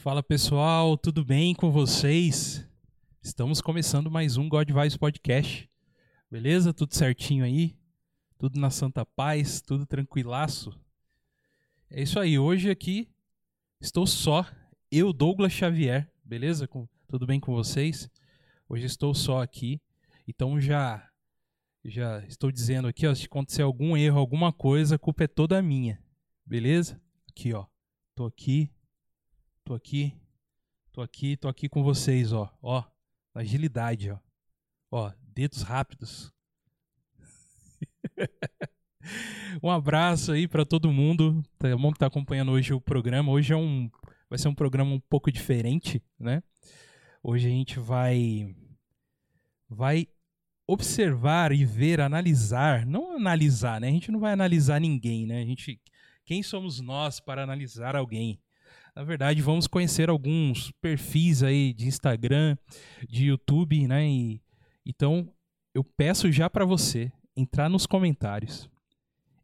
Fala pessoal, tudo bem com vocês? Estamos começando mais um God Vibes Podcast. Beleza? Tudo certinho aí? Tudo na santa paz, tudo tranquilaço? É isso aí, hoje aqui estou só, eu, Douglas Xavier, beleza? Com, tudo bem com vocês? Hoje estou só aqui, então já já estou dizendo aqui, ó, se acontecer algum erro, alguma coisa, a culpa é toda minha, beleza? Aqui, ó, tô aqui, Tô aqui, tô aqui, tô aqui com vocês, ó, ó, agilidade, ó, ó, dedos rápidos. um abraço aí para todo mundo, tá bom que tá acompanhando hoje o programa. Hoje é um, vai ser um programa um pouco diferente, né? Hoje a gente vai, vai observar e ver, analisar, não analisar, né? A gente não vai analisar ninguém, né? A gente, quem somos nós para analisar alguém? Na verdade, vamos conhecer alguns perfis aí de Instagram, de YouTube, né? E, então, eu peço já para você entrar nos comentários.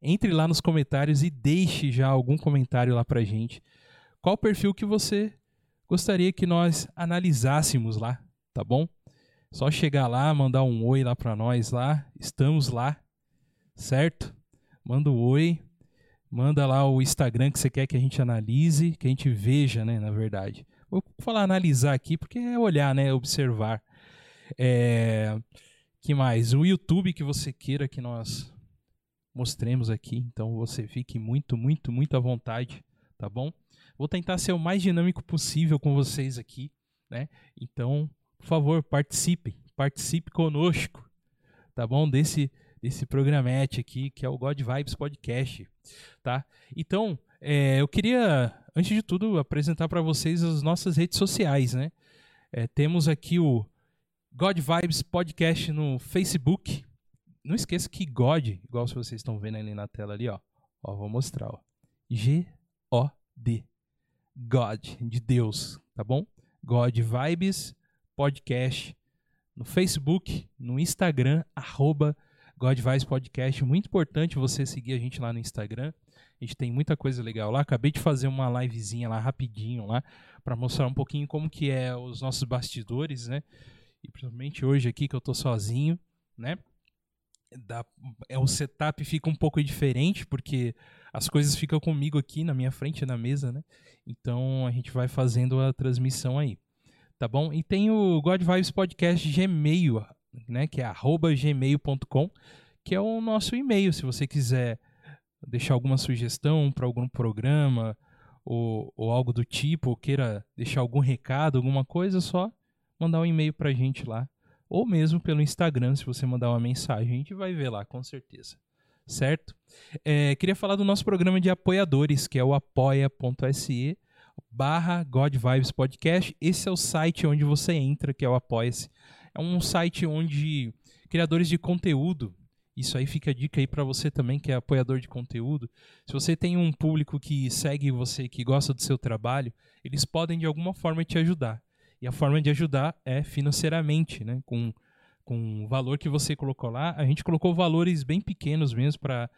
Entre lá nos comentários e deixe já algum comentário lá pra gente. Qual perfil que você gostaria que nós analisássemos lá, tá bom? Só chegar lá, mandar um oi lá para nós lá. Estamos lá, certo? Manda um oi, Manda lá o Instagram que você quer que a gente analise, que a gente veja, né, na verdade. Vou falar analisar aqui porque é olhar, né, observar. É... que mais? O YouTube que você queira que nós mostremos aqui, então você fique muito, muito, muito à vontade, tá bom? Vou tentar ser o mais dinâmico possível com vocês aqui, né? Então, por favor, participe, participe conosco, tá bom? Desse desse programete aqui, que é o God Vibes Podcast, tá? Então, é, eu queria, antes de tudo, apresentar para vocês as nossas redes sociais, né? É, temos aqui o God Vibes Podcast no Facebook. Não esqueça que God, igual se vocês estão vendo ali na tela ali, ó. Ó, vou mostrar, ó. G-O-D. God, de Deus, tá bom? God Vibes Podcast no Facebook, no Instagram, arroba Godvice Podcast, muito importante você seguir a gente lá no Instagram. A gente tem muita coisa legal lá. Acabei de fazer uma livezinha lá rapidinho lá para mostrar um pouquinho como que é os nossos bastidores, né? E principalmente hoje aqui que eu tô sozinho, né? Da, é o setup fica um pouco diferente porque as coisas ficam comigo aqui na minha frente na mesa, né? Então a gente vai fazendo a transmissão aí, tá bom? E tem o God Vibes Podcast Gmail, né, que é gmail.com, que é o nosso e-mail, se você quiser deixar alguma sugestão para algum programa ou, ou algo do tipo, ou queira deixar algum recado, alguma coisa, é só mandar um e-mail para a gente lá. Ou mesmo pelo Instagram, se você mandar uma mensagem, a gente vai ver lá, com certeza. Certo? É, queria falar do nosso programa de apoiadores, que é o apoia.se barra God Vibes Podcast. Esse é o site onde você entra, que é o Apoia-se. É um site onde criadores de conteúdo, isso aí fica a dica aí para você também que é apoiador de conteúdo. Se você tem um público que segue você, que gosta do seu trabalho, eles podem de alguma forma te ajudar. E a forma de ajudar é financeiramente, né? Com, com o valor que você colocou lá. A gente colocou valores bem pequenos mesmo para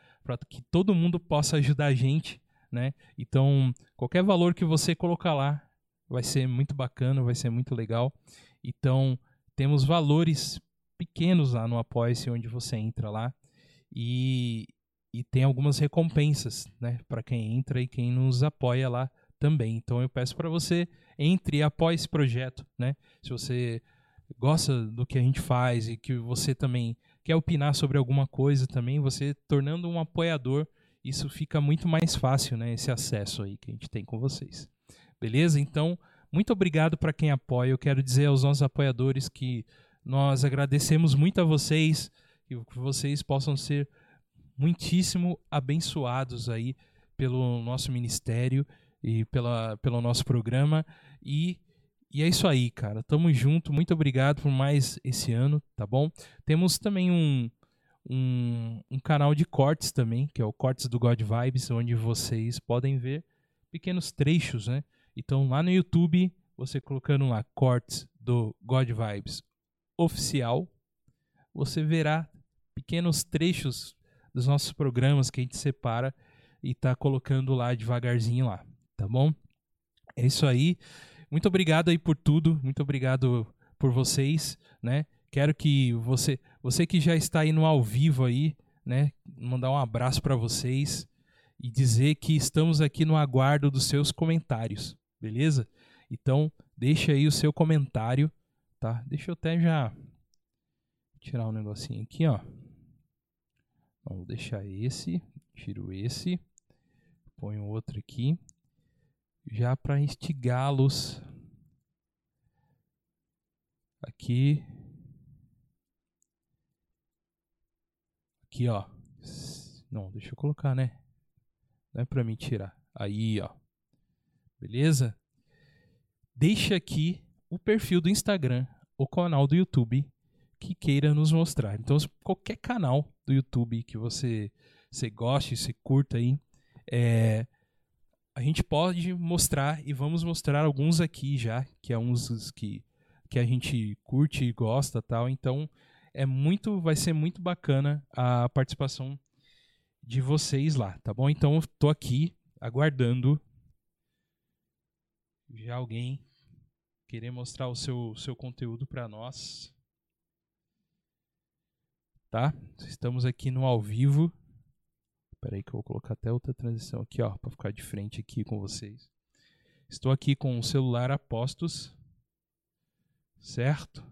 que todo mundo possa ajudar a gente, né? Então, qualquer valor que você colocar lá vai ser muito bacana, vai ser muito legal. Então, temos valores pequenos lá no Apoia-se, onde você entra lá e, e tem algumas recompensas, né, para quem entra e quem nos apoia lá também. Então eu peço para você entre e apoie esse projeto, né? Se você gosta do que a gente faz e que você também quer opinar sobre alguma coisa também, você tornando um apoiador, isso fica muito mais fácil, né, esse acesso aí que a gente tem com vocês. Beleza? Então, muito obrigado para quem apoia. Eu quero dizer aos nossos apoiadores que nós agradecemos muito a vocês e que vocês possam ser muitíssimo abençoados aí pelo nosso ministério e pela, pelo nosso programa. E, e é isso aí, cara. Tamo junto. Muito obrigado por mais esse ano, tá bom? Temos também um, um, um canal de cortes também, que é o Cortes do God Vibes, onde vocês podem ver pequenos trechos, né? Então lá no YouTube, você colocando lá cortes do God Vibes oficial, você verá pequenos trechos dos nossos programas que a gente separa e tá colocando lá devagarzinho lá, tá bom? É isso aí. Muito obrigado aí por tudo. Muito obrigado por vocês, né? Quero que você, você que já está aí no ao vivo aí, né, mandar um abraço para vocês e dizer que estamos aqui no aguardo dos seus comentários, beleza? Então, deixa aí o seu comentário, tá? Deixa eu até já tirar um negocinho aqui, ó. Vou deixar esse, tiro esse, ponho outro aqui, já para instigá-los aqui. Aqui, ó. Não, deixa eu colocar, né? Não é para mim tirar. Aí, ó. Beleza? Deixa aqui o perfil do Instagram, o canal do YouTube que queira nos mostrar. Então, qualquer canal do YouTube que você, você goste, se curta aí, é, a gente pode mostrar e vamos mostrar alguns aqui já, que é uns que, que a gente curte e gosta tal. Então, é muito, vai ser muito bacana a participação de vocês lá, tá bom? Então, tô aqui aguardando já alguém querer mostrar o seu, seu conteúdo para nós tá? Estamos aqui no ao vivo. Espera aí que eu vou colocar até outra transição aqui, ó, para ficar de frente aqui com vocês. Estou aqui com o celular a postos, certo?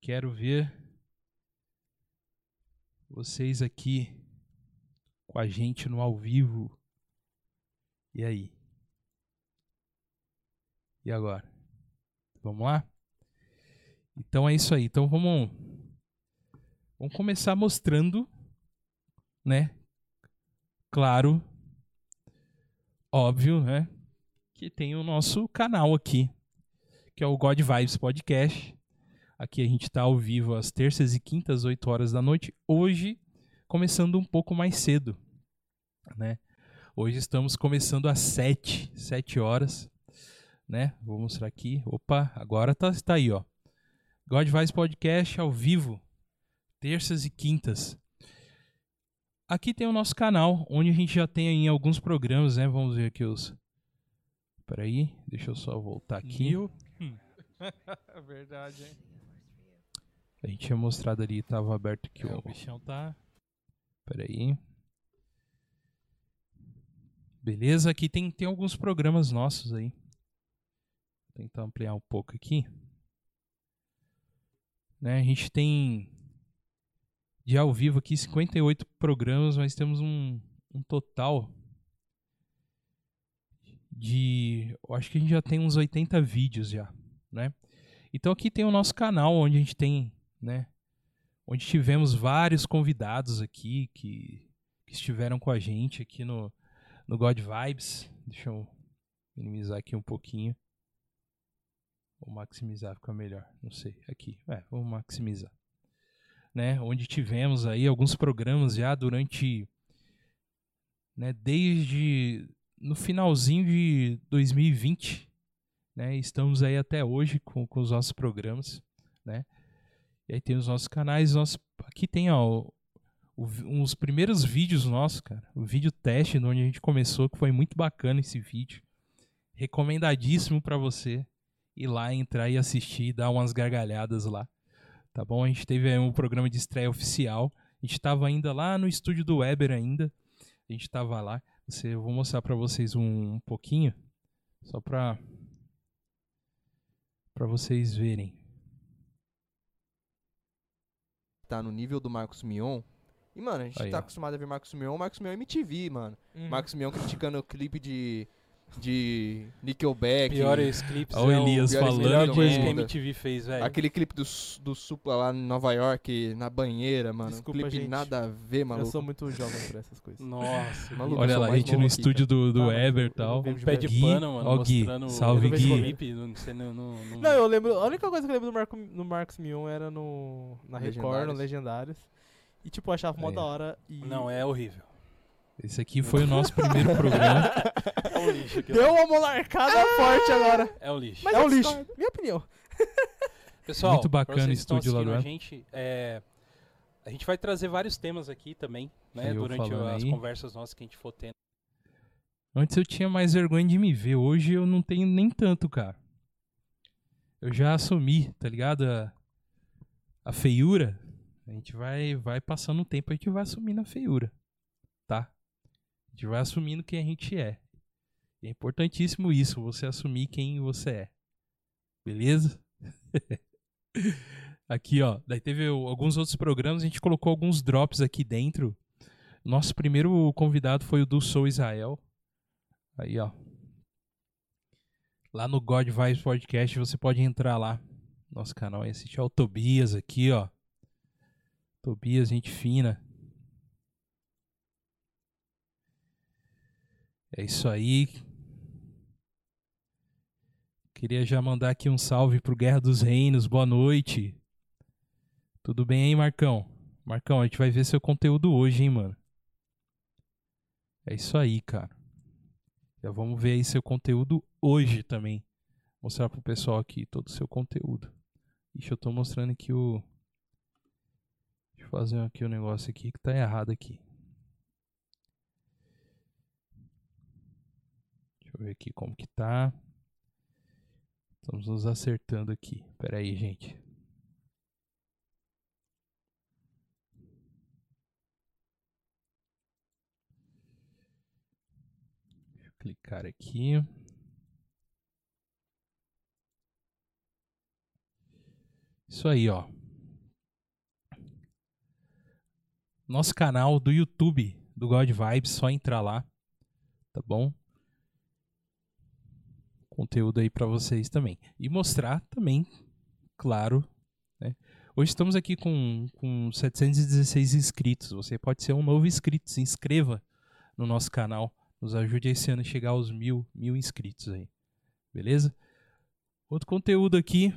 Quero ver vocês aqui com a gente no ao vivo. E aí? E agora? Vamos lá? Então é isso aí. Então vamos Vamos começar mostrando, né? Claro, óbvio, né? Que tem o nosso canal aqui, que é o God Vibes Podcast. Aqui a gente está ao vivo às terças e quintas, 8 horas da noite. Hoje, começando um pouco mais cedo, né? Hoje estamos começando às 7, 7 horas, né? Vou mostrar aqui. Opa, agora tá, tá aí, ó. God Vibes Podcast ao vivo terças e quintas. Aqui tem o nosso canal, onde a gente já tem aí alguns programas, né? Vamos ver aqui os. Peraí, deixa eu só voltar aqui. Mil. Verdade, hein? A gente tinha mostrado ali, tava aberto aqui é, o... o bichão tá. Peraí. Beleza, aqui tem, tem alguns programas nossos aí. Tentar ampliar um pouco aqui. Né, a gente tem de ao vivo aqui, 58 programas, mas temos um, um total de. Acho que a gente já tem uns 80 vídeos já, né? Então aqui tem o nosso canal onde a gente tem, né? Onde tivemos vários convidados aqui que, que estiveram com a gente aqui no, no God Vibes. Deixa eu minimizar aqui um pouquinho. Ou maximizar fica melhor. Não sei. Aqui. É, vamos maximizar né, onde tivemos aí alguns programas já durante, né, desde no finalzinho de 2020, né, estamos aí até hoje com, com os nossos programas, né, e aí tem os nossos canais, nossos, aqui tem ó, o, uns primeiros vídeos nossos, cara, o vídeo teste onde a gente começou, que foi muito bacana esse vídeo, recomendadíssimo para você ir lá entrar e assistir, dar umas gargalhadas lá tá bom? A gente teve um programa de estreia oficial. A gente estava ainda lá no estúdio do Weber ainda. A gente estava lá. Você, eu vou mostrar para vocês um, um, pouquinho, só para para vocês verem. Tá no nível do Marcos Mion. E, mano, a gente Aí, tá ó. acostumado a ver Marcos Mion. Marcos Mion é MTV, mano. Uhum. Marcos Mion criticando o clipe de de Nickelback. Piores clipes. Olha o Elias falando que a MTV fez, velho. Aquele clipe do, do Supla lá em Nova York, na banheira, mano. Desculpa, clipe gente. nada a ver, maluco. Eu sou muito jovem pra essas coisas. Nossa, maluco. Olha lá, a gente no estúdio do, do ah, Eber e tal. Um pé de Gui, pano, mano, ó, Gui, salve Gui. Clipe, não, não, não, não, eu lembro, a única coisa que eu lembro do, Marco, no Marcos Mion era no, na Record, no Legendários. E tipo, eu achava mó da hora. E... Não, é horrível. Esse aqui foi o nosso primeiro programa. É um lixo. Deu uma molarcada ah! forte agora. É um lixo. Mas é um lixo. Minha opinião. Pessoal, muito bacana o estúdio lá do a gente, é, a gente vai trazer vários temas aqui também, né? Eu durante as aí. conversas nossas que a gente for tendo. Antes eu tinha mais vergonha de me ver, hoje eu não tenho nem tanto, cara. Eu já assumi, tá ligado? A, a feiura. A gente vai, vai passando o tempo, a gente vai assumindo a feiura, tá? A gente vai assumindo quem a gente é. É importantíssimo isso, você assumir quem você é. Beleza? aqui, ó. Daí teve alguns outros programas, a gente colocou alguns drops aqui dentro. Nosso primeiro convidado foi o do Sou Israel. Aí, ó. Lá no God Vibes Podcast você pode entrar lá. Nosso canal e assistir ao Tobias aqui, ó. Tobias, gente fina. É isso aí. Queria já mandar aqui um salve pro Guerra dos Reinos. Boa noite. Tudo bem aí, Marcão? Marcão, a gente vai ver seu conteúdo hoje, hein, mano? É isso aí, cara. Já vamos ver aí seu conteúdo hoje também. Mostrar pro pessoal aqui todo o seu conteúdo. Ixi, eu tô mostrando aqui o. Deixa eu fazer aqui o um negócio aqui que tá errado aqui. Deixa eu ver aqui como que tá. Estamos nos acertando aqui. Pera aí, gente. Deixa eu clicar aqui. Isso aí, ó. Nosso canal do YouTube do God Vibes, só entrar lá, tá bom? Conteúdo aí para vocês também. E mostrar também, claro, né? Hoje estamos aqui com, com 716 inscritos. Você pode ser um novo inscrito. Se inscreva no nosso canal. Nos ajude esse ano a chegar aos mil, mil inscritos aí. Beleza? Outro conteúdo aqui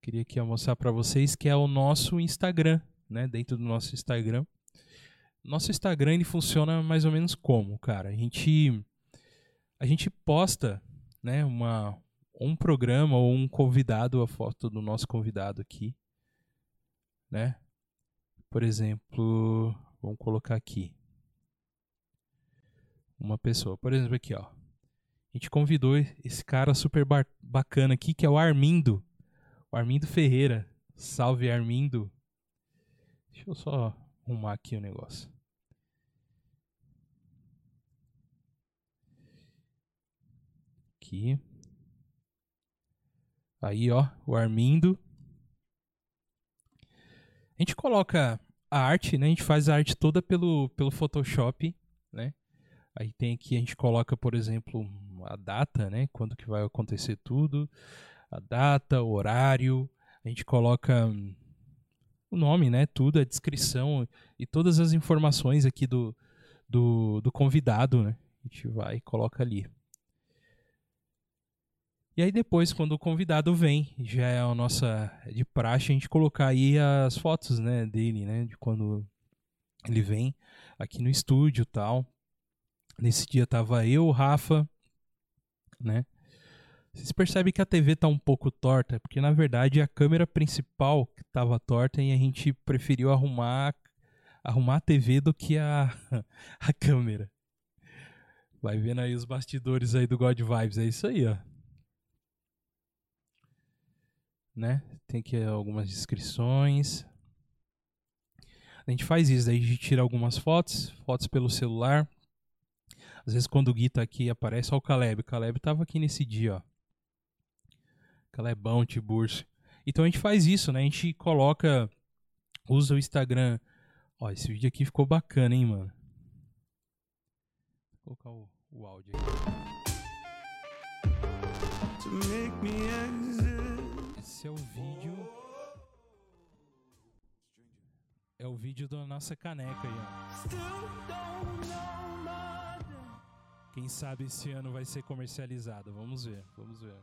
queria aqui mostrar para vocês que é o nosso Instagram, né? Dentro do nosso Instagram. Nosso Instagram ele funciona mais ou menos como, cara? A gente a gente posta, né, uma um programa ou um convidado, a foto do nosso convidado aqui, né? Por exemplo, vamos colocar aqui uma pessoa, por exemplo, aqui, ó. A gente convidou esse cara super bacana aqui, que é o Armindo. O Armindo Ferreira. Salve, Armindo. Deixa eu só arrumar aqui o negócio. Aqui. Aí, ó, o Armindo. A gente coloca a arte, né? A gente faz a arte toda pelo, pelo Photoshop, né? Aí tem aqui, a gente coloca, por exemplo, a data, né? Quando que vai acontecer tudo a data, o horário, a gente coloca hum, o nome, né, tudo, a descrição e todas as informações aqui do, do, do convidado, né? A gente vai e coloca ali. E aí depois, quando o convidado vem, já é a nossa de praxe a gente colocar aí as fotos, né, dele, né, de quando ele vem aqui no estúdio, tal. Nesse dia tava eu, o Rafa, né? Vocês percebem que a TV tá um pouco torta, porque na verdade a câmera principal que tava torta e a gente preferiu arrumar arrumar a TV do que a, a câmera. Vai vendo aí os bastidores aí do God Vibes, é isso aí, ó. Né? Tem aqui algumas descrições. A gente faz isso, daí a gente tira algumas fotos, fotos pelo celular. Às vezes quando o Gui tá aqui aparece, ó o Caleb. O Caleb tava aqui nesse dia, ó. Calebão, Tiburcio. Então a gente faz isso, né? A gente coloca, usa o Instagram. Ó, esse vídeo aqui ficou bacana, hein, mano. Vou colocar o, o áudio aqui. Esse é o vídeo. É o vídeo da nossa caneca aí, ó. Quem sabe esse ano vai ser comercializado. Vamos ver, vamos ver.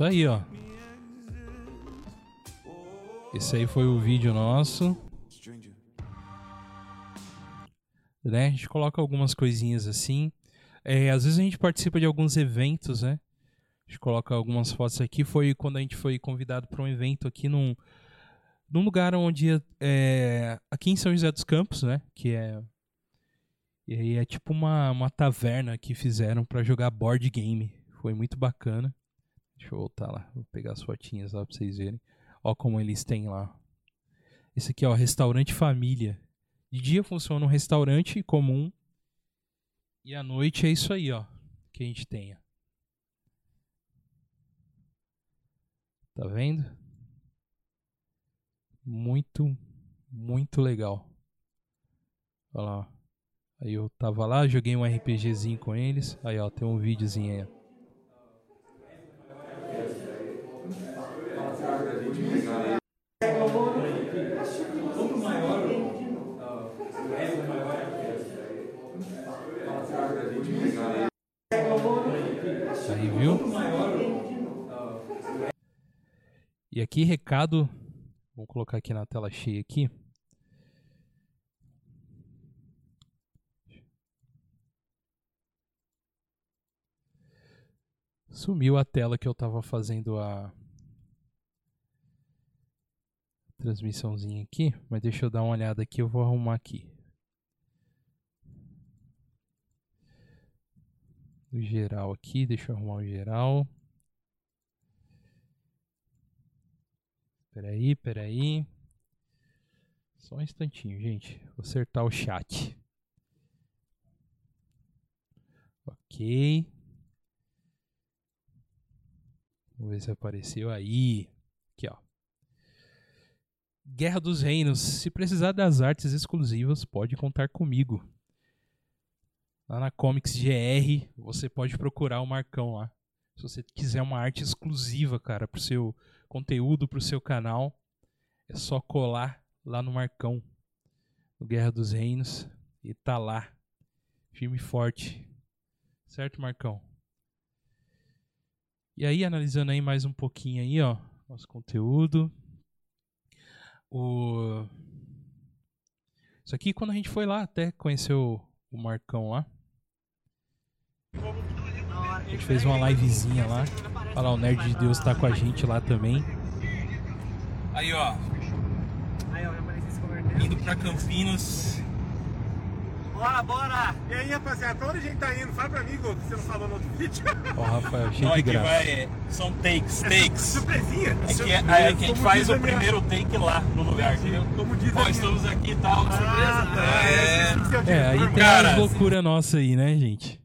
Isso aí, ó. Esse aí foi o vídeo nosso. né? A gente coloca algumas coisinhas assim. É, às vezes a gente participa de alguns eventos, né? A gente coloca algumas fotos aqui. Foi quando a gente foi convidado para um evento aqui num, num lugar onde é, aqui em São José dos Campos, né? Que é e aí é tipo uma, uma taverna que fizeram para jogar board game. Foi muito bacana. Deixa eu voltar lá, vou pegar as fotinhas lá para vocês verem. Ó como eles têm lá. Esse aqui é o restaurante família. De dia funciona um restaurante comum e à noite é isso aí, ó, que a gente tem. Tá vendo? Muito, muito legal. Olha lá. Aí eu tava lá, joguei um RPGzinho com eles. Aí ó, tem um videozinho aí. Aí, viu? E aqui, recado. Vou colocar aqui na tela cheia aqui. Sumiu a tela que eu tava fazendo a transmissãozinha aqui, mas deixa eu dar uma olhada aqui, eu vou arrumar aqui. No geral aqui, deixa eu arrumar o geral. Peraí, peraí. Só um instantinho, gente. Vou acertar o chat. Ok. Vamos ver se apareceu aí. Guerra dos Reinos. Se precisar das artes exclusivas, pode contar comigo. Lá na Comics GR, você pode procurar o Marcão lá. Se você quiser uma arte exclusiva, cara, pro seu conteúdo, pro seu canal, é só colar lá no Marcão, no Guerra dos Reinos, e tá lá, firme e forte. Certo, Marcão? E aí, analisando aí mais um pouquinho aí, ó, nosso conteúdo. O... Isso aqui quando a gente foi lá até conheceu o Marcão lá. A gente fez uma livezinha lá. Olha lá, o Nerd de Deus tá com a gente lá também. Aí, ó. Indo pra Campinas Bora, bora! E aí, rapaziada, pra onde a gente tá indo? Fala pra mim, Gol, que você não falou no outro vídeo. Ó, oh, Rafael, cheio de graça. Vai, são takes, takes. Surpresinha? É que, é, é que a gente faz o primeiro take lá no lugar, entendeu? Como diz Ó, estamos aqui e tal, ah, surpresa. Tá, é, é, aí tem Cara, loucura nossa aí, né, gente?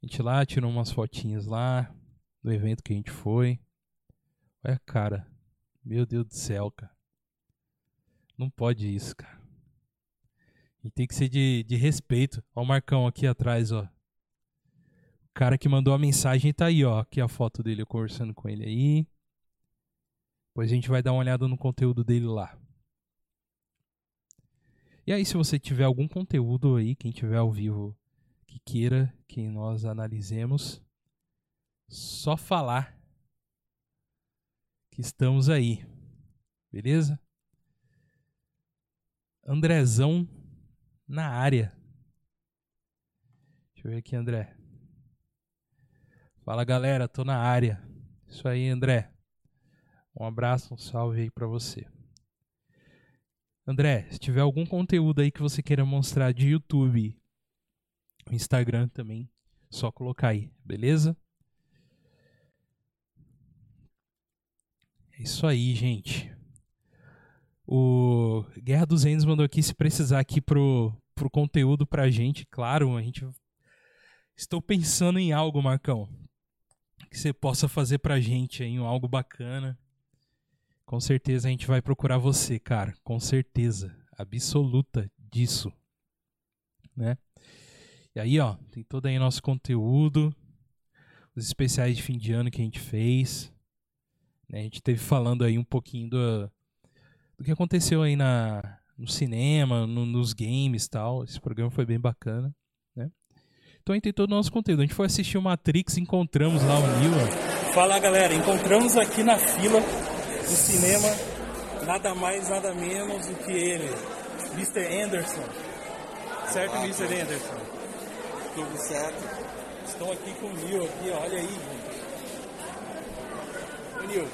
A gente lá tirou umas fotinhas lá do evento que a gente foi. Olha, cara. Meu Deus do céu, cara. Não pode isso, cara. E tem que ser de, de respeito. Ó o Marcão aqui atrás, ó. O cara que mandou a mensagem tá aí, ó. Aqui a foto dele, eu conversando com ele aí. Depois a gente vai dar uma olhada no conteúdo dele lá. E aí, se você tiver algum conteúdo aí, quem tiver ao vivo que queira que nós analisemos, só falar que estamos aí. Beleza? Andrezão na área. Deixa eu ver aqui, André. Fala galera, tô na área. Isso aí, André. Um abraço, um salve aí para você. André, se tiver algum conteúdo aí que você queira mostrar de YouTube, Instagram também, só colocar aí, beleza? É isso aí, gente. O Guerra dos Reinos mandou aqui se precisar aqui pro, pro conteúdo pra gente. Claro, a gente. Estou pensando em algo, Marcão. Que você possa fazer pra gente aí, um algo bacana. Com certeza a gente vai procurar você, cara. Com certeza. Absoluta disso. Né? E aí, ó, tem todo aí nosso conteúdo. Os especiais de fim de ano que a gente fez. Né? A gente teve falando aí um pouquinho do, do que aconteceu aí na, no cinema, no, nos games e tal. Esse programa foi bem bacana, né? Então a gente tem todo o nosso conteúdo. A gente foi assistir o Matrix, encontramos lá o Neo. Fala galera, encontramos aqui na fila do cinema nada mais, nada menos do que ele, Mr. Anderson. certo, Mr. Anderson? Tudo certo. Estou aqui com o Nil aqui, olha aí, Nil,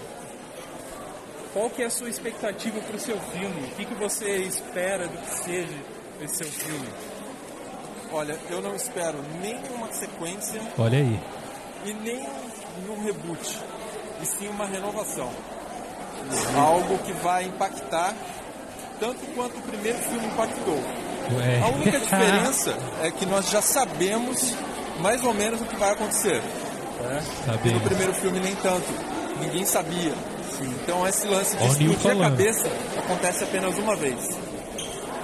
qual que é a sua expectativa para o seu filme? O que, que você espera do que seja esse seu filme? Olha, eu não espero nenhuma sequência. Olha aí. E nem um reboot. E sim uma renovação. Algo que vai impactar tanto quanto o primeiro filme impactou. Ué. A única diferença é que nós já sabemos mais ou menos o que vai acontecer. É? No primeiro filme nem tanto. Ninguém sabia. Sim. Então esse lance de explodir a cabeça acontece apenas uma vez.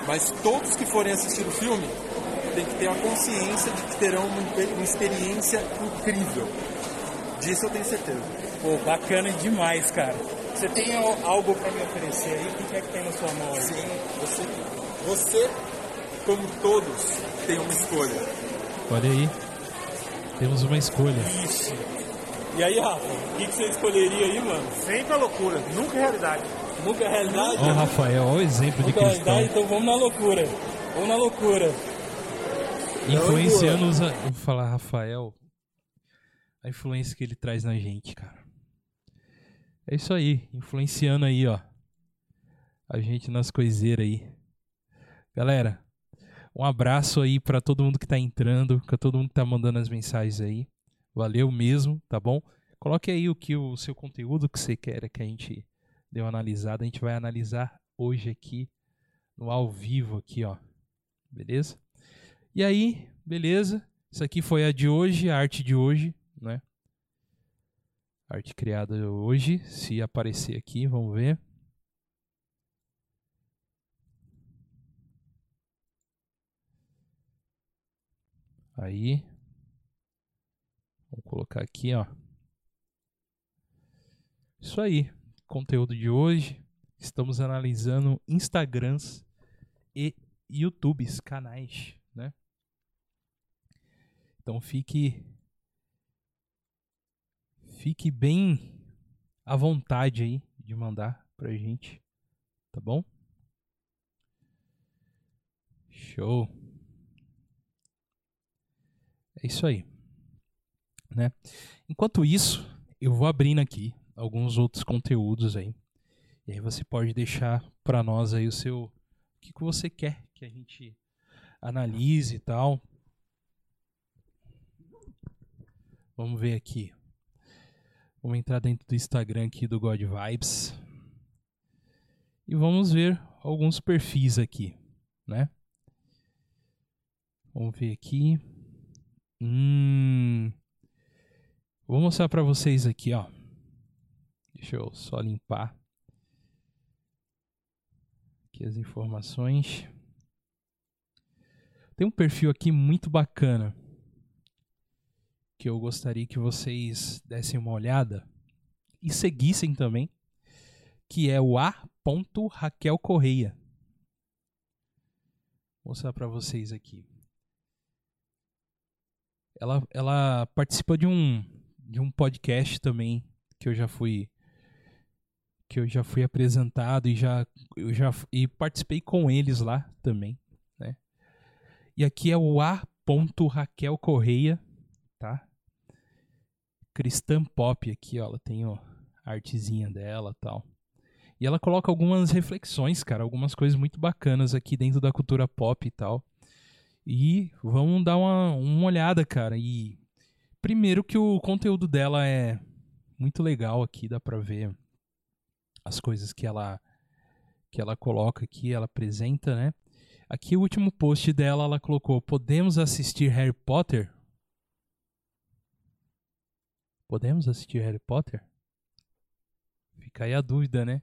Mas todos que forem assistir o filme têm que ter a consciência de que terão uma, uma experiência incrível. Disso eu tenho certeza. Pô, bacana demais, cara. Você tem algo para me oferecer aí? O que é que tem na sua mão aí? Sim, você, você, como todos, tem uma escolha. Olha aí. Temos uma escolha. Isso. E aí, Rafa, o que, que, você escolheria aí, mano? Sempre a loucura, nunca a realidade. Nunca a realidade? Ó, oh, Rafael, olha o exemplo nunca de cristão. Então vamos na loucura. Vamos na loucura. Influenciando os. Vou falar, Rafael. A influência que ele traz na gente, cara. É isso aí, influenciando aí, ó. A gente nas coiseiras aí. Galera, um abraço aí para todo mundo que tá entrando, para todo mundo que tá mandando as mensagens aí. Valeu mesmo, tá bom? Coloque aí o que o seu conteúdo que você quer que a gente dê uma analisada. A gente vai analisar hoje aqui no ao vivo aqui, ó. Beleza? E aí, beleza? Isso aqui foi a de hoje, a arte de hoje, né? Arte criada hoje, se aparecer aqui, vamos ver. Aí. Colocar aqui, ó. Isso aí. Conteúdo de hoje. Estamos analisando Instagrams e YouTubes, canais, né? Então fique fique bem à vontade aí de mandar pra gente, tá bom? Show. É isso aí, né? Enquanto isso, eu vou abrindo aqui alguns outros conteúdos aí. E aí você pode deixar para nós aí o seu o que, que você quer que a gente analise e tal. Vamos ver aqui. Vamos entrar dentro do Instagram aqui do God Vibes. E vamos ver alguns perfis aqui, né? Vamos ver aqui. Hum. Vou mostrar para vocês aqui, ó. Deixa eu só limpar aqui as informações. Tem um perfil aqui muito bacana que eu gostaria que vocês dessem uma olhada e seguissem também, que é o A. Raquel Correia. Vou mostrar para vocês aqui. Ela, ela participa de um, de um podcast também que eu já fui que eu já fui apresentado e já eu já e participei com eles lá também, né? E aqui é o A. Raquel Correia tá? Cristã Pop aqui, ó, ela tem ó, a artezinha dela tal. E ela coloca algumas reflexões, cara, algumas coisas muito bacanas aqui dentro da cultura pop e tal. E vamos dar uma, uma olhada, cara. E primeiro que o conteúdo dela é muito legal aqui, dá pra ver as coisas que ela que ela coloca aqui, ela apresenta, né? Aqui o último post dela, ela colocou: "Podemos assistir Harry Potter?" Podemos assistir Harry Potter? Fica aí a dúvida, né?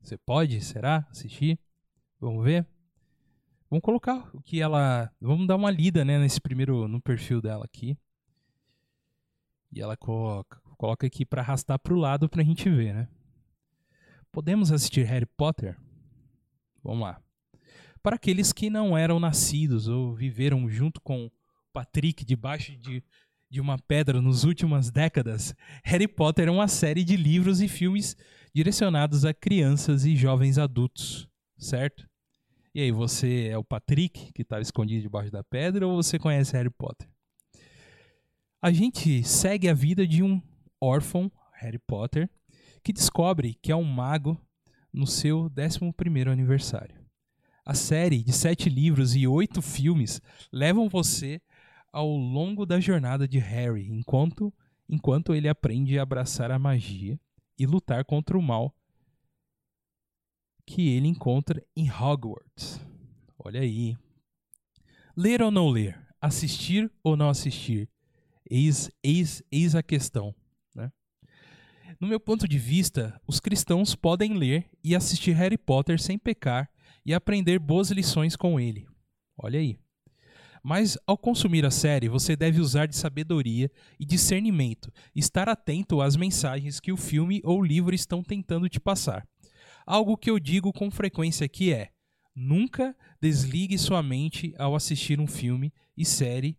Você pode, será? Assistir? Vamos ver? Vamos colocar o que ela. Vamos dar uma lida, né, nesse primeiro. no perfil dela aqui. E ela coloca, coloca aqui para arrastar para o lado para a gente ver, né? Podemos assistir Harry Potter? Vamos lá. Para aqueles que não eram nascidos ou viveram junto com Patrick debaixo de de uma pedra nos últimas décadas, Harry Potter é uma série de livros e filmes direcionados a crianças e jovens adultos, certo? E aí, você é o Patrick, que estava escondido debaixo da pedra, ou você conhece Harry Potter? A gente segue a vida de um órfão, Harry Potter, que descobre que é um mago no seu 11 aniversário. A série de sete livros e oito filmes levam você ao longo da jornada de Harry, enquanto, enquanto ele aprende a abraçar a magia e lutar contra o mal que ele encontra em Hogwarts. Olha aí. Ler ou não ler? Assistir ou não assistir? Eis, eis, eis a questão. Né? No meu ponto de vista, os cristãos podem ler e assistir Harry Potter sem pecar e aprender boas lições com ele. Olha aí. Mas ao consumir a série, você deve usar de sabedoria e discernimento, estar atento às mensagens que o filme ou o livro estão tentando te passar. Algo que eu digo com frequência aqui é: nunca desligue sua mente ao assistir um filme e série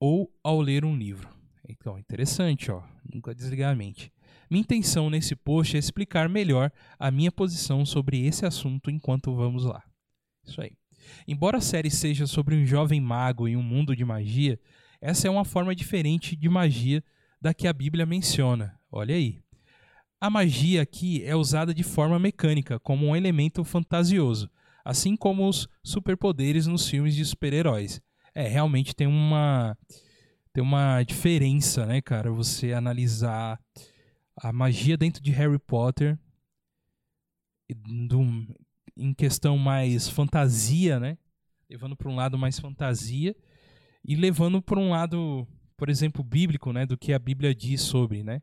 ou ao ler um livro. Então, interessante, ó. Nunca desligar a mente. Minha intenção nesse post é explicar melhor a minha posição sobre esse assunto enquanto vamos lá. Isso aí. Embora a série seja sobre um jovem mago em um mundo de magia, essa é uma forma diferente de magia da que a Bíblia menciona. Olha aí. A magia aqui é usada de forma mecânica, como um elemento fantasioso, assim como os superpoderes nos filmes de super-heróis. É, realmente tem uma tem uma diferença, né, cara, você analisar a magia dentro de Harry Potter do, em questão mais fantasia, né? Levando para um lado mais fantasia e levando para um lado, por exemplo, bíblico, né, do que a Bíblia diz sobre, né?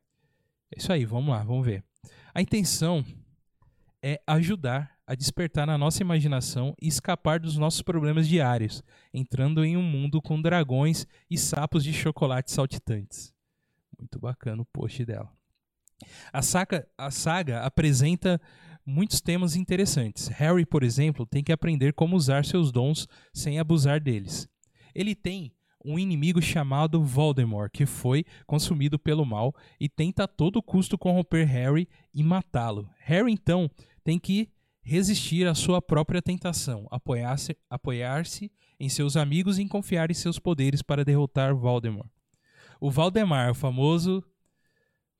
É isso aí, vamos lá, vamos ver. A intenção é ajudar a despertar na nossa imaginação e escapar dos nossos problemas diários, entrando em um mundo com dragões e sapos de chocolate saltitantes. Muito bacana o post dela. A saga, a saga apresenta muitos temas interessantes. Harry, por exemplo, tem que aprender como usar seus dons sem abusar deles. Ele tem um inimigo chamado Voldemort, que foi consumido pelo mal e tenta a todo custo corromper Harry e matá-lo. Harry então tem que resistir à sua própria tentação, apoiar-se apoiar em seus amigos e confiar em seus poderes para derrotar Voldemort. O Valdemar, o famoso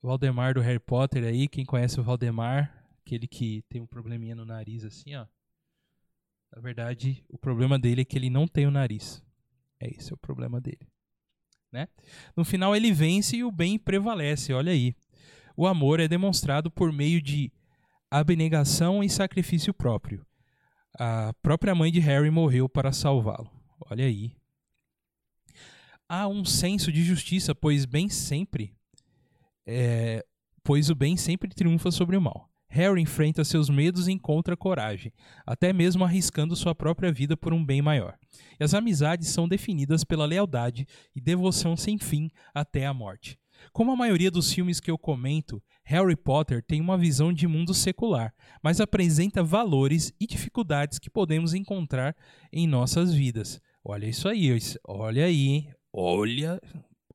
Valdemar do Harry Potter aí, quem conhece o Valdemar, aquele que tem um probleminha no nariz assim, ó. Na verdade, o problema dele é que ele não tem o nariz. É esse é o problema dele. Né? No final ele vence e o bem prevalece, olha aí. O amor é demonstrado por meio de abnegação e sacrifício próprio. A própria mãe de Harry morreu para salvá-lo. Olha aí. Há um senso de justiça, pois bem sempre, é, pois o bem sempre triunfa sobre o mal. Harry enfrenta seus medos e encontra coragem, até mesmo arriscando sua própria vida por um bem maior. E as amizades são definidas pela lealdade e devoção sem fim até a morte. Como a maioria dos filmes que eu comento, Harry Potter tem uma visão de mundo secular, mas apresenta valores e dificuldades que podemos encontrar em nossas vidas. Olha isso aí, olha aí? Olha,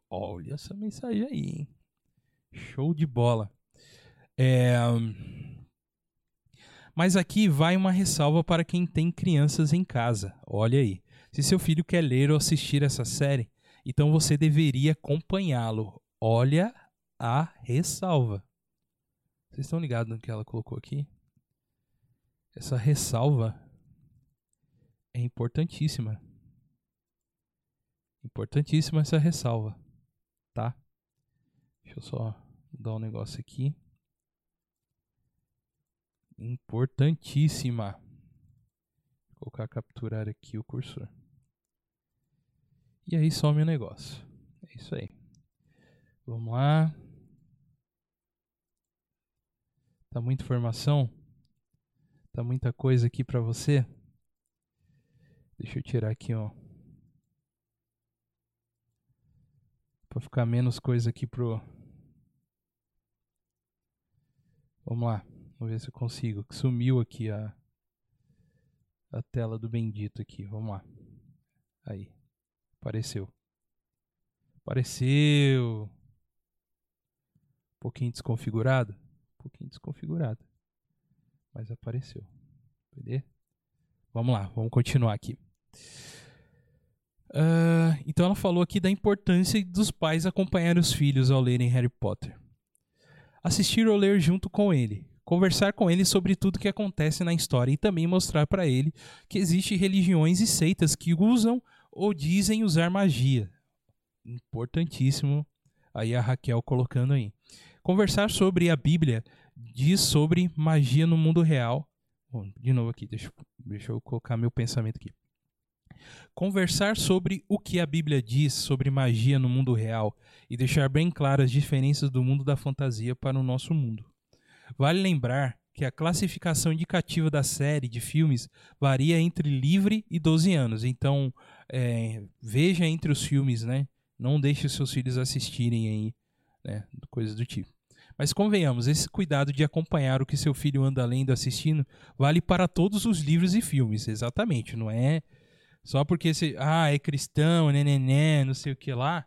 olha essa mensagem aí, hein? Show de bola. É... Mas aqui vai uma ressalva para quem tem crianças em casa. Olha aí. Se seu filho quer ler ou assistir essa série, então você deveria acompanhá-lo. Olha a ressalva. Vocês estão ligados no que ela colocou aqui? Essa ressalva é importantíssima. Importantíssima essa ressalva, tá? Deixa eu só dar um negócio aqui. Importantíssima. Vou colocar capturar aqui o cursor. E aí some o negócio. É isso aí. Vamos lá. Tá muita informação? Tá muita coisa aqui para você? Deixa eu tirar aqui, ó. Para ficar menos coisa aqui pro Vamos lá. Vamos ver se eu consigo. Sumiu aqui a a tela do bendito aqui. Vamos lá. Aí. Apareceu. Apareceu. Pouquinho desconfigurado. Um pouquinho desconfigurado. Mas apareceu. Entendeu? vamos lá, vamos continuar aqui. Uh, então ela falou aqui da importância dos pais acompanharem os filhos ao lerem Harry Potter. Assistir ou ler junto com ele. Conversar com ele sobre tudo que acontece na história e também mostrar para ele que existem religiões e seitas que usam ou dizem usar magia. Importantíssimo. Aí a Raquel colocando aí. Conversar sobre a Bíblia diz sobre magia no mundo real. Bom, de novo aqui, deixa, deixa eu colocar meu pensamento aqui. Conversar sobre o que a Bíblia diz sobre magia no mundo real e deixar bem claras as diferenças do mundo da fantasia para o nosso mundo. Vale lembrar que a classificação indicativa da série de filmes varia entre livre e 12 anos. Então, é, veja entre os filmes, né? Não deixe seus filhos assistirem aí, né? Coisas do tipo. Mas convenhamos, esse cuidado de acompanhar o que seu filho anda lendo, assistindo, vale para todos os livros e filmes, exatamente. Não é só porque você, ah, é cristão, neném, não sei o que lá,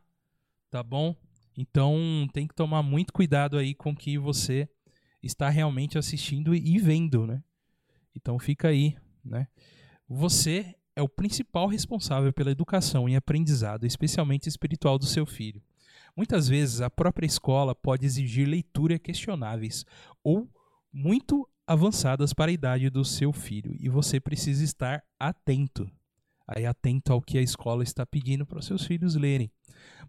tá bom? Então tem que tomar muito cuidado aí com que você está realmente assistindo e vendo, né? Então fica aí, né? Você é o principal responsável pela educação e aprendizado, especialmente espiritual do seu filho. Muitas vezes a própria escola pode exigir leituras questionáveis ou muito avançadas para a idade do seu filho e você precisa estar atento aí atento ao que a escola está pedindo para os seus filhos lerem.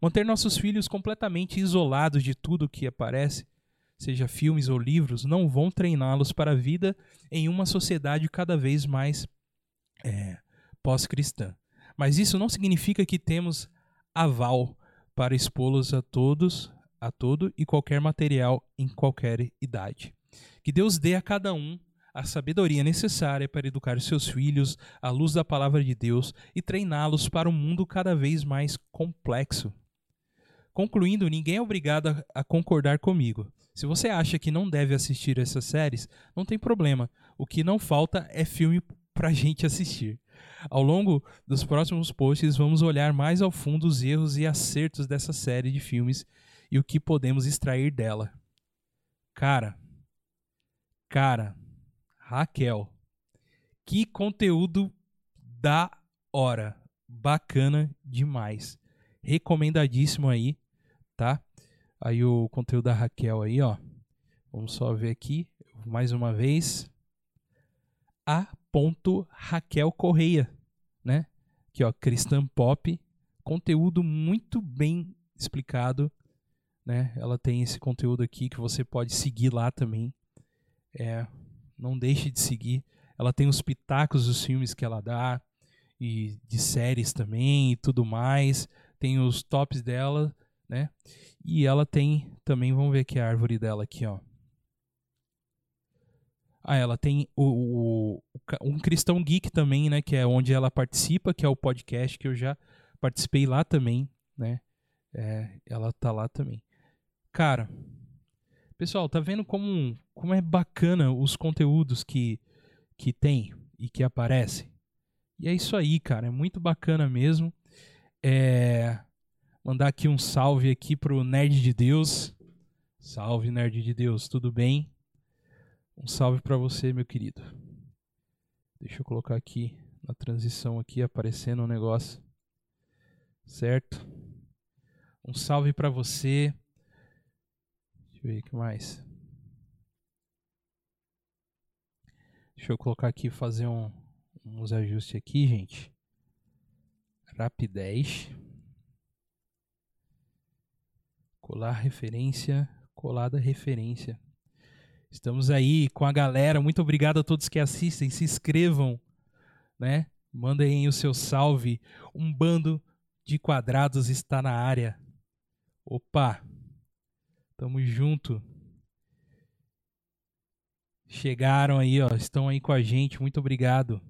Manter nossos filhos completamente isolados de tudo que aparece, seja filmes ou livros, não vão treiná-los para a vida em uma sociedade cada vez mais é, pós-cristã. Mas isso não significa que temos aval para expô-los a todos, a todo e qualquer material em qualquer idade. Que Deus dê a cada um a sabedoria necessária para educar seus filhos à luz da palavra de Deus e treiná-los para um mundo cada vez mais complexo. Concluindo, ninguém é obrigado a concordar comigo. Se você acha que não deve assistir essas séries, não tem problema. O que não falta é filme para gente assistir. Ao longo dos próximos posts, vamos olhar mais ao fundo os erros e acertos dessa série de filmes e o que podemos extrair dela. Cara, cara, Raquel. Que conteúdo da hora. Bacana demais. Recomendadíssimo aí, tá? Aí o conteúdo da Raquel aí, ó. Vamos só ver aqui mais uma vez. A. Raquel Correia? Aqui, ó, Cristã Pop. Conteúdo muito bem explicado, né? Ela tem esse conteúdo aqui que você pode seguir lá também. É não deixe de seguir. Ela tem os pitacos dos filmes que ela dá e de séries também e tudo mais. Tem os tops dela, né? E ela tem também, vamos ver aqui a árvore dela aqui, ó. Ah, ela tem o, o, um Cristão Geek também, né? Que é onde ela participa, que é o podcast que eu já participei lá também, né? É, ela tá lá também. Cara, Pessoal, tá vendo como, como é bacana os conteúdos que, que tem e que aparecem? E é isso aí, cara. É muito bacana mesmo. É... Mandar aqui um salve aqui pro Nerd de Deus. Salve, Nerd de Deus, tudo bem? Um salve para você, meu querido. Deixa eu colocar aqui na transição aqui aparecendo um negócio. Certo? Um salve para você eu ver o que mais. Deixa eu colocar aqui, fazer um, uns ajustes aqui, gente. Rapidez. Colar referência, colada referência. Estamos aí com a galera. Muito obrigado a todos que assistem. Se inscrevam, né? Mandem o seu salve. Um bando de quadrados está na área. Opa! Tamo junto. Chegaram aí, ó, estão aí com a gente. Muito obrigado.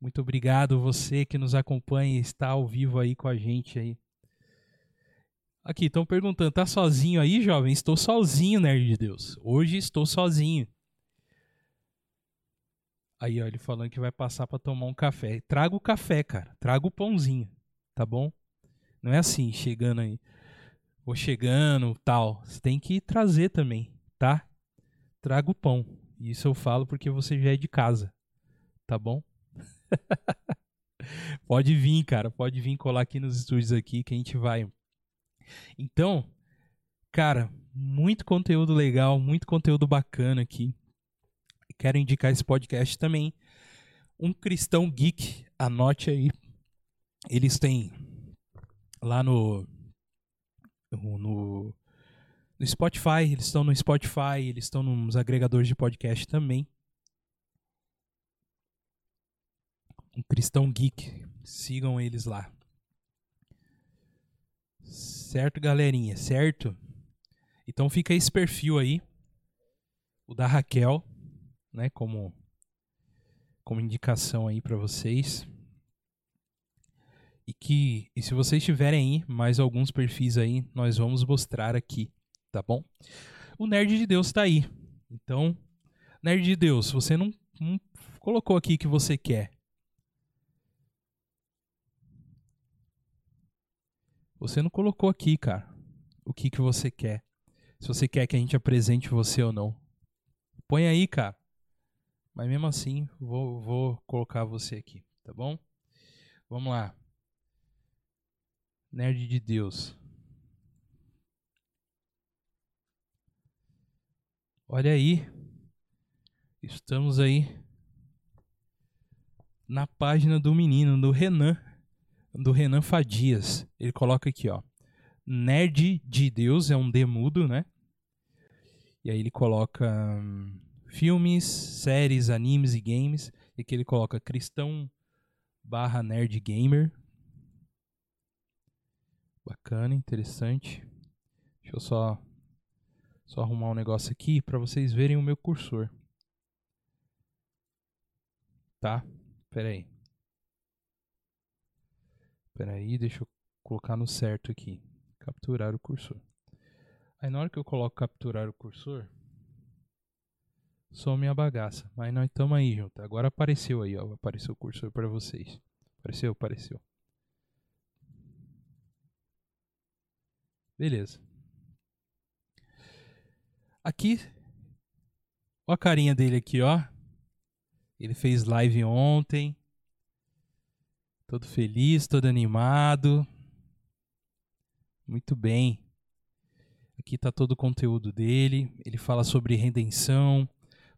Muito obrigado você que nos acompanha e está ao vivo aí com a gente aí. Aqui, estão perguntando, tá sozinho aí, jovem? Estou sozinho, nerd de Deus. Hoje estou sozinho. Aí, ó, ele falando que vai passar para tomar um café. Traga o café, cara. Traga o pãozinho, tá bom? Não é assim, chegando aí ou chegando, tal. Você tem que trazer também, tá? Traga o pão. Isso eu falo porque você já é de casa, tá bom? pode vir, cara. Pode vir colar aqui nos estúdios aqui que a gente vai. Então, cara, muito conteúdo legal, muito conteúdo bacana aqui. Quero indicar esse podcast também. Um Cristão Geek, anote aí. Eles têm lá no no, no Spotify, eles estão no Spotify, eles estão nos agregadores de podcast também. Um Cristão Geek, sigam eles lá. Certo, galerinha, certo? Então fica esse perfil aí, o da Raquel, né, como como indicação aí para vocês. E que, e se vocês tiverem aí mais alguns perfis aí, nós vamos mostrar aqui, tá bom? O Nerd de Deus está aí. Então, Nerd de Deus, você não, não colocou aqui que você quer. Você não colocou aqui, cara, o que, que você quer. Se você quer que a gente apresente você ou não. Põe aí, cara. Mas mesmo assim, vou, vou colocar você aqui, tá bom? Vamos lá. Nerd de Deus. Olha aí. Estamos aí na página do menino, do Renan, do Renan Fadias. Ele coloca aqui, ó. Nerd de Deus é um demudo, né? E aí ele coloca hum, filmes, séries, animes e games. E aqui ele coloca cristão barra nerd gamer. Bacana, interessante. Deixa eu só só arrumar um negócio aqui para vocês verem o meu cursor. Tá? Pera aí. Pera aí, deixa eu colocar no certo aqui. Capturar o cursor. Aí na hora que eu coloco capturar o cursor, some a bagaça. Mas nós estamos aí junto. Agora apareceu aí, ó. Apareceu o cursor para vocês. Apareceu? Apareceu. Beleza. Aqui, ó a carinha dele aqui, ó. Ele fez live ontem. Todo feliz, todo animado. Muito bem. Aqui está todo o conteúdo dele. Ele fala sobre redenção,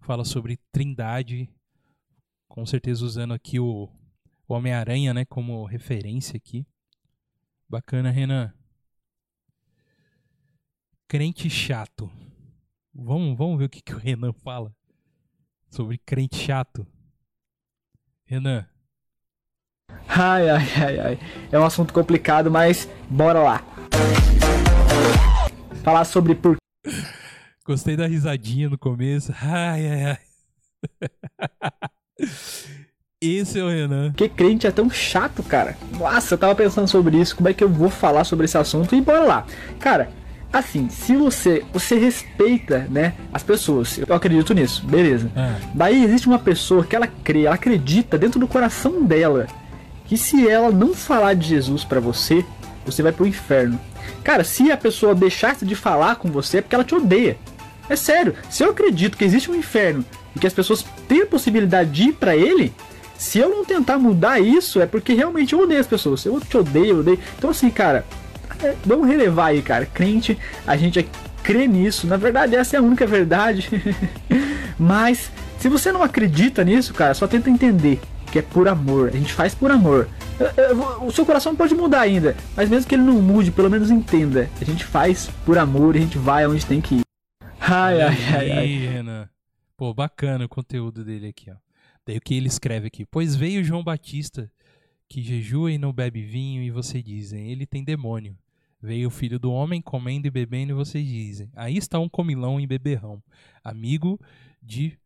fala sobre trindade, com certeza usando aqui o, o Homem-Aranha né, como referência aqui. Bacana, Renan crente chato. Vamos, vamos ver o que, que o Renan fala sobre crente chato. Renan. Ai, ai, ai, ai. É um assunto complicado, mas bora lá. Falar sobre por. Gostei da risadinha no começo. Ai, ai, ai. Esse é o Renan. Que crente é tão chato, cara. Nossa, eu tava pensando sobre isso. Como é que eu vou falar sobre esse assunto? E bora lá. Cara, assim, se você você respeita, né, as pessoas, eu acredito nisso, beleza. É. Daí existe uma pessoa que ela crê, ela acredita dentro do coração dela que se ela não falar de Jesus para você, você vai pro inferno. Cara, se a pessoa deixasse de falar com você é porque ela te odeia. É sério, se eu acredito que existe um inferno e que as pessoas têm a possibilidade de ir para ele, se eu não tentar mudar isso, é porque realmente eu odeio as pessoas. Eu te odeio, eu odeio. Então assim, cara, vamos relevar aí, cara. Crente, a gente é crê nisso. Na verdade, essa é a única verdade. Mas, se você não acredita nisso, cara, só tenta entender que é por amor. A gente faz por amor. O seu coração pode mudar ainda, mas mesmo que ele não mude, pelo menos entenda. A gente faz por amor e a gente vai aonde tem que ir. Ai, ai, ai, ai. Renan. Pô, bacana o conteúdo dele aqui, ó. Daí o que ele escreve aqui. Pois veio João Batista, que jejua e não bebe vinho, e você dizem, ele tem demônio. Veio o filho do homem comendo e bebendo, e vocês dizem: Aí está um comilão e beberrão, amigo de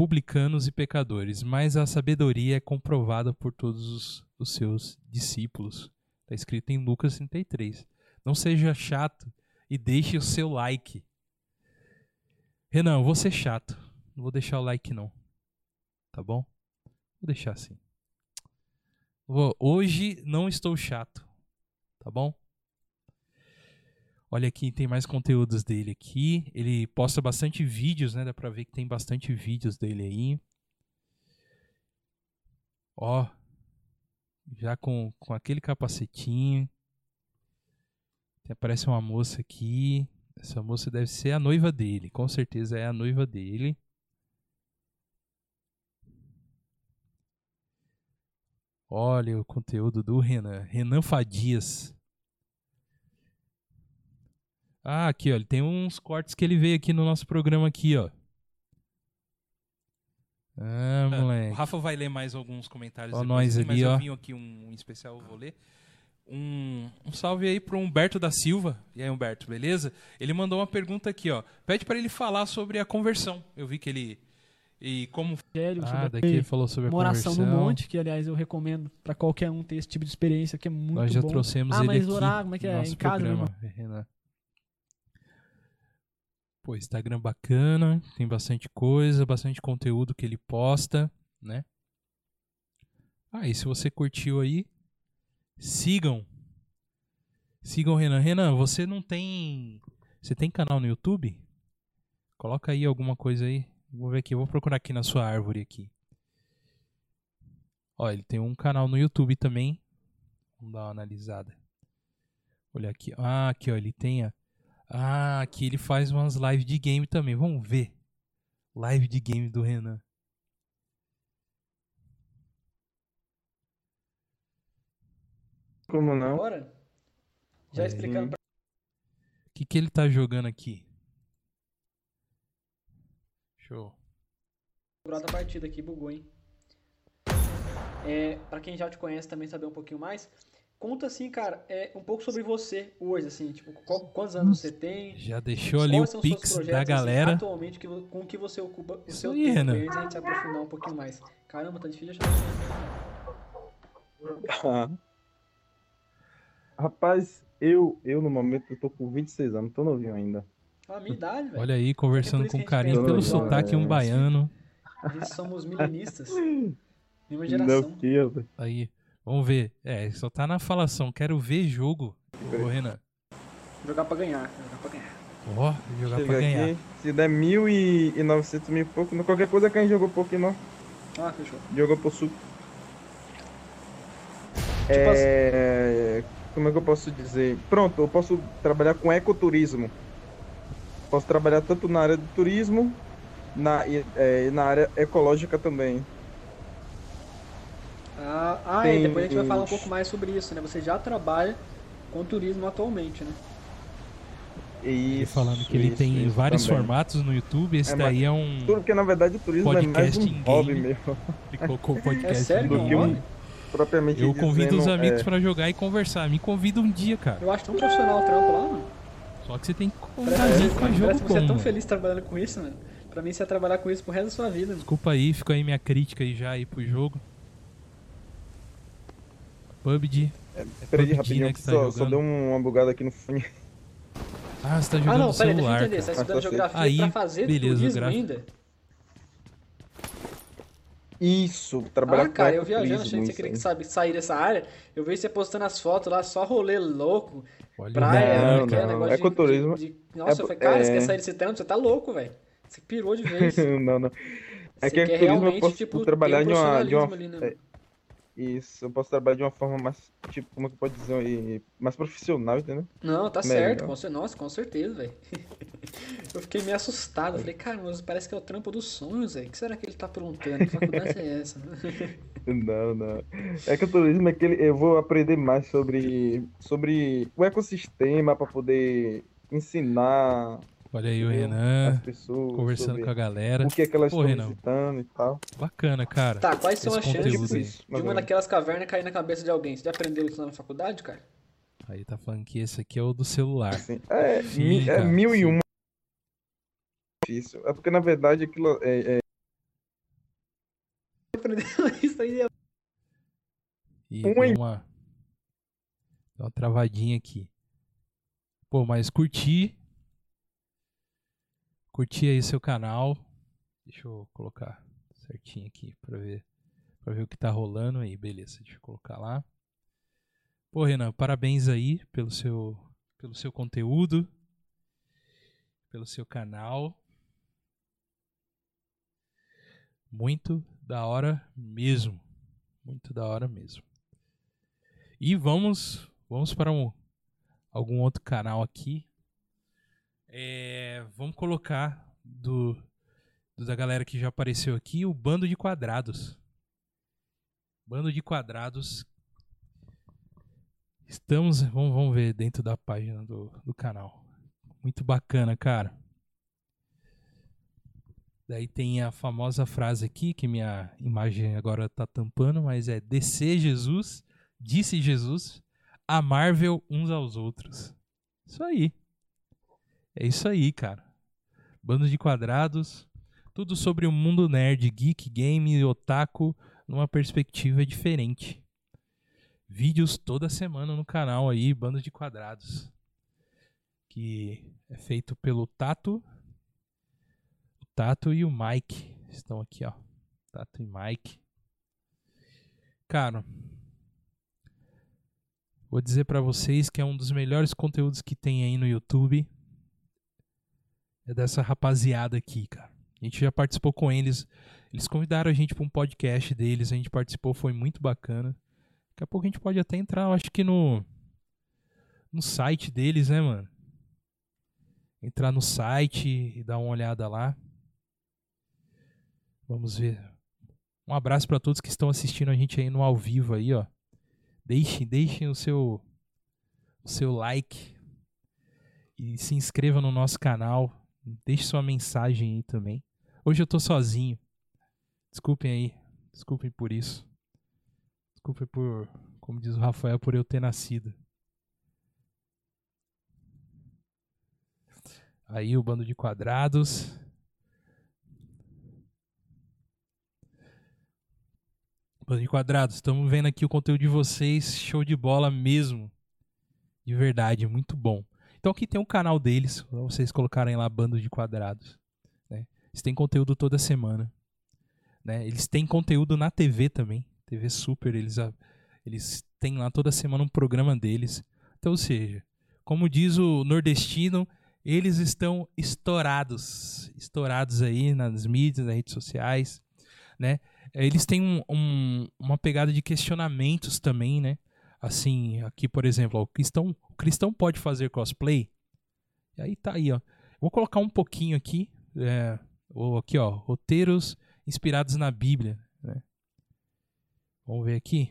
publicanos e pecadores. Mas a sabedoria é comprovada por todos os, os seus discípulos. Está escrito em Lucas 33. Não seja chato e deixe o seu like. Renan, eu vou ser chato. Não vou deixar o like, não. Tá bom? Vou deixar assim. Hoje não estou chato tá bom? Olha aqui, tem mais conteúdos dele aqui. Ele posta bastante vídeos, né? Dá pra ver que tem bastante vídeos dele aí. Ó, já com, com aquele capacetinho. Aparece uma moça aqui. Essa moça deve ser a noiva dele. Com certeza é a noiva dele. Olha o conteúdo do Renan. Renan Fadias. Ah, aqui, ó. Ele tem uns cortes que ele veio aqui no nosso programa aqui, ó. Ah, é, moleque. o Rafa vai ler mais alguns comentários ó, depois, nós ali, mas ó. eu vim aqui um especial, eu vou ler. Um, um salve aí pro Humberto da Silva. E aí, Humberto, beleza? Ele mandou uma pergunta aqui, ó. Pede para ele falar sobre a conversão. Eu vi que ele e como. Sério, ah, daqui ele falou sobre a oração no monte, que aliás eu recomendo para qualquer um ter esse tipo de experiência, que é muito Nós já bom. trouxemos ah, ele mas aqui orar, como é que é? Em casa, programa, Renan. Pô, Instagram bacana, tem bastante coisa, bastante conteúdo que ele posta, né? Ah, e se você curtiu aí, sigam. Sigam o Renan. Renan, você não tem. Você tem canal no YouTube? Coloca aí alguma coisa aí. Vou ver aqui, vou procurar aqui na sua árvore aqui. Ó, ele tem um canal no YouTube também. Vamos dar uma analisada. Olha aqui. Ah, aqui, ó, ele tem a... Ah, aqui ele faz umas lives de game também. Vamos ver. Live de game do Renan. Como não? Bora. Já explicando pra... O que, que ele tá jogando aqui? Show. da partida aqui, bugou, hein? É, pra quem já te conhece também saber um pouquinho mais, conta assim, cara, é, um pouco sobre você hoje, assim, tipo, qual, quantos anos você tem? Já deixou ali o pix da assim, galera. Assim, atualmente, que, com que você ocupa o Isso seu aí, tempo, antes a gente se aprofundar um pouquinho mais. Caramba, tá difícil de achar. Rapaz, eu, eu no momento eu tô com 26 anos, tô novinho ainda. A minha idade, velho. Olha aí, conversando com carinho pelo sotaque um baiano. Nós somos milenistas. Mesma geração. Meu Aí, vamos ver. É, só tá na falação. Quero ver jogo. Ô, Renan. Jogar pra ganhar. Jogar pra ganhar. Ó, oh, jogar Chega pra ganhar. Aqui, se der mil e novecentos mil e pouco, qualquer coisa que a gente jogou pouco, não. Ah, fechou. Jogou por sul. Tipo é... Assim. Como é que eu posso dizer? Pronto, eu posso trabalhar com ecoturismo. Posso trabalhar tanto na área do turismo na, e, é, na área ecológica também. Ah, ah é, depois a gente vai falar um pouco mais sobre isso, né? Você já trabalha com turismo atualmente, né? Isso, falando que ele isso, tem isso vários também. formatos no YouTube, esse é, daí é um. Tudo porque na verdade o turismo é mais um hobby mesmo. Ele colocou podcast é sério, do que um, propriamente Eu convido dizendo, os amigos é... para jogar e conversar. Me convida um dia, cara. Eu acho tão profissional o trampo lá, mano. Só que você tem que convidar é, com o jogo Parece que você é tão feliz trabalhando com isso, mano. Pra mim, você ia trabalhar com isso pro resto da sua vida. Mano. Desculpa aí, fica aí minha crítica aí já aí pro jogo. PUBG. É, peraí, rapidinho, né, que tá só, jogando. só deu uma bugada aqui no fone. Ah, você tá jogando ah, não, no peraí, celular, deixa eu entender. Você tá estudando geografia aí, pra fazer beleza, turismo ainda? Isso, trabalhar ah, com cara, eu viajando, achei que você queria que sabe, sair dessa área. Eu vejo você postando as fotos lá, só rolê louco. Olha, praia, não, não, negócio ecoturismo. De, de... Nossa, é, eu falei, cara, é... você quer sair desse trampo? Você tá louco, velho. Você pirou de vez. não, não. É você que ecoturismo eu posso tipo, trabalhar um de uma. De uma ali, né? é, isso, eu posso trabalhar de uma forma mais, tipo, como é que pode dizer, mais profissional, entendeu? Não, tá Melhor. certo, com, nossa, com certeza, velho. eu fiquei meio assustado, falei, cara, mas parece que é o trampo dos sonhos, velho. O que será que ele tá perguntando? Que faculdade é essa? não, não. É que o turismo é que eu vou aprender mais sobre, sobre o ecossistema para poder ensinar Olha aí o Renan pessoas, conversando com a galera. O que é que elas Pô, estão visitando e tal. Bacana, cara. Tá, quais são as chances de uma daquelas cavernas cair na cabeça de alguém? Você já aprendeu isso na faculdade, cara? Aí tá falando que esse aqui é o do celular. Assim, é, Sim, é mil e uma. Difícil. É porque na verdade aquilo é. é... isso aí é... E um deu uma... Deu uma travadinha aqui. Pô, mas curti curtir aí seu canal. Deixa eu colocar certinho aqui para ver para ver o que tá rolando aí, beleza? Deixa eu colocar lá. Pô, Renan, parabéns aí pelo seu pelo seu conteúdo, pelo seu canal. Muito da hora mesmo. Muito da hora mesmo. E vamos, vamos para um, algum outro canal aqui. É, vamos colocar do, do, da galera que já apareceu aqui o Bando de Quadrados. Bando de Quadrados. Estamos, vamos, vamos ver dentro da página do, do canal. Muito bacana, cara. Daí tem a famosa frase aqui, que minha imagem agora tá tampando, mas é descer Jesus, disse Jesus, amável uns aos outros. Isso aí. É isso aí, cara. Bando de quadrados, tudo sobre o mundo nerd, geek, game otaku numa perspectiva diferente. Vídeos toda semana no canal aí, Bando de Quadrados. Que é feito pelo Tato Tato e o Mike estão aqui, ó. Tato e Mike. Cara, vou dizer para vocês que é um dos melhores conteúdos que tem aí no YouTube. É dessa rapaziada aqui, cara. A gente já participou com eles. Eles convidaram a gente para um podcast deles. A gente participou, foi muito bacana. Daqui a pouco a gente pode até entrar, eu acho que no no site deles, né, mano? Entrar no site e dar uma olhada lá. Vamos ver. Um abraço para todos que estão assistindo a gente aí no ao vivo aí, ó. Deixem, deixem o seu o seu like e se inscreva no nosso canal. Deixe sua mensagem aí também. Hoje eu tô sozinho. Desculpem aí. Desculpem por isso. Desculpem por, como diz o Rafael, por eu ter nascido. Aí o bando de quadrados. de Quadrados, estamos vendo aqui o conteúdo de vocês, show de bola mesmo. De verdade, muito bom. Então aqui tem um canal deles, vocês colocarem lá Bando de Quadrados. Né? Eles têm conteúdo toda semana. Né? Eles têm conteúdo na TV também, TV Super, eles, eles têm lá toda semana um programa deles. Então, ou seja, como diz o nordestino, eles estão estourados, estourados aí nas mídias, nas redes sociais, né? É, eles têm um, um, uma pegada de questionamentos também, né? Assim, aqui, por exemplo, ó, o, cristão, o cristão pode fazer cosplay? E aí tá aí, ó. Vou colocar um pouquinho aqui, é, aqui, ó, roteiros inspirados na Bíblia, né? Vamos ver aqui.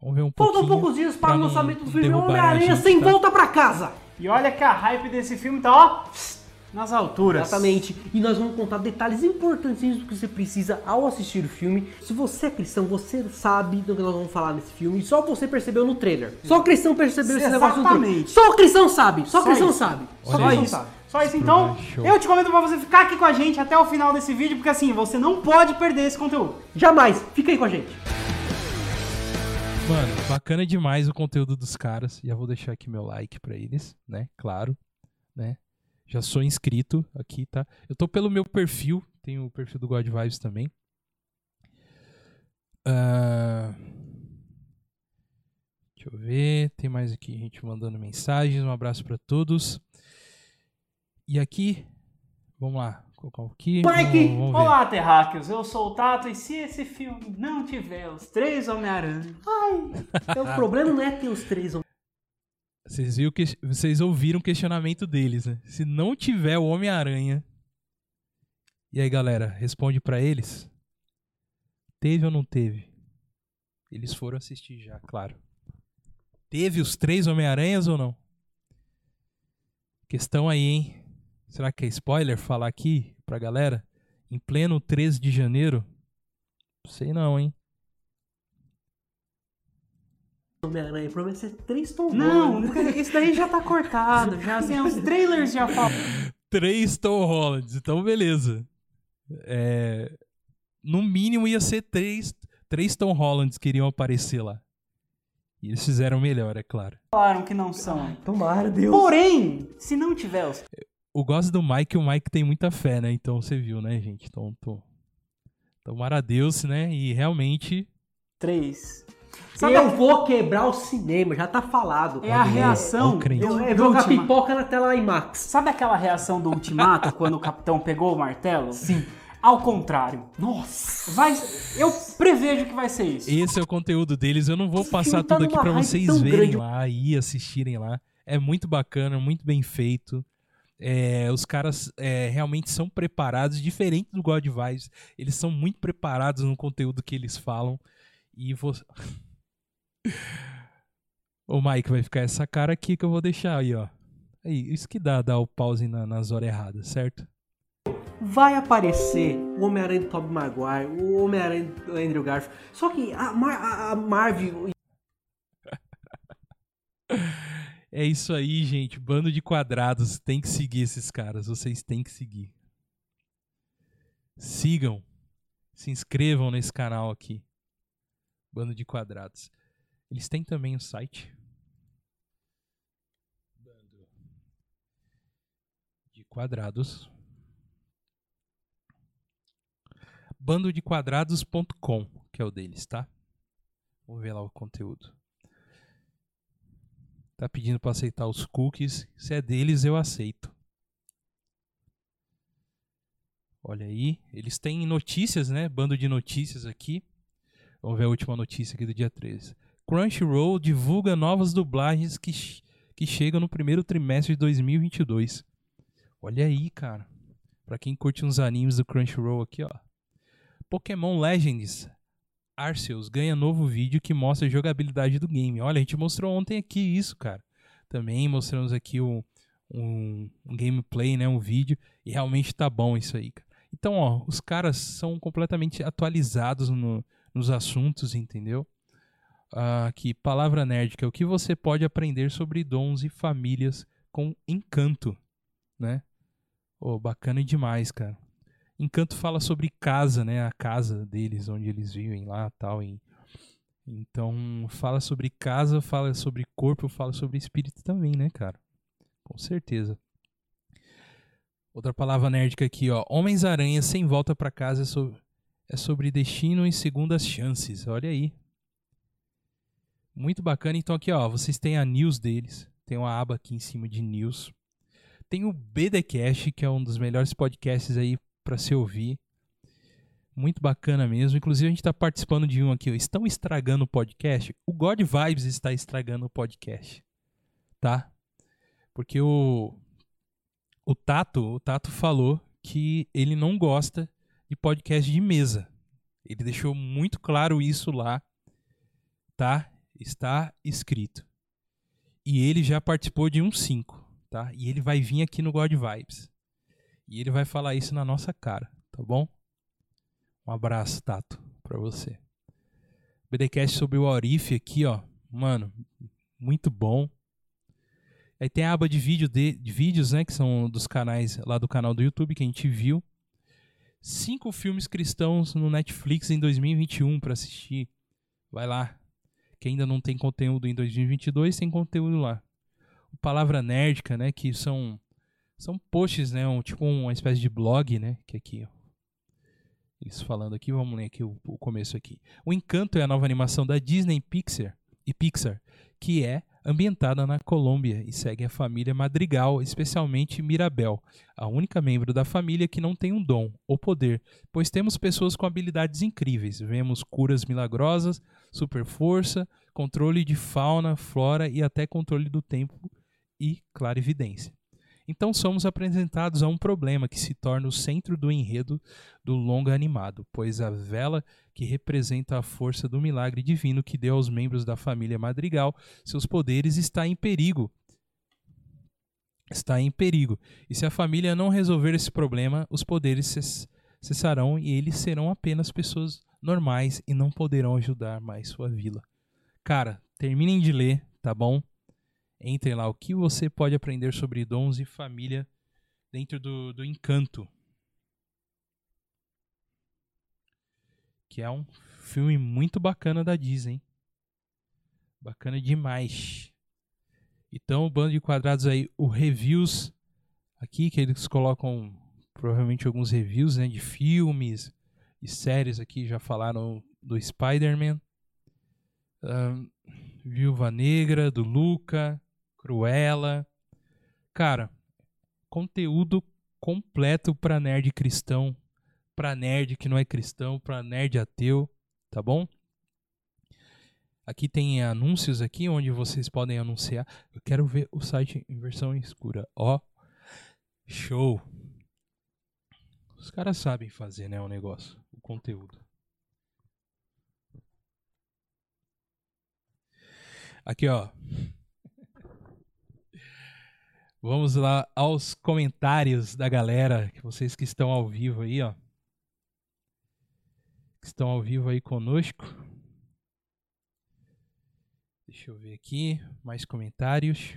Vamos ver um pouquinho. Faltam poucos dias para o lançamento do filme Homem-Aranha sem tá? volta para casa. E olha que a hype desse filme tá, ó nas alturas. Exatamente. E nós vamos contar detalhes importantes do que você precisa ao assistir o filme. Se você é cristão, você sabe do que nós vamos falar nesse filme. Só você percebeu no trailer. Só o cristão percebeu esse negócio no trailer. Só o cristão sabe. Só o cristão isso. sabe. Só Olha cristão sabe. Só isso, então, eu te convido pra você ficar aqui com a gente até o final desse vídeo, porque assim, você não pode perder esse conteúdo. Jamais, fica aí com a gente. Mano, bacana demais o conteúdo dos caras. Já vou deixar aqui meu like pra eles, né? Claro, né? Já sou inscrito aqui, tá? Eu tô pelo meu perfil, tem o perfil do God Vibes também. Uh... Deixa eu ver, tem mais aqui gente mandando mensagens. Um abraço para todos. E aqui, vamos lá, colocar aqui. Mike, vamos, vamos olá, terráqueos. Eu sou o Tato e se esse filme não tiver os três Homem-Aranha, ai, o problema não é ter os três Homem vocês, viu que, vocês ouviram o questionamento deles, né? Se não tiver o Homem-Aranha. E aí, galera, responde para eles. Teve ou não teve? Eles foram assistir já, claro. Teve os três Homem-Aranhas ou não? Questão aí, hein? Será que é spoiler falar aqui pra galera? Em pleno 13 de janeiro? Sei não, hein? Homem-Aranha. Promete ser três Tom Não, isso daí já tá cortado. Já, assim, os trailers já falam. Três Tom Hollands, então beleza. É, no mínimo ia ser três, três Tom Hollands que iriam aparecer lá. E eles fizeram melhor, é claro. Falaram que não são. Tomara, Deus. Porém, se não tiver os... Eu gosto do Mike, o Mike tem muita fé, né? Então você viu, né, gente? Então, tô... tomara a Deus, né? E realmente... Três. Sabe eu vou quebrar o cinema, já tá falado. É a reação. É, eu, eu vou colocar pipoca na tela IMAX. Sabe aquela reação do Ultimato quando o capitão pegou o martelo? Sim. ao contrário. Nossa! Vai, eu prevejo que vai ser isso. Esse é o conteúdo deles. Eu não vou Esse passar tá tudo aqui para vocês verem grande. lá e assistirem lá. É muito bacana, muito bem feito. É, os caras é, realmente são preparados, diferente do God Vibes. Eles são muito preparados no conteúdo que eles falam. E você. O Mike vai ficar essa cara aqui que eu vou deixar aí, ó. Aí, isso que dá, dá o pause na, nas horas erradas, certo? Vai aparecer o Homem-Aranha do Tobey Maguire, o Homem-Aranha do Andrew Garfield. Só que a, Mar a Marvel. É isso aí, gente. Bando de quadrados. Tem que seguir esses caras. Vocês têm que seguir. Sigam. Se inscrevam nesse canal aqui. Bando de quadrados. Eles têm também o um site. Bando de quadrados. bandodequadrados.com, que é o deles, tá? Vamos ver lá o conteúdo. Tá pedindo para aceitar os cookies. Se é deles, eu aceito. Olha aí, eles têm notícias, né? Bando de notícias aqui. Vamos ver a última notícia aqui do dia 13. Crunchyroll divulga novas dublagens que, que chegam no primeiro trimestre de 2022. Olha aí, cara. Pra quem curte uns animes do Crunchyroll aqui, ó. Pokémon Legends Arceus ganha novo vídeo que mostra a jogabilidade do game. Olha, a gente mostrou ontem aqui isso, cara. Também mostramos aqui um, um, um gameplay, né, um vídeo, e realmente tá bom isso aí, cara. Então, ó, os caras são completamente atualizados no, nos assuntos, entendeu? Aqui, palavra nerd, que é o que você pode aprender sobre dons e famílias com encanto, né? Oh, bacana demais, cara. Encanto fala sobre casa, né? A casa deles, onde eles vivem lá, tal. E, então, fala sobre casa, fala sobre corpo, fala sobre espírito também, né, cara? Com certeza. Outra palavra nerdica aqui, ó. Homens-Aranha sem volta para casa é sobre, é sobre destino e segundas chances. Olha aí. Muito bacana. Então aqui, ó, vocês têm a news deles. Tem uma aba aqui em cima de news. Tem o BDcast, que é um dos melhores podcasts aí para se ouvir. Muito bacana mesmo. Inclusive, a gente está participando de um aqui. Ó. Estão estragando o podcast? O God Vibes está estragando o podcast. Tá? Porque o, o Tato, o Tato falou que ele não gosta de podcast de mesa. Ele deixou muito claro isso lá. Tá? Está escrito. E ele já participou de um 5, tá? E ele vai vir aqui no God Vibes. E ele vai falar isso na nossa cara, tá bom? Um abraço, Tato, pra você. BDcast sobre o Orif aqui, ó. Mano, muito bom. Aí tem a aba de, vídeo de, de, vídeos, né? Que são dos canais lá do canal do YouTube que a gente viu. Cinco filmes cristãos no Netflix em 2021 para assistir. Vai lá. Quem ainda não tem conteúdo em 2022, tem conteúdo lá. O Palavra Nerdica, né? Que são são posts, né? Um, tipo uma espécie de blog, né? Que aqui, ó. Eles falando aqui, vamos ler aqui o, o começo aqui. O Encanto é a nova animação da Disney Pixar e Pixar, que é ambientada na Colômbia e segue a família Madrigal, especialmente Mirabel, a única membro da família que não tem um dom ou poder, pois temos pessoas com habilidades incríveis. Vemos curas milagrosas, super força, controle de fauna, flora e até controle do tempo e clarividência. Então somos apresentados a um problema que se torna o centro do enredo do longa animado, pois a vela que representa a força do milagre divino que deu aos membros da família Madrigal seus poderes está em perigo. Está em perigo. E se a família não resolver esse problema, os poderes cessarão e eles serão apenas pessoas normais e não poderão ajudar mais sua vila. Cara, terminem de ler, tá bom? Entre lá, o que você pode aprender sobre dons e família dentro do, do Encanto. Que é um filme muito bacana da Disney. Bacana demais. Então, o bando de quadrados aí, o reviews aqui, que eles colocam provavelmente alguns reviews né, de filmes e séries aqui, já falaram do Spider-Man. Um, Viúva Negra, do Luca, Cruella. Cara, conteúdo completo para nerd cristão, para nerd que não é cristão, para nerd ateu, tá bom? Aqui tem anúncios aqui onde vocês podem anunciar. Eu quero ver o site em versão escura. Ó, show. Os caras sabem fazer, né, o negócio, o conteúdo. Aqui, ó. Vamos lá aos comentários da galera, vocês que estão ao vivo aí, ó. Que estão ao vivo aí conosco. Deixa eu ver aqui, mais comentários.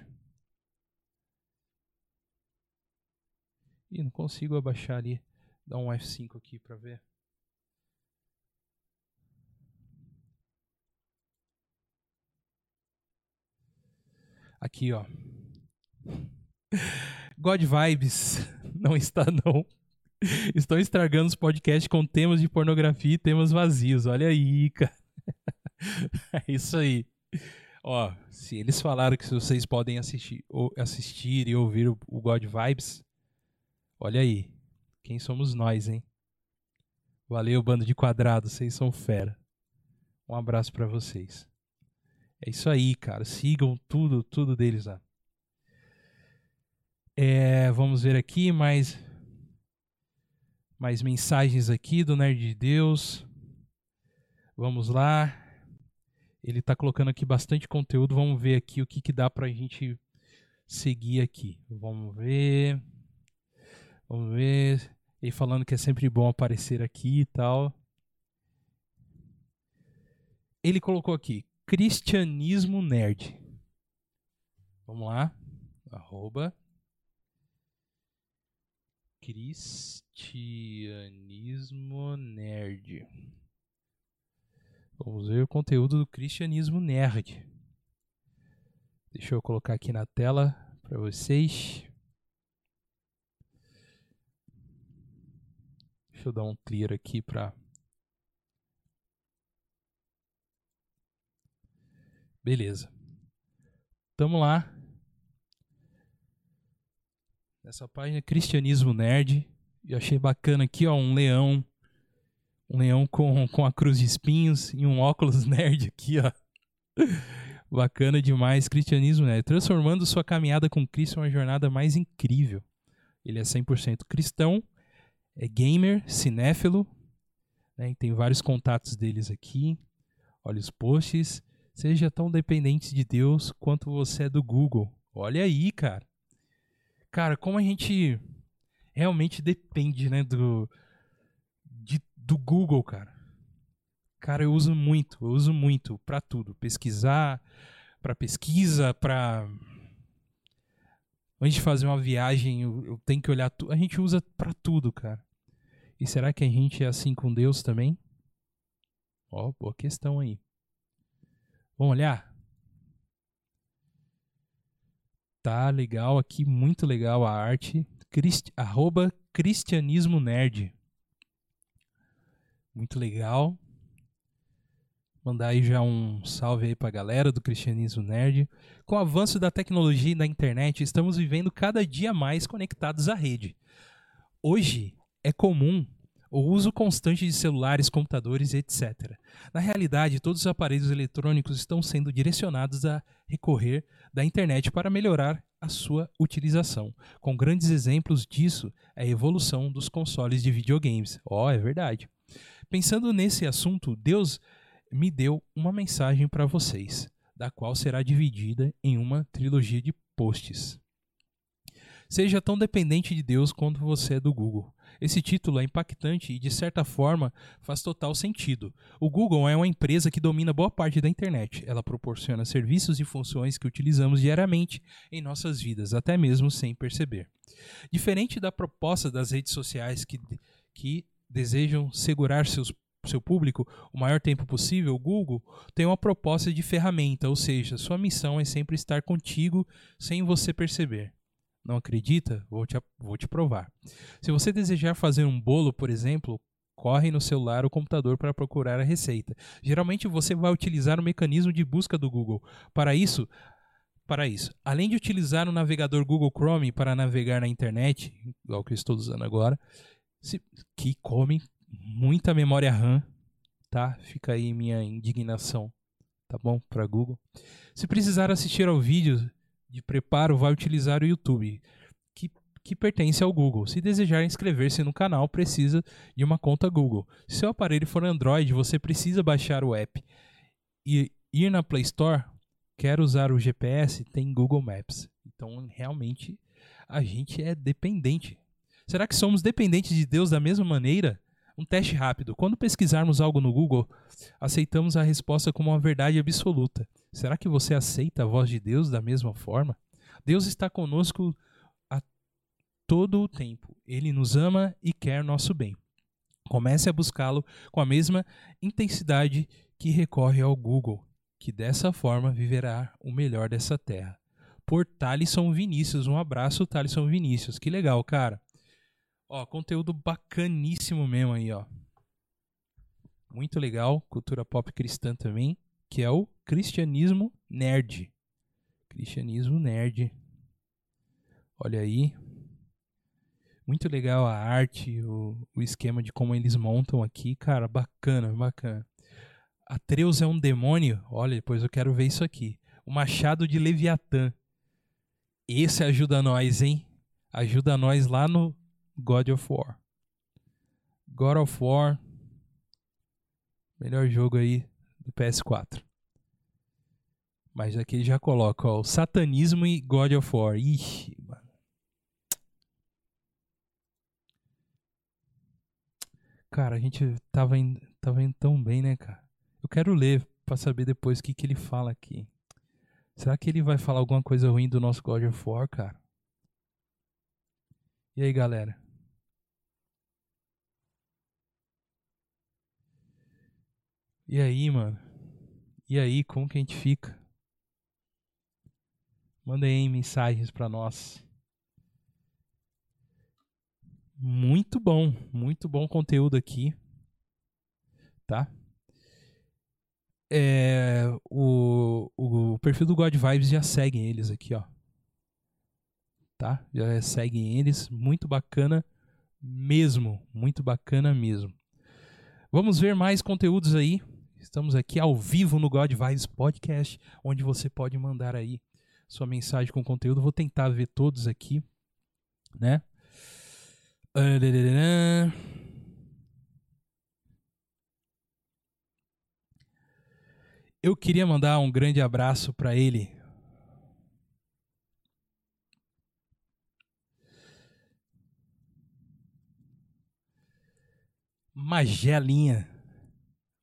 Ih, não consigo abaixar ali. Dar um F5 aqui para ver. Aqui, ó. God Vibes não está não. Estão estragando os podcasts com temas de pornografia e temas vazios. Olha aí, cara. É isso aí. Ó, se eles falaram que vocês podem assistir, ou, assistir e ouvir o, God Vibes, olha aí. Quem somos nós, hein? Valeu, bando de quadrados, vocês são fera. Um abraço para vocês. É isso aí, cara. Sigam tudo, tudo deles lá. É, vamos ver aqui mais mais mensagens aqui do Nerd de Deus. Vamos lá. Ele está colocando aqui bastante conteúdo. Vamos ver aqui o que, que dá para a gente seguir aqui. Vamos ver. Vamos ver. Ele falando que é sempre bom aparecer aqui e tal. Ele colocou aqui Cristianismo Nerd. Vamos lá. Arroba. Cristianismo Nerd. Vamos ver o conteúdo do Cristianismo Nerd. Deixa eu colocar aqui na tela para vocês. Deixa eu dar um clear aqui para Beleza. Tamo lá. Nessa página Cristianismo Nerd. Eu achei bacana aqui, ó, um leão. Um leão com, com a cruz de espinhos e um óculos nerd aqui, ó. Bacana demais, Cristianismo Nerd. Transformando sua caminhada com Cristo em uma jornada mais incrível. Ele é 100% cristão, é gamer, cinéfilo, né? tem vários contatos deles aqui. Olha os posts. Seja tão dependente de Deus quanto você é do Google. Olha aí, cara. Cara, como a gente realmente depende, né, do de, do Google, cara. Cara, eu uso muito, eu uso muito para tudo, pesquisar, para pesquisa, para antes de fazer uma viagem, eu, eu tenho que olhar tudo. A gente usa para tudo, cara. E será que a gente é assim com Deus também? Ó, oh, boa questão aí. Vamos olhar? Tá legal aqui, muito legal a arte. Arroba Cristianismo Nerd. Muito legal. Mandar aí já um salve aí pra galera do Cristianismo Nerd. Com o avanço da tecnologia e da internet, estamos vivendo cada dia mais conectados à rede. Hoje é comum o uso constante de celulares, computadores, etc. Na realidade, todos os aparelhos eletrônicos estão sendo direcionados a recorrer da internet para melhorar a sua utilização. Com grandes exemplos disso é a evolução dos consoles de videogames. Ó, oh, é verdade. Pensando nesse assunto, Deus me deu uma mensagem para vocês, da qual será dividida em uma trilogia de posts. Seja tão dependente de Deus quanto você é do Google. Esse título é impactante e, de certa forma, faz total sentido. O Google é uma empresa que domina boa parte da internet. Ela proporciona serviços e funções que utilizamos diariamente em nossas vidas, até mesmo sem perceber. Diferente da proposta das redes sociais que, que desejam segurar seus seu público o maior tempo possível, o Google tem uma proposta de ferramenta, ou seja, sua missão é sempre estar contigo sem você perceber. Não acredita? Vou te, vou te provar. Se você desejar fazer um bolo, por exemplo, corre no celular ou computador para procurar a receita. Geralmente você vai utilizar o mecanismo de busca do Google. Para isso, para isso, além de utilizar o navegador Google Chrome para navegar na internet, igual que eu estou usando agora, se, que comem muita memória RAM, tá? Fica aí minha indignação, tá bom? Para Google. Se precisar assistir ao vídeo de preparo, vai utilizar o YouTube, que, que pertence ao Google. Se desejar inscrever-se no canal, precisa de uma conta Google. Se seu aparelho for Android, você precisa baixar o app e ir na Play Store. Quer usar o GPS? Tem Google Maps. Então, realmente, a gente é dependente. Será que somos dependentes de Deus da mesma maneira? Um teste rápido. Quando pesquisarmos algo no Google, aceitamos a resposta como uma verdade absoluta. Será que você aceita a voz de Deus da mesma forma? Deus está conosco a todo o tempo. Ele nos ama e quer nosso bem. Comece a buscá-lo com a mesma intensidade que recorre ao Google, que dessa forma viverá o melhor dessa terra por Thalisson Vinícius. Um abraço, Thalisson Vinícius. Que legal, cara. Ó, conteúdo bacaníssimo mesmo aí, ó. Muito legal, cultura pop cristã também, que é o cristianismo nerd. Cristianismo nerd. Olha aí. Muito legal a arte, o, o esquema de como eles montam aqui, cara, bacana, bacana. Atreus é um demônio? Olha, depois eu quero ver isso aqui. O machado de Leviatã. Esse ajuda nós, hein? Ajuda nós lá no God of War. God of War. Melhor jogo aí do PS4. Mas aqui ele já coloca, ó, o satanismo e God of War. Ixi, mano. Cara, a gente tava indo, tava indo tão bem, né, cara? Eu quero ler para saber depois o que, que ele fala aqui. Será que ele vai falar alguma coisa ruim do nosso God of War, cara? E aí, galera? E aí, mano? E aí, como que a gente fica? Manda aí mensagens para nós. Muito bom, muito bom conteúdo aqui. Tá? é, o, o perfil do God Vibes já segue eles aqui, ó. Tá? Já seguem eles. Muito bacana mesmo. Muito bacana mesmo. Vamos ver mais conteúdos aí. Estamos aqui ao vivo no God Vibes Podcast, onde você pode mandar aí sua mensagem com conteúdo. Vou tentar ver todos aqui, né? Eu queria mandar um grande abraço para ele. Magelinha.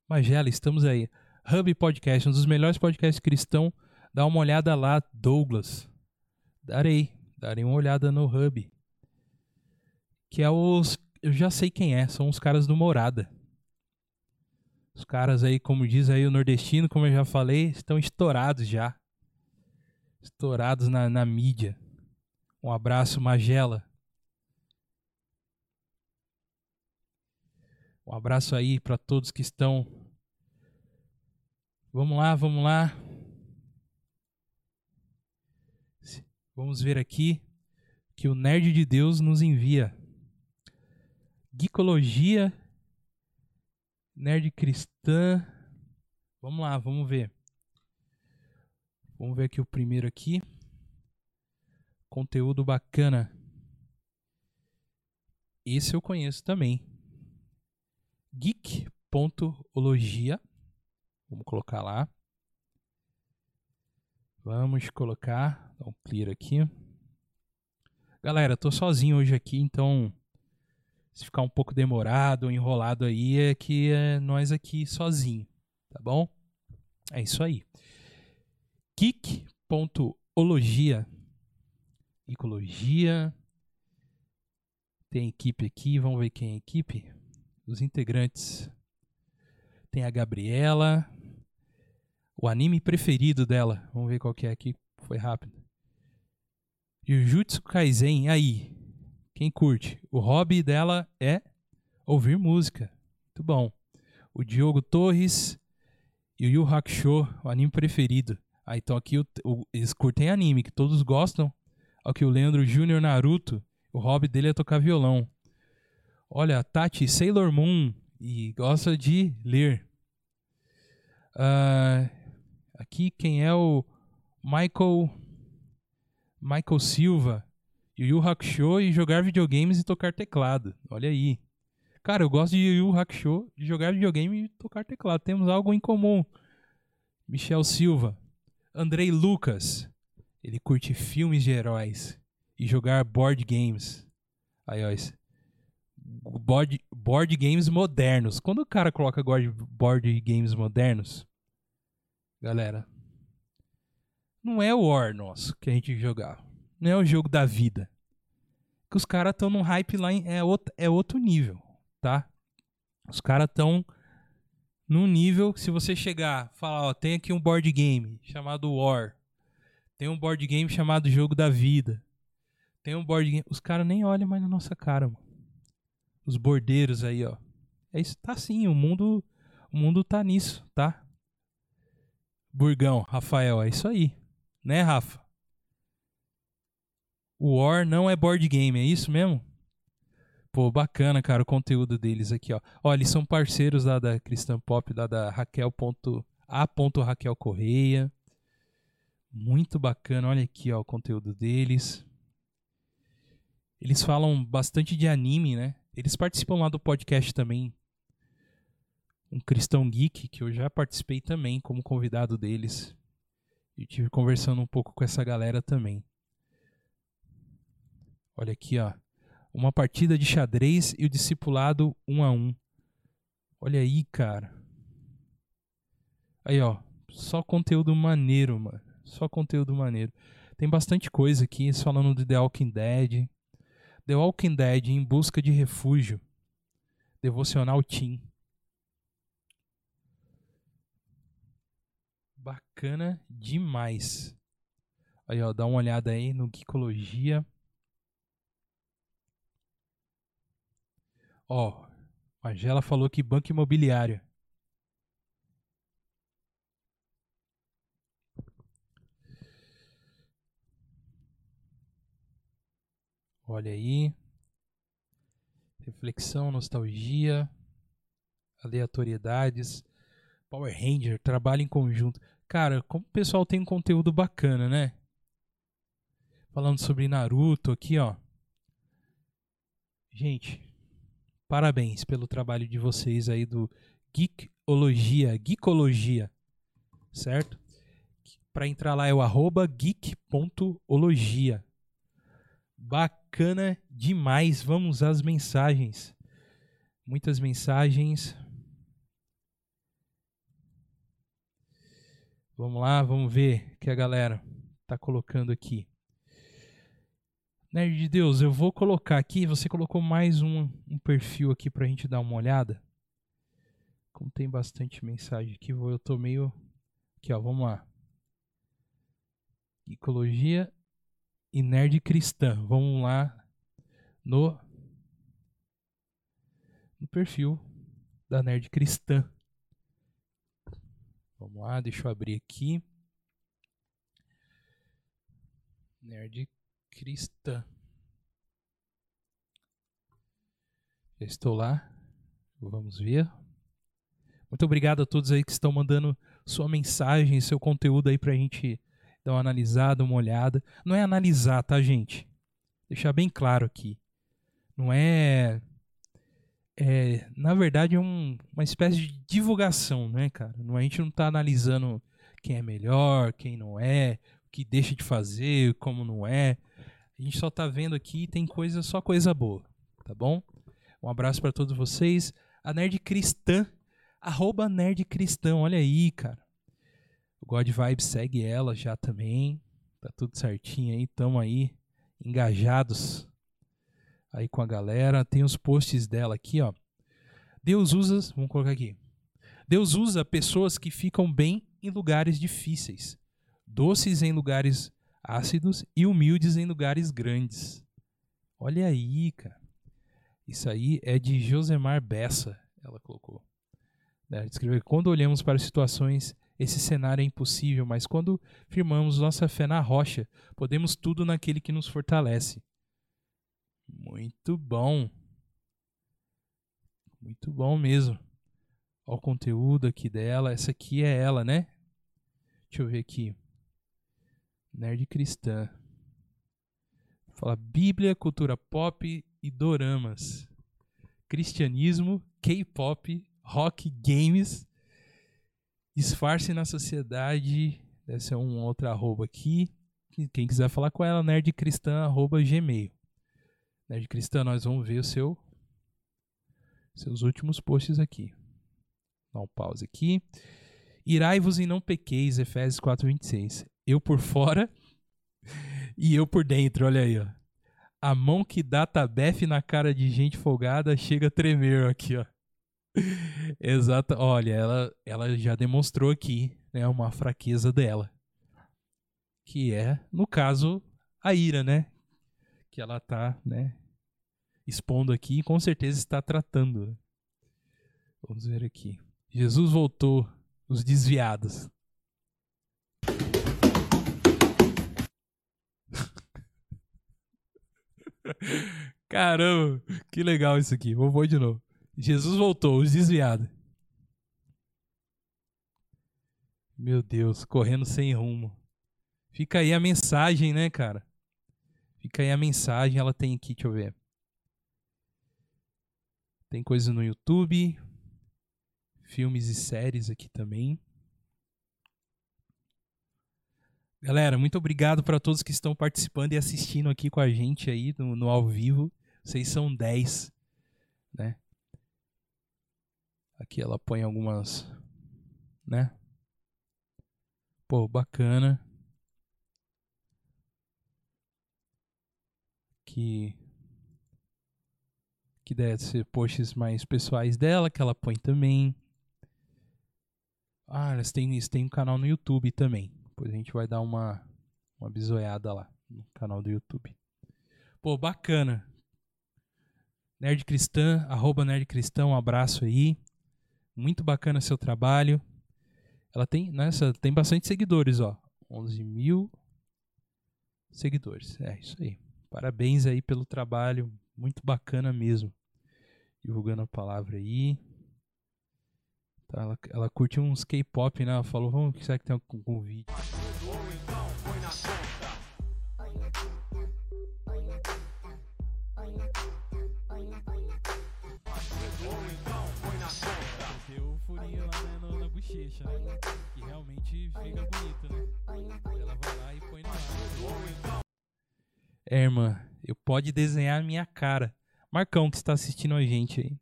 Magela, estamos aí. Hub Podcast, um dos melhores podcasts cristão. Dá uma olhada lá, Douglas. Darei, darei uma olhada no Hub. Que é os. Eu já sei quem é, são os caras do Morada. Os caras aí, como diz aí o nordestino, como eu já falei, estão estourados já. Estourados na, na mídia. Um abraço, Magela. Um abraço aí para todos que estão. Vamos lá, vamos lá. Vamos ver aqui que o Nerd de Deus nos envia. Gicologia Nerd cristã. Vamos lá, vamos ver. Vamos ver aqui o primeiro aqui. Conteúdo bacana. Esse eu conheço também. Geek.ologia. Vamos colocar lá. Vamos colocar. Dá um clear aqui. Galera, tô sozinho hoje aqui, então se ficar um pouco demorado, enrolado aí, é que é nós aqui sozinho, tá bom? É isso aí. Kik.ologia. Ecologia. Tem equipe aqui, vamos ver quem é a equipe. Os integrantes. Tem a Gabriela. O anime preferido dela. Vamos ver qual que é aqui. Foi rápido. Jujutsu Kaisen. Aí, quem curte? O hobby dela é ouvir música. Muito bom. O Diogo Torres e o Yu Hakusho, o anime preferido. Ah, então aqui o, o, eles curtem anime, que todos gostam. Aqui o Leandro Júnior Naruto, o hobby dele é tocar violão. Olha, Tati, Sailor Moon e gosta de ler. Uh, aqui quem é o Michael Michael Silva, Yu Yu Hakusho e jogar videogames e tocar teclado. Olha aí. Cara, eu gosto de Yu Yu Hakusho, de jogar videogame e tocar teclado. Temos algo em comum. Michel Silva, Andrei Lucas. Ele curte filmes de heróis e jogar board games. Aí, ó. Board, board games modernos. Quando o cara coloca board, board games modernos, galera, não é o War nosso que a gente jogar. Não é o jogo da vida. Que os caras estão num hype lá, em, é, outro, é outro nível, tá? Os caras estão num nível se você chegar, falar, ó, tem aqui um board game chamado War. Tem um board game chamado Jogo da Vida. Tem um board game, os caras nem olham mais na nossa cara, mano. Os bordeiros aí, ó. É isso, tá assim, o mundo, o mundo tá nisso, tá? Burgão, Rafael, é isso aí. Né, Rafa? O War não é board game, é isso mesmo? Pô, bacana, cara, o conteúdo deles aqui, ó. Ó, eles são parceiros lá da Cristã Pop, lá da Raquel. A. Raquel Correia. Muito bacana, olha aqui, ó, o conteúdo deles. Eles falam bastante de anime, né? Eles participam lá do podcast também. Um Cristão Geek, que eu já participei também como convidado deles. E tive conversando um pouco com essa galera também. Olha aqui, ó uma partida de xadrez e o discipulado um a um. Olha aí, cara. Aí, ó. Só conteúdo maneiro, mano. Só conteúdo maneiro. Tem bastante coisa aqui falando de The Walking Dead. The Walking Dead em busca de refúgio. Devocional Team. Bacana demais. Aí, ó, dá uma olhada aí no Geekologia. Ó, Magela falou que banco imobiliário. Olha aí. Reflexão, nostalgia, aleatoriedades, Power Ranger, trabalho em conjunto. Cara, como o pessoal tem conteúdo bacana, né? Falando sobre Naruto aqui, ó. Gente, Parabéns pelo trabalho de vocês aí do Geekologia, Geekologia, certo? Para entrar lá é o arroba geek.ologia. Bacana demais. Vamos às mensagens. Muitas mensagens. Vamos lá, vamos ver o que a galera tá colocando aqui. Nerd de Deus, eu vou colocar aqui, você colocou mais um, um perfil aqui pra gente dar uma olhada. Como tem bastante mensagem aqui, eu tô meio... Aqui, ó, vamos lá. Ecologia e Nerd Cristã. Vamos lá no, no perfil da Nerd Cristã. Vamos lá, deixa eu abrir aqui. Nerd cristã. Já estou lá. Vamos ver. Muito obrigado a todos aí que estão mandando sua mensagem, seu conteúdo aí pra gente dar uma analisada, uma olhada. Não é analisar, tá, gente? Deixar bem claro aqui. Não é. É, na verdade, é um, uma espécie de divulgação, né, cara? A gente não tá analisando quem é melhor, quem não é, o que deixa de fazer, como não é. A gente só tá vendo aqui tem coisa, só coisa boa, tá bom? Um abraço para todos vocês. A Nerd Cristã, arroba Nerd Cristão, olha aí, cara. O God Vibe segue ela já também. Tá tudo certinho aí, tamo aí engajados aí com a galera. Tem os posts dela aqui, ó. Deus usa, vamos colocar aqui. Deus usa pessoas que ficam bem em lugares difíceis, doces em lugares ácidos e humildes em lugares grandes. Olha aí, cara. Isso aí é de Josemar Bessa, ela colocou. Ela escreveu: Quando olhamos para situações, esse cenário é impossível, mas quando firmamos nossa fé na rocha, podemos tudo naquele que nos fortalece. Muito bom. Muito bom mesmo. Olha o conteúdo aqui dela. Essa aqui é ela, né? Deixa eu ver aqui. Nerd cristã. Fala Bíblia, cultura pop e doramas. Cristianismo, K-pop, rock, games. Disfarce na sociedade. Deve ser um outro arroba aqui. Quem quiser falar com ela, nerdcristã.gmail. Nerdcristã, nós vamos ver o seu seus últimos posts aqui. Dá um pause aqui. Irai-vos e não pequeis, Efésios 4:26. Eu por fora e eu por dentro, olha aí, ó. A mão que dá tabefe na cara de gente folgada chega a tremer aqui, ó. Exato. Olha, ela, ela já demonstrou aqui, né, uma fraqueza dela. Que é, no caso, a ira, né? Que ela tá, né, expondo aqui e com certeza está tratando. Né? Vamos ver aqui. Jesus voltou, os desviados. Caramba, que legal isso aqui. Vou, vou de novo. Jesus voltou, os desviados. Meu Deus, correndo sem rumo. Fica aí a mensagem, né, cara? Fica aí a mensagem, ela tem aqui, deixa eu ver. Tem coisa no YouTube, filmes e séries aqui também. Galera, muito obrigado para todos que estão participando e assistindo aqui com a gente aí no, no ao vivo. Vocês são 10, né? Aqui ela põe algumas, né? Pô, bacana. Que que deve ser posts mais pessoais dela que ela põe também. Ah, eles têm, eles têm um canal no YouTube também. Depois a gente vai dar uma, uma bisoiada lá no canal do YouTube. Pô, bacana. Nerd Cristã, arroba Nerd Cristã, um abraço aí. Muito bacana seu trabalho. Ela tem, nessa, tem bastante seguidores, ó. 11 mil seguidores. É isso aí. Parabéns aí pelo trabalho. Muito bacana mesmo. Divulgando a palavra aí. Tá, ela, ela curte uns K-pop, né? Ela falou, vamos, será que tem algum convite? Né, bochecha, né? Que realmente fica bonito, né? Ela vai lá e põe no ar. É, irmã, eu pode desenhar minha cara. Marcão que está assistindo a gente aí.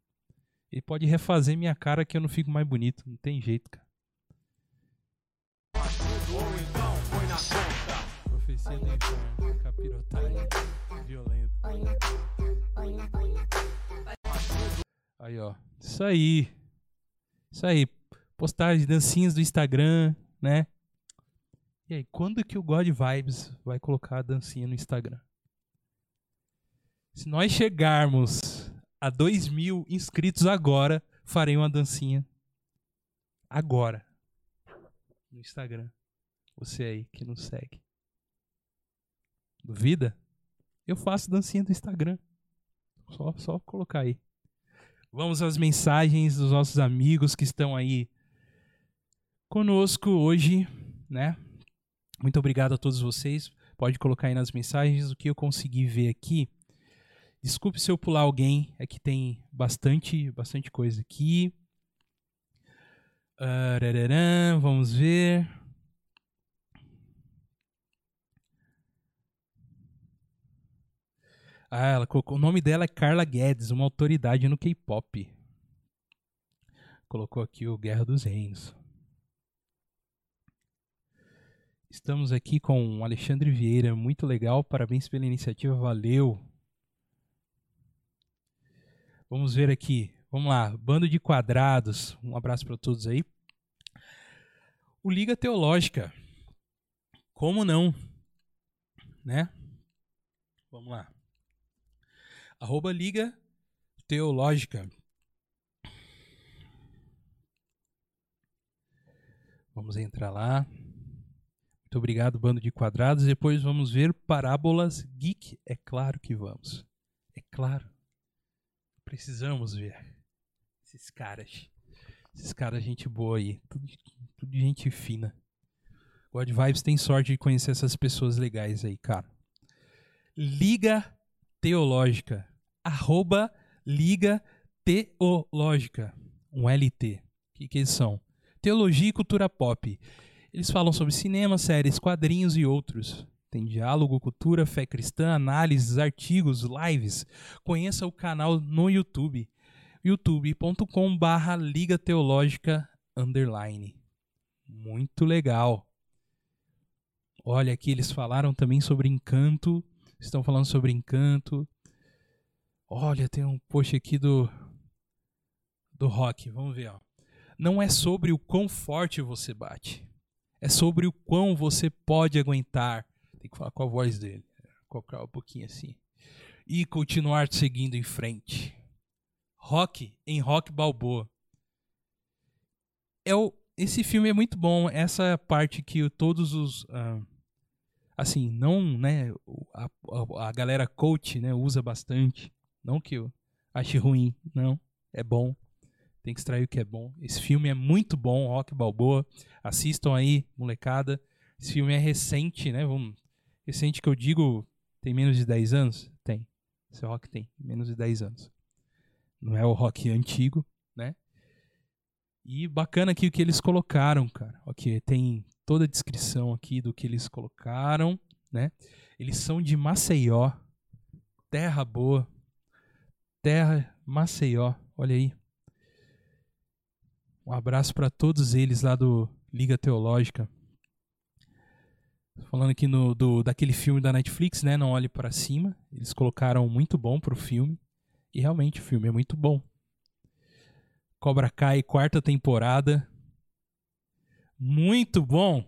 Ele pode refazer minha cara que eu não fico mais bonito. Não tem jeito, cara. Profecia do inferno, capirotagem violenta. Aí, ó. Isso aí. Isso aí. Postagem, dancinhas do Instagram, né? E aí, quando que o God Vibes vai colocar a dancinha no Instagram? Se nós chegarmos a 2 mil inscritos agora, farei uma dancinha. Agora. No Instagram. Você aí que nos segue. Duvida? Eu faço dancinha do Instagram. Só, só colocar aí. Vamos às mensagens dos nossos amigos que estão aí conosco hoje, né? Muito obrigado a todos vocês. Pode colocar aí nas mensagens o que eu consegui ver aqui. Desculpe se eu pular alguém, é que tem bastante, bastante coisa aqui. Uh, vamos ver. Ah, ela colocou. O nome dela é Carla Guedes, uma autoridade no K-pop. Colocou aqui o Guerra dos Reinos. Estamos aqui com o Alexandre Vieira, muito legal, parabéns pela iniciativa, valeu. Vamos ver aqui. Vamos lá. Bando de quadrados. Um abraço para todos aí. O Liga Teológica. Como não? Né? Vamos lá. Arroba Liga Teológica. Vamos entrar lá. Muito obrigado, bando de quadrados. Depois vamos ver parábolas geek. É claro que vamos. É claro. Precisamos ver. Esses caras. Esses caras, gente boa aí. Tudo, tudo gente fina. God Vibes tem sorte de conhecer essas pessoas legais aí, cara. Liga Teológica. Arroba Liga Teológica. Um LT. O que, que eles são? Teologia e cultura pop. Eles falam sobre cinema, séries, quadrinhos e outros. Tem diálogo, cultura, fé cristã, análises, artigos, lives. Conheça o canal no YouTube. youtube.com barra Liga Teológica Underline. Muito legal. Olha aqui, eles falaram também sobre encanto. Estão falando sobre encanto. Olha, tem um post aqui do do rock. Vamos ver, ó. Não é sobre o quão forte você bate. É sobre o quão você pode aguentar tem que falar com a voz dele. Colocar um pouquinho assim. E continuar seguindo em frente. Rock em Rock Balboa. É o, esse filme é muito bom. Essa parte que todos os. Uh, assim, não, né? A, a, a, galera coach né, usa bastante. Não que eu ache ruim, não. É bom. Tem que extrair o que é bom. Esse filme é muito bom, Rock Balboa. Assistam aí, molecada. Esse filme é recente, né? Vamos Recente que eu digo, tem menos de 10 anos? Tem. Esse rock tem menos de 10 anos. Não é o rock antigo, né? E bacana aqui o que eles colocaram, cara. Ok, tem toda a descrição aqui do que eles colocaram, né? Eles são de Maceió, terra boa, terra Maceió, olha aí. Um abraço para todos eles lá do Liga Teológica. Falando aqui no, do, daquele filme da Netflix, né? Não Olhe para Cima. Eles colocaram muito bom pro filme. E realmente o filme é muito bom. Cobra Kai, quarta temporada. Muito bom.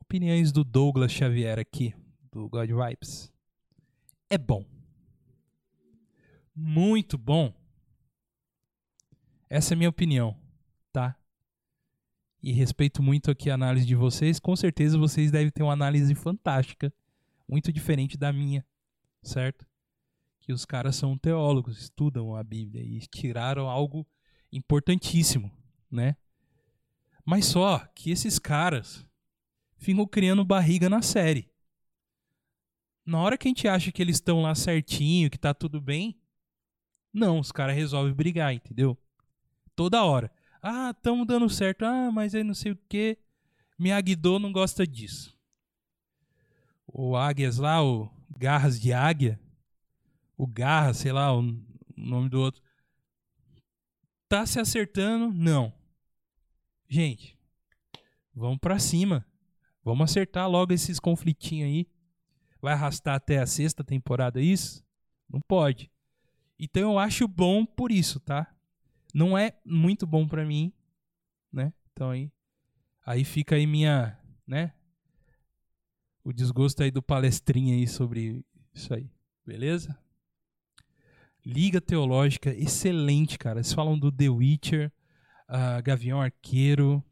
Opiniões do Douglas Xavier aqui, do God Vibes. É bom. Muito bom. Essa é a minha opinião, tá? E respeito muito aqui a análise de vocês, com certeza vocês devem ter uma análise fantástica, muito diferente da minha, certo? Que os caras são teólogos, estudam a Bíblia e tiraram algo importantíssimo, né? Mas só que esses caras ficam criando barriga na série. Na hora que a gente acha que eles estão lá certinho, que tá tudo bem, não, os caras resolvem brigar, entendeu? Toda hora. Ah, estamos dando certo. Ah, mas aí não sei o que. Miyagi-Do não gosta disso. O Águias lá, o Garras de Águia. O Garra, sei lá, o nome do outro. Tá se acertando? Não. Gente, vamos para cima. Vamos acertar logo esses conflitinhos aí. Vai arrastar até a sexta temporada isso? Não pode. Então eu acho bom por isso, tá? Não é muito bom para mim, né? Então aí, aí fica aí minha, né? O desgosto aí do palestrinha aí sobre isso aí, beleza? Liga Teológica, excelente, cara. Eles falam do The Witcher, uh, Gavião Arqueiro.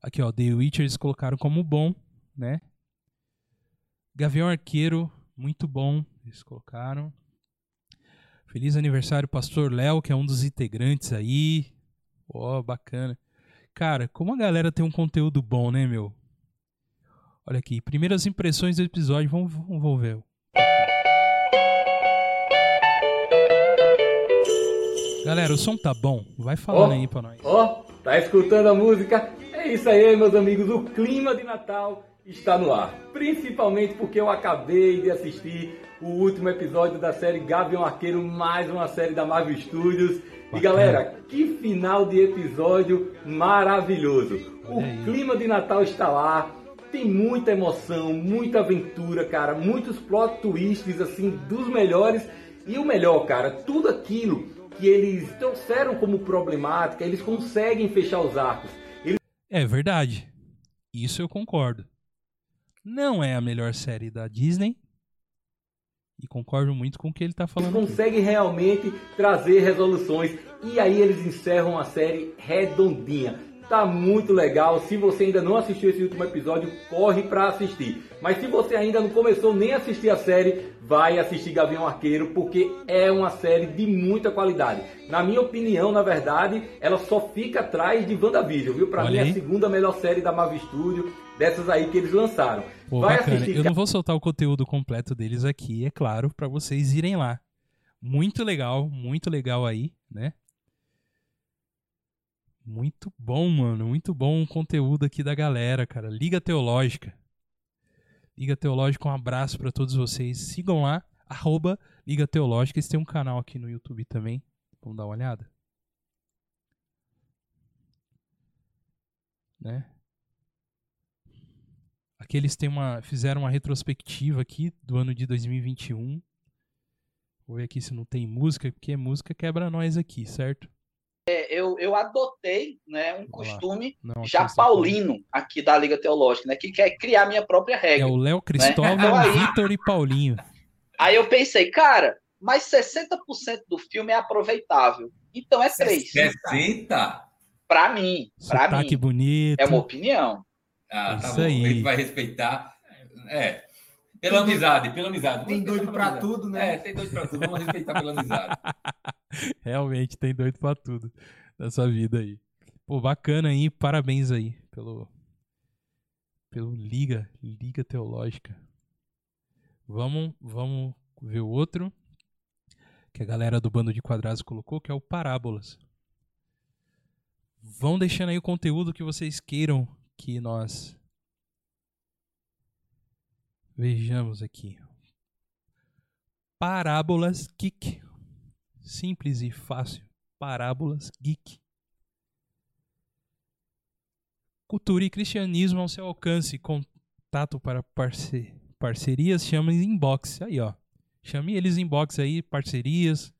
Aqui, ó, The Witcher eles colocaram como bom, né? Gavião Arqueiro, muito bom, eles colocaram. Feliz aniversário, Pastor Léo, que é um dos integrantes aí. Ó, oh, bacana. Cara, como a galera tem um conteúdo bom, né, meu? Olha aqui, primeiras impressões do episódio, vamos, vamos ver. Galera, o som tá bom? Vai falando oh, aí pra nós. Ó, oh, tá escutando a música? É isso aí, meus amigos. O clima de Natal está no ar. Principalmente porque eu acabei de assistir o último episódio da série Gavião Arqueiro, mais uma série da Marvel Studios. Bacana. E galera, que final de episódio maravilhoso! O clima de Natal está lá, tem muita emoção, muita aventura, cara, muitos plot twists assim dos melhores. E o melhor, cara, tudo aquilo que eles trouxeram como problemática, eles conseguem fechar os arcos. Eles... É verdade. Isso eu concordo. Não é a melhor série da Disney, e concordo muito com o que ele está falando. Eles conseguem realmente trazer resoluções. E aí eles encerram a série redondinha. Tá muito legal. Se você ainda não assistiu esse último episódio, corre para assistir. Mas se você ainda não começou nem a assistir a série, vai assistir Gavião Arqueiro, porque é uma série de muita qualidade. Na minha opinião, na verdade, ela só fica atrás de WandaVision, viu? Para mim é a segunda melhor série da Marvel Studio, dessas aí que eles lançaram. Pô, vai bacana. assistir. Eu não vou soltar o conteúdo completo deles aqui, é claro, para vocês irem lá. Muito legal, muito legal aí, né? Muito bom, mano. Muito bom o conteúdo aqui da galera, cara. Liga Teológica. Liga Teológica, um abraço para todos vocês. Sigam lá, arroba Liga Teológica. Eles têm um canal aqui no YouTube também. Vamos dar uma olhada. Né? Aqui eles têm uma, fizeram uma retrospectiva aqui do ano de 2021. Vou ver aqui se não tem música, porque música quebra nós aqui, certo? É, eu, eu adotei né, um costume Não, já paulino aqui da Liga Teológica, né, que quer criar minha própria regra. É o Léo né? Cristóvão, né? então, Vitor e Paulinho. Aí eu pensei, cara, mas 60% do filme é aproveitável. Então é 3. 60? Pra mim, pra Sotaque mim. bonito. É uma opinião. Ah, tá Isso bom. Aí. Ele vai respeitar. É. Pela amizade, pela amizade. Tem doido pra tudo, né? É, tem doido pra tudo. Vamos respeitar pela amizade. Realmente tem doido pra tudo nessa vida aí. Pô, bacana aí, parabéns aí pelo pelo Liga, Liga Teológica. Vamos, vamos ver o outro que a galera do bando de quadrados colocou, que é o Parábolas. Vão deixando aí o conteúdo que vocês queiram que nós vejamos aqui. Parábolas Geek. Simples e fácil. Parábolas Geek. Cultura e cristianismo ao seu alcance. Contato para parce parcerias, chama inbox. Aí, ó. Chame eles inbox aí, parcerias,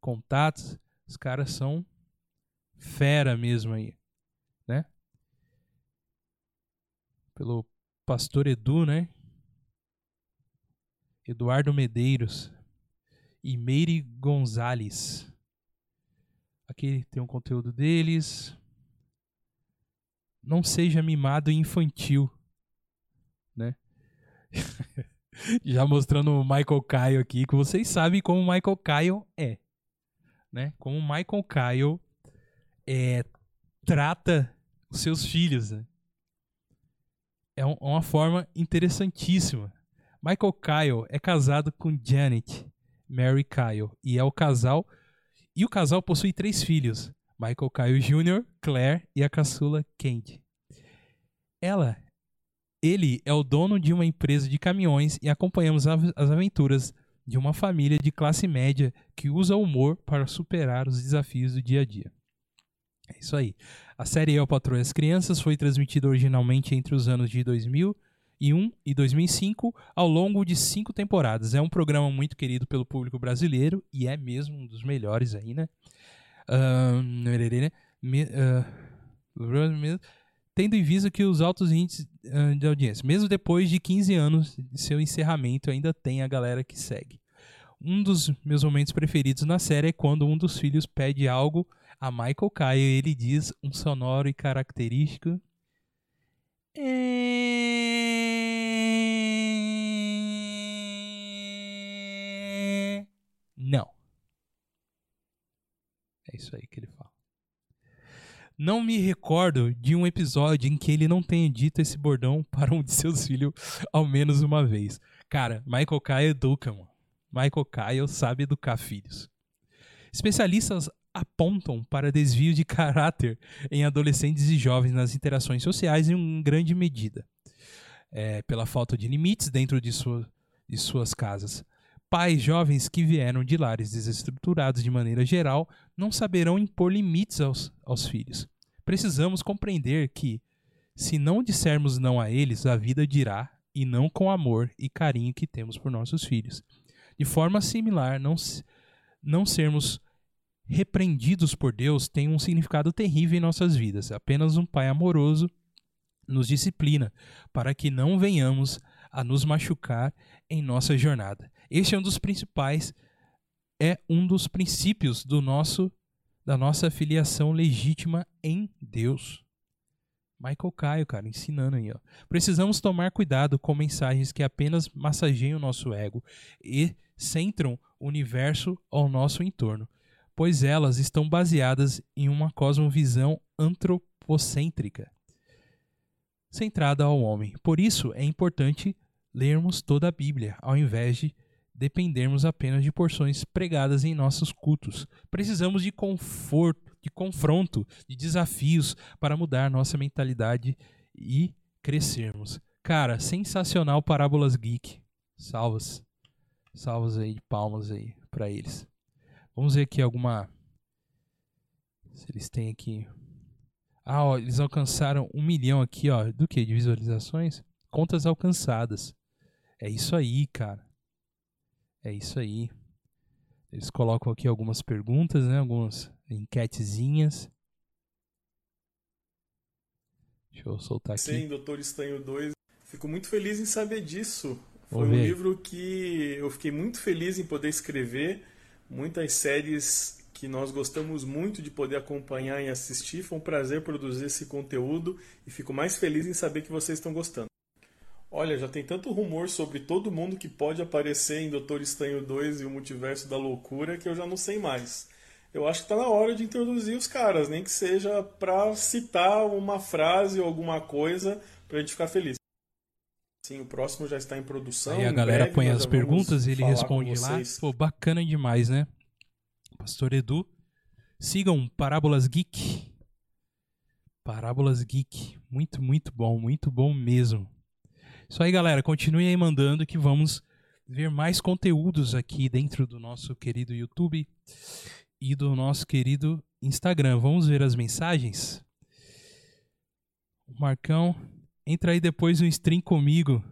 contatos. Os caras são fera mesmo aí, né? Pelo pastor Edu, né? Eduardo Medeiros e Meire Gonzalez. Aqui tem um conteúdo deles. Não seja mimado e infantil, né? Já mostrando o Michael Kyle aqui, que vocês sabem como o Michael Kyle é, né? Como o Michael Kyle é, trata os seus filhos, né? É um, uma forma interessantíssima. Michael Kyle é casado com Janet Mary Kyle. E é o casal. E o casal possui três filhos: Michael Kyle Jr., Claire e a caçula Candy. Ela, ele é o dono de uma empresa de caminhões e acompanhamos as aventuras de uma família de classe média que usa o humor para superar os desafios do dia a dia. É isso aí. A série Eu Patrulho as Crianças foi transmitida originalmente entre os anos de 2000 2001 e 2005 ao longo de cinco temporadas. É um programa muito querido pelo público brasileiro e é mesmo um dos melhores aí, né? Uh, tendo em vista que os altos índices uh, de audiência, mesmo depois de 15 anos de seu encerramento, ainda tem a galera que segue. Um dos meus momentos preferidos na série é quando um dos filhos pede algo a Michael Kyle e ele diz um sonoro e característico. Não. É isso aí que ele fala. Não me recordo de um episódio em que ele não tenha dito esse bordão para um de seus filhos ao menos uma vez. Cara, Michael Kyle educa, mano. Michael Kyle sabe educar filhos. Especialistas apontam para desvio de caráter em adolescentes e jovens nas interações sociais em grande medida. É, pela falta de limites dentro de, sua, de suas casas. Pais jovens que vieram de lares desestruturados de maneira geral não saberão impor limites aos, aos filhos. Precisamos compreender que, se não dissermos não a eles, a vida dirá, e não com amor e carinho que temos por nossos filhos. De forma similar, não, não sermos repreendidos por Deus tem um significado terrível em nossas vidas. Apenas um pai amoroso nos disciplina para que não venhamos a nos machucar em nossa jornada. Este é um dos principais, é um dos princípios do nosso da nossa filiação legítima em Deus. Michael Caio, cara, ensinando aí, ó. Precisamos tomar cuidado com mensagens que apenas massageiam o nosso ego e centram o universo ao nosso entorno, pois elas estão baseadas em uma cosmovisão antropocêntrica, centrada ao homem. Por isso é importante lermos toda a Bíblia, ao invés de dependermos apenas de porções pregadas em nossos cultos. Precisamos de conforto, de confronto, de desafios para mudar nossa mentalidade e crescermos. Cara, sensacional Parábolas Geek. Salvas. Salvas aí, palmas aí para eles. Vamos ver aqui alguma. Se eles têm aqui. Ah, ó, eles alcançaram um milhão aqui, ó. Do que? De visualizações? Contas alcançadas. É isso aí, cara. É isso aí. Eles colocam aqui algumas perguntas, né? Algumas enquetezinhas. Deixa eu soltar aqui. Sim, Doutor Estranho 2. Fico muito feliz em saber disso. Foi um livro que eu fiquei muito feliz em poder escrever. Muitas séries que nós gostamos muito de poder acompanhar e assistir. Foi um prazer produzir esse conteúdo e fico mais feliz em saber que vocês estão gostando. Olha, já tem tanto rumor sobre todo mundo que pode aparecer em Doutor Estranho 2 e o Multiverso da Loucura que eu já não sei mais. Eu acho que está na hora de introduzir os caras, nem que seja para citar uma frase ou alguma coisa para a gente ficar feliz. Sim, o próximo já está em produção. Aí a galera breve, põe as perguntas e ele responde lá. Pô, bacana demais, né? Pastor Edu. Sigam Parábolas Geek. Parábolas Geek. Muito, muito bom. Muito bom mesmo. Isso aí, galera. Continue aí mandando que vamos ver mais conteúdos aqui dentro do nosso querido YouTube e do nosso querido Instagram. Vamos ver as mensagens? Marcão, entra aí depois no stream comigo.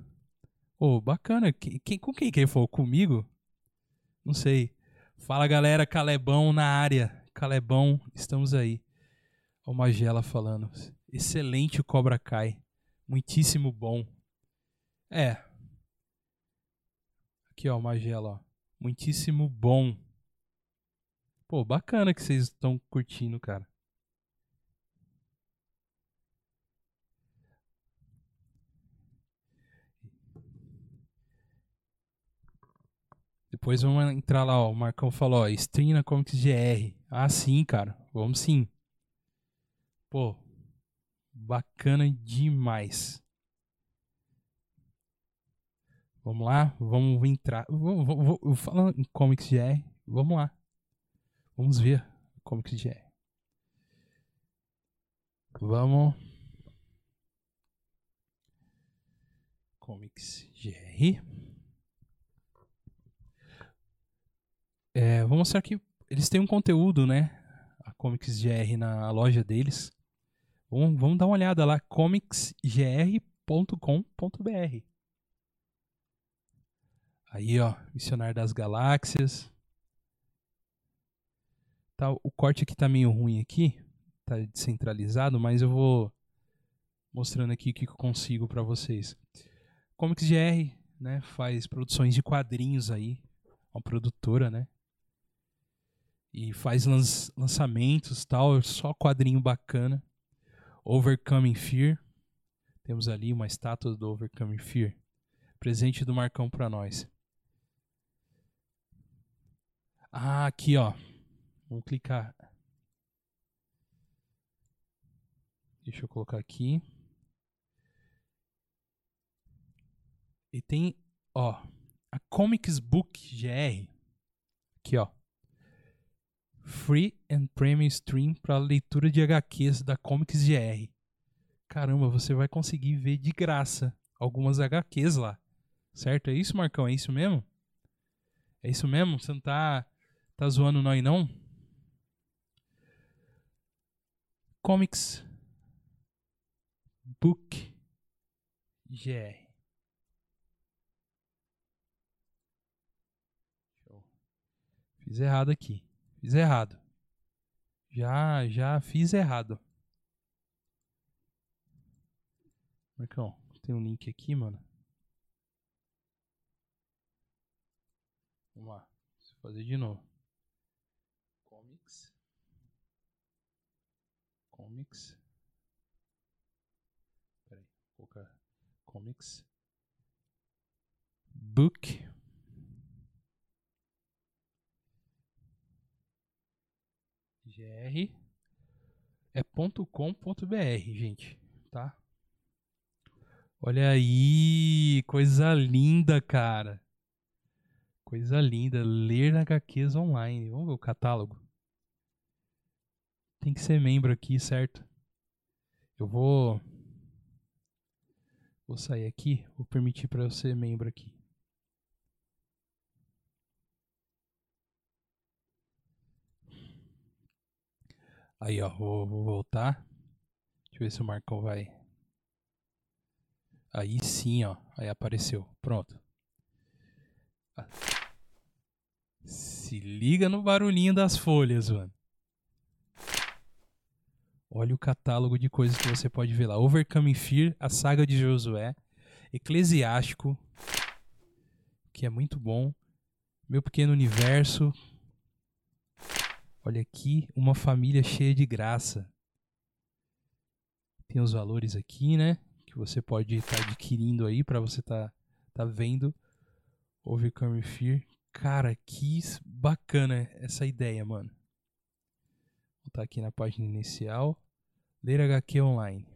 Ô, oh, bacana. Quem, com quem que falou? Comigo? Não sei. Fala, galera. Calebão na área. Calebão, estamos aí. Ó o Magela falando. Excelente o Cobra Kai. Muitíssimo bom. É. Aqui, ó, Magela, ó. Muitíssimo bom. Pô, bacana que vocês estão curtindo, cara. Depois vamos entrar lá, ó. O Marcão falou, ó, stream na Comics GR. Ah, sim, cara. Vamos sim. Pô, bacana demais. Vamos lá, vamos entrar. Vou, falando em Comics GR, vamos lá. Vamos ver Comics GR. Vamos. Comics GR. É, vou mostrar que eles têm um conteúdo, né? A Comics GR na loja deles. Vamos, vamos dar uma olhada lá, comicsgr.com.br. Aí, ó, Missionário das Galáxias. Tá, o corte aqui tá meio ruim aqui, tá descentralizado, mas eu vou mostrando aqui o que eu consigo para vocês. Comics GR, né, faz produções de quadrinhos aí, uma produtora, né? E faz lançamentos, tal, só quadrinho bacana. Overcoming Fear. Temos ali uma estátua do Overcoming Fear. Presente do Marcão para nós. Ah, aqui, ó. Vamos clicar. Deixa eu colocar aqui. E tem, ó, a Comics Book GR. Aqui, ó. Free and Premium Stream para leitura de HQs da Comics GR. Caramba, você vai conseguir ver de graça algumas HQs lá. Certo? É isso, Marcão? É isso mesmo? É isso mesmo? Você não tá Tá zoando nós não? Comics Book GR. Fiz errado aqui. Fiz errado. Já, já fiz errado. Marcão, tem um link aqui, mano. Vamos lá. Vou fazer de novo. Comics. Comics. Comics. Book. GR é .com.br, gente, tá? Olha aí, coisa linda, cara. Coisa linda, ler HQs online. Vamos ver o catálogo. Tem que ser membro aqui, certo? Eu vou vou sair aqui, vou permitir para eu ser membro aqui. Aí, ó, vou, vou voltar. Deixa eu ver se o Marcão vai. Aí sim, ó. Aí apareceu. Pronto. Se liga no barulhinho das folhas, mano. Olha o catálogo de coisas que você pode ver lá. Overcoming Fear, a saga de Josué, Eclesiástico, que é muito bom. Meu Pequeno Universo. Olha aqui, uma família cheia de graça. Tem os valores aqui, né? Que você pode estar tá adquirindo aí para você estar tá, tá vendo. Overcome Fear. Cara, que bacana essa ideia, mano. Vou estar aqui na página inicial. Ler HQ online.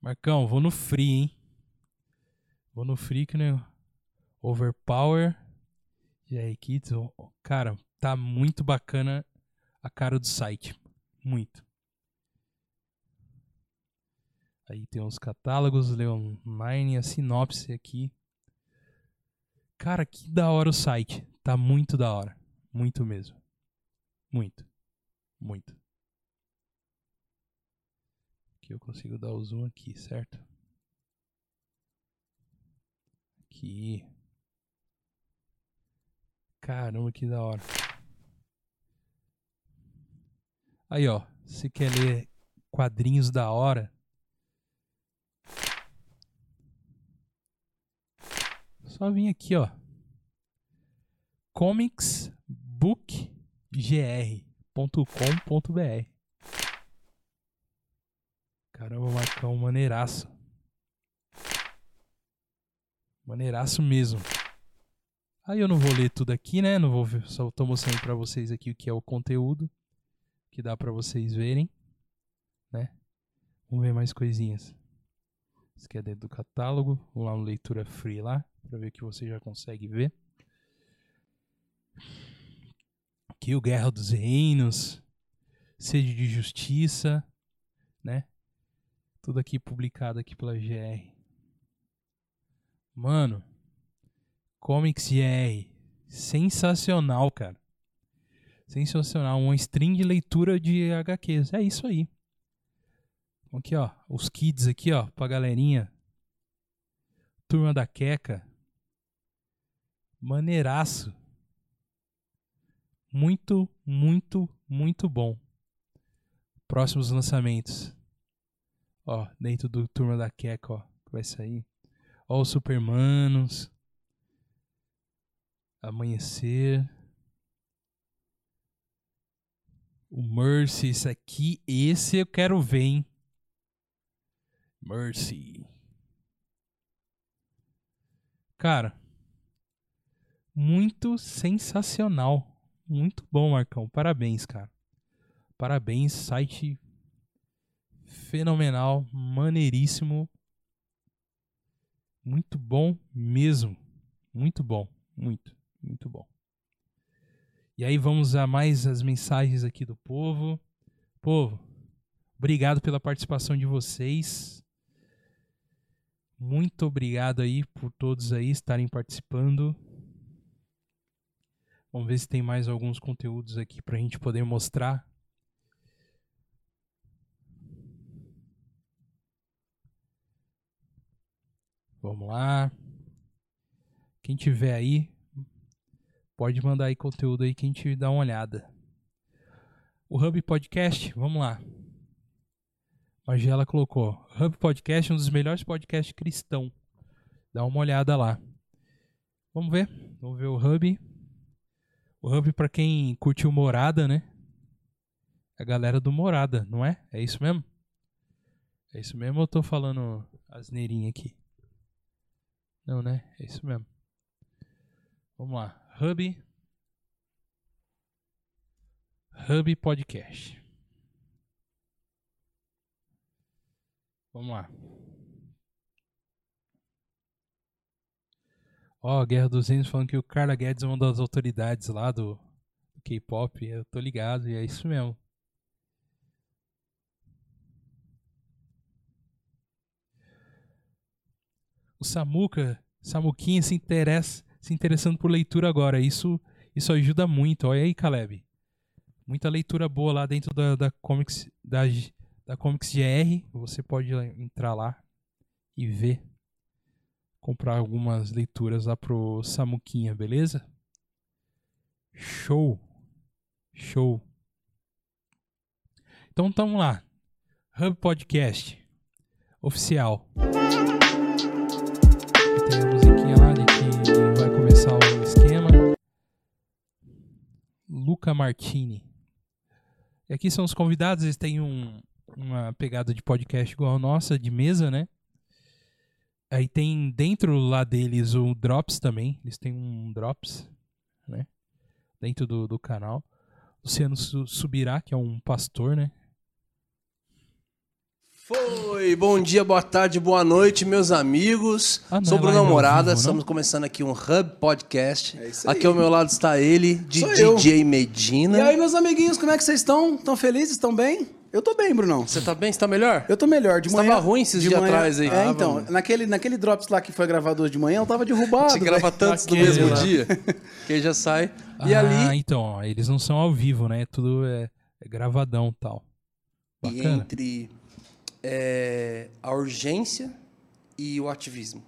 Marcão, vou no free, hein? Vou no free que né? Overpower. Aí, Kids, cara, tá muito bacana a cara do site. Muito. Aí tem os catálogos, ler online, a sinopse aqui. Cara, que da hora o site. Tá muito da hora. Muito mesmo. Muito. Muito. Aqui eu consigo dar o zoom aqui, certo? Aqui. Caramba, que da hora. Aí, ó. Se quer ler quadrinhos da hora, Só vim aqui, ó. comicsbookgr.com.br Caramba, Marcão, maneiraço. Maneiraço mesmo. Aí eu não vou ler tudo aqui, né? Não vou só tô mostrando para vocês aqui o que é o conteúdo que dá para vocês verem, né? Vamos ver mais coisinhas. Isso aqui é dentro do catálogo. Vamos lá no leitura free lá para ver que você já consegue ver. Aqui o Guerra dos Reinos, Sede de Justiça, né? Tudo aqui publicado aqui pela GR. Mano, Comics GR, sensacional, cara. Sensacional, uma string de leitura de HQs. É isso aí. Aqui, ó, os kids aqui, ó, pra galerinha. Turma da Queca. Maneiraço. Muito, muito, muito bom. Próximos lançamentos. Ó, dentro do Turma da Queca, ó, que vai sair. Ó, os Supermanos. Amanhecer. O Mercy, esse aqui, esse eu quero ver, hein? Mercy. Cara, muito sensacional. Muito bom, Marcão. Parabéns, cara. Parabéns, site fenomenal, maneiríssimo. Muito bom mesmo. Muito bom, muito, muito bom. E aí vamos a mais as mensagens aqui do povo. Povo, obrigado pela participação de vocês. Muito obrigado aí por todos aí estarem participando. Vamos ver se tem mais alguns conteúdos aqui para a gente poder mostrar. Vamos lá. Quem tiver aí, pode mandar aí conteúdo aí que a gente dá uma olhada. O Hub Podcast, vamos lá. Magela colocou: Hub Podcast é um dos melhores podcasts cristão. Dá uma olhada lá. Vamos ver. Vamos ver o Hub. O Hub, para quem curtiu Morada, né? É a galera do Morada, não é? É isso mesmo? É isso mesmo ou eu tô falando asneirinha aqui? Não, né? É isso mesmo. Vamos lá. Hub. Hub Podcast. Vamos lá. Ó, oh, Guerra dos Reinos falando que o Carla Guedes é uma das autoridades lá do K-pop. Eu tô ligado, e é isso mesmo. O Samuca, Samuquinha se interessa, se interessando por leitura agora. Isso, isso ajuda muito. Olha aí, Caleb. Muita leitura boa lá dentro da, da Comics, da, da Comics GR. Você pode entrar lá e ver comprar algumas leituras lá pro Samuquinha, beleza? Show. Show. Então tamo lá. Hub Podcast oficial. Luca Martini. E aqui são os convidados, eles têm um, uma pegada de podcast igual a nossa, de mesa, né? Aí tem dentro lá deles o Drops também. Eles têm um Drops, né? Dentro do, do canal. Luciano Subirá, que é um pastor, né? Foi! Bom dia, boa tarde, boa noite, meus amigos. Ah, Sou é Bruno Morada, vivo, estamos começando aqui um Hub Podcast. É aqui ao meu lado está ele, DJ Medina. E aí, meus amiguinhos, como é que vocês estão? Estão felizes? Estão bem? Eu tô bem, Brunão. Você tá bem? Você tá melhor? Eu tô melhor. De Você manhã. tava ruim esses dias manhã, atrás aí. É, então. Naquele, naquele Drops lá que foi gravado hoje de manhã, eu tava derrubado. Você grava tantos no mesmo lá. dia que já sai. E ah, ali. então, ó, eles não são ao vivo, né? Tudo é, é gravadão e tal. Bacana. E entre é, a urgência e o ativismo.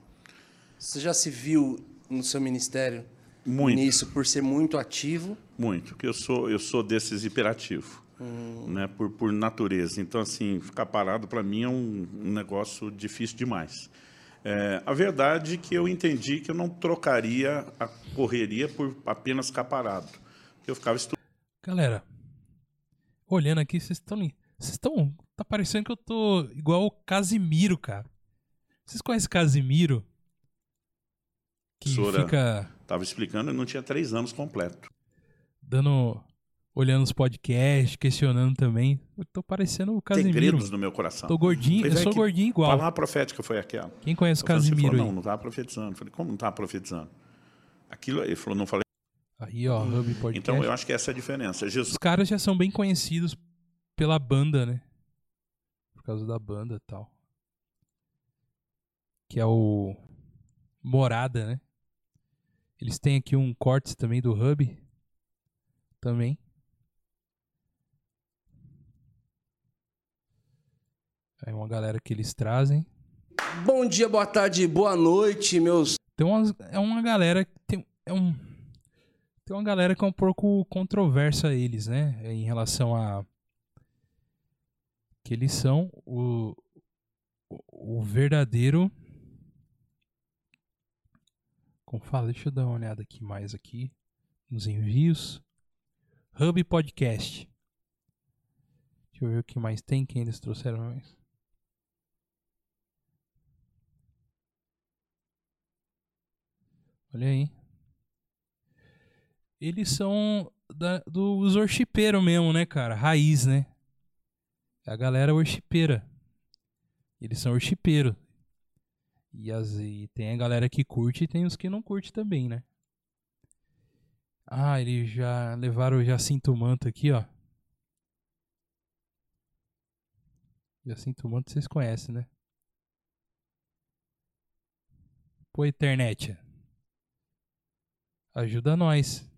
Você já se viu no seu ministério muito. nisso por ser muito ativo? Muito, porque eu sou, eu sou desses hiperativos hum. né, por, por natureza. Então, assim, ficar parado para mim é um, um, negócio difícil demais. É, a verdade é que eu entendi que eu não trocaria a correria por apenas ficar parado. Eu ficava estudando. Galera, olhando aqui, vocês estão. Vocês estão. Tá parecendo que eu tô igual o Casimiro, cara. Vocês conhecem Casimiro? Que Sora, fica. Tava explicando, eu não tinha três anos completo. Dando olhando os podcasts, questionando também. Eu tô parecendo o Casimiro. Segredos no meu coração. Tô gordinho, eu sou gordinho igual. A palavra profética foi aquela. Quem conhece o Casimiro? Falou, não, não tava profetizando. Eu falei, como não tava profetizando? Aquilo, ele falou, não falei. Aí, ó, Hub Podcast. Então, eu acho que essa é a diferença. Jesus... Os caras já são bem conhecidos pela banda, né? Por causa da banda e tal. Que é o Morada, né? Eles têm aqui um corte também do Hub. Também. É uma galera que eles trazem. Bom dia, boa tarde, boa noite, meus. Tem uma, é uma galera tem é um tem uma galera que é um pouco controversa eles, né, em relação a que eles são o o verdadeiro como fala, deixa eu dar uma olhada aqui mais aqui nos envios. Hub Podcast. Deixa eu ver o que mais tem, quem eles trouxeram mais. Olha aí. Eles são da, dos orchipeiros mesmo, né, cara? Raiz, né? É a galera orchipeira. Eles são orchipeiros. E, as, e tem a galera que curte e tem os que não curte também, né? Ah, eles já levaram o Jacinto Manto aqui, ó. Jacinto Manto vocês conhecem, né? Pô, internet. Ajuda nós.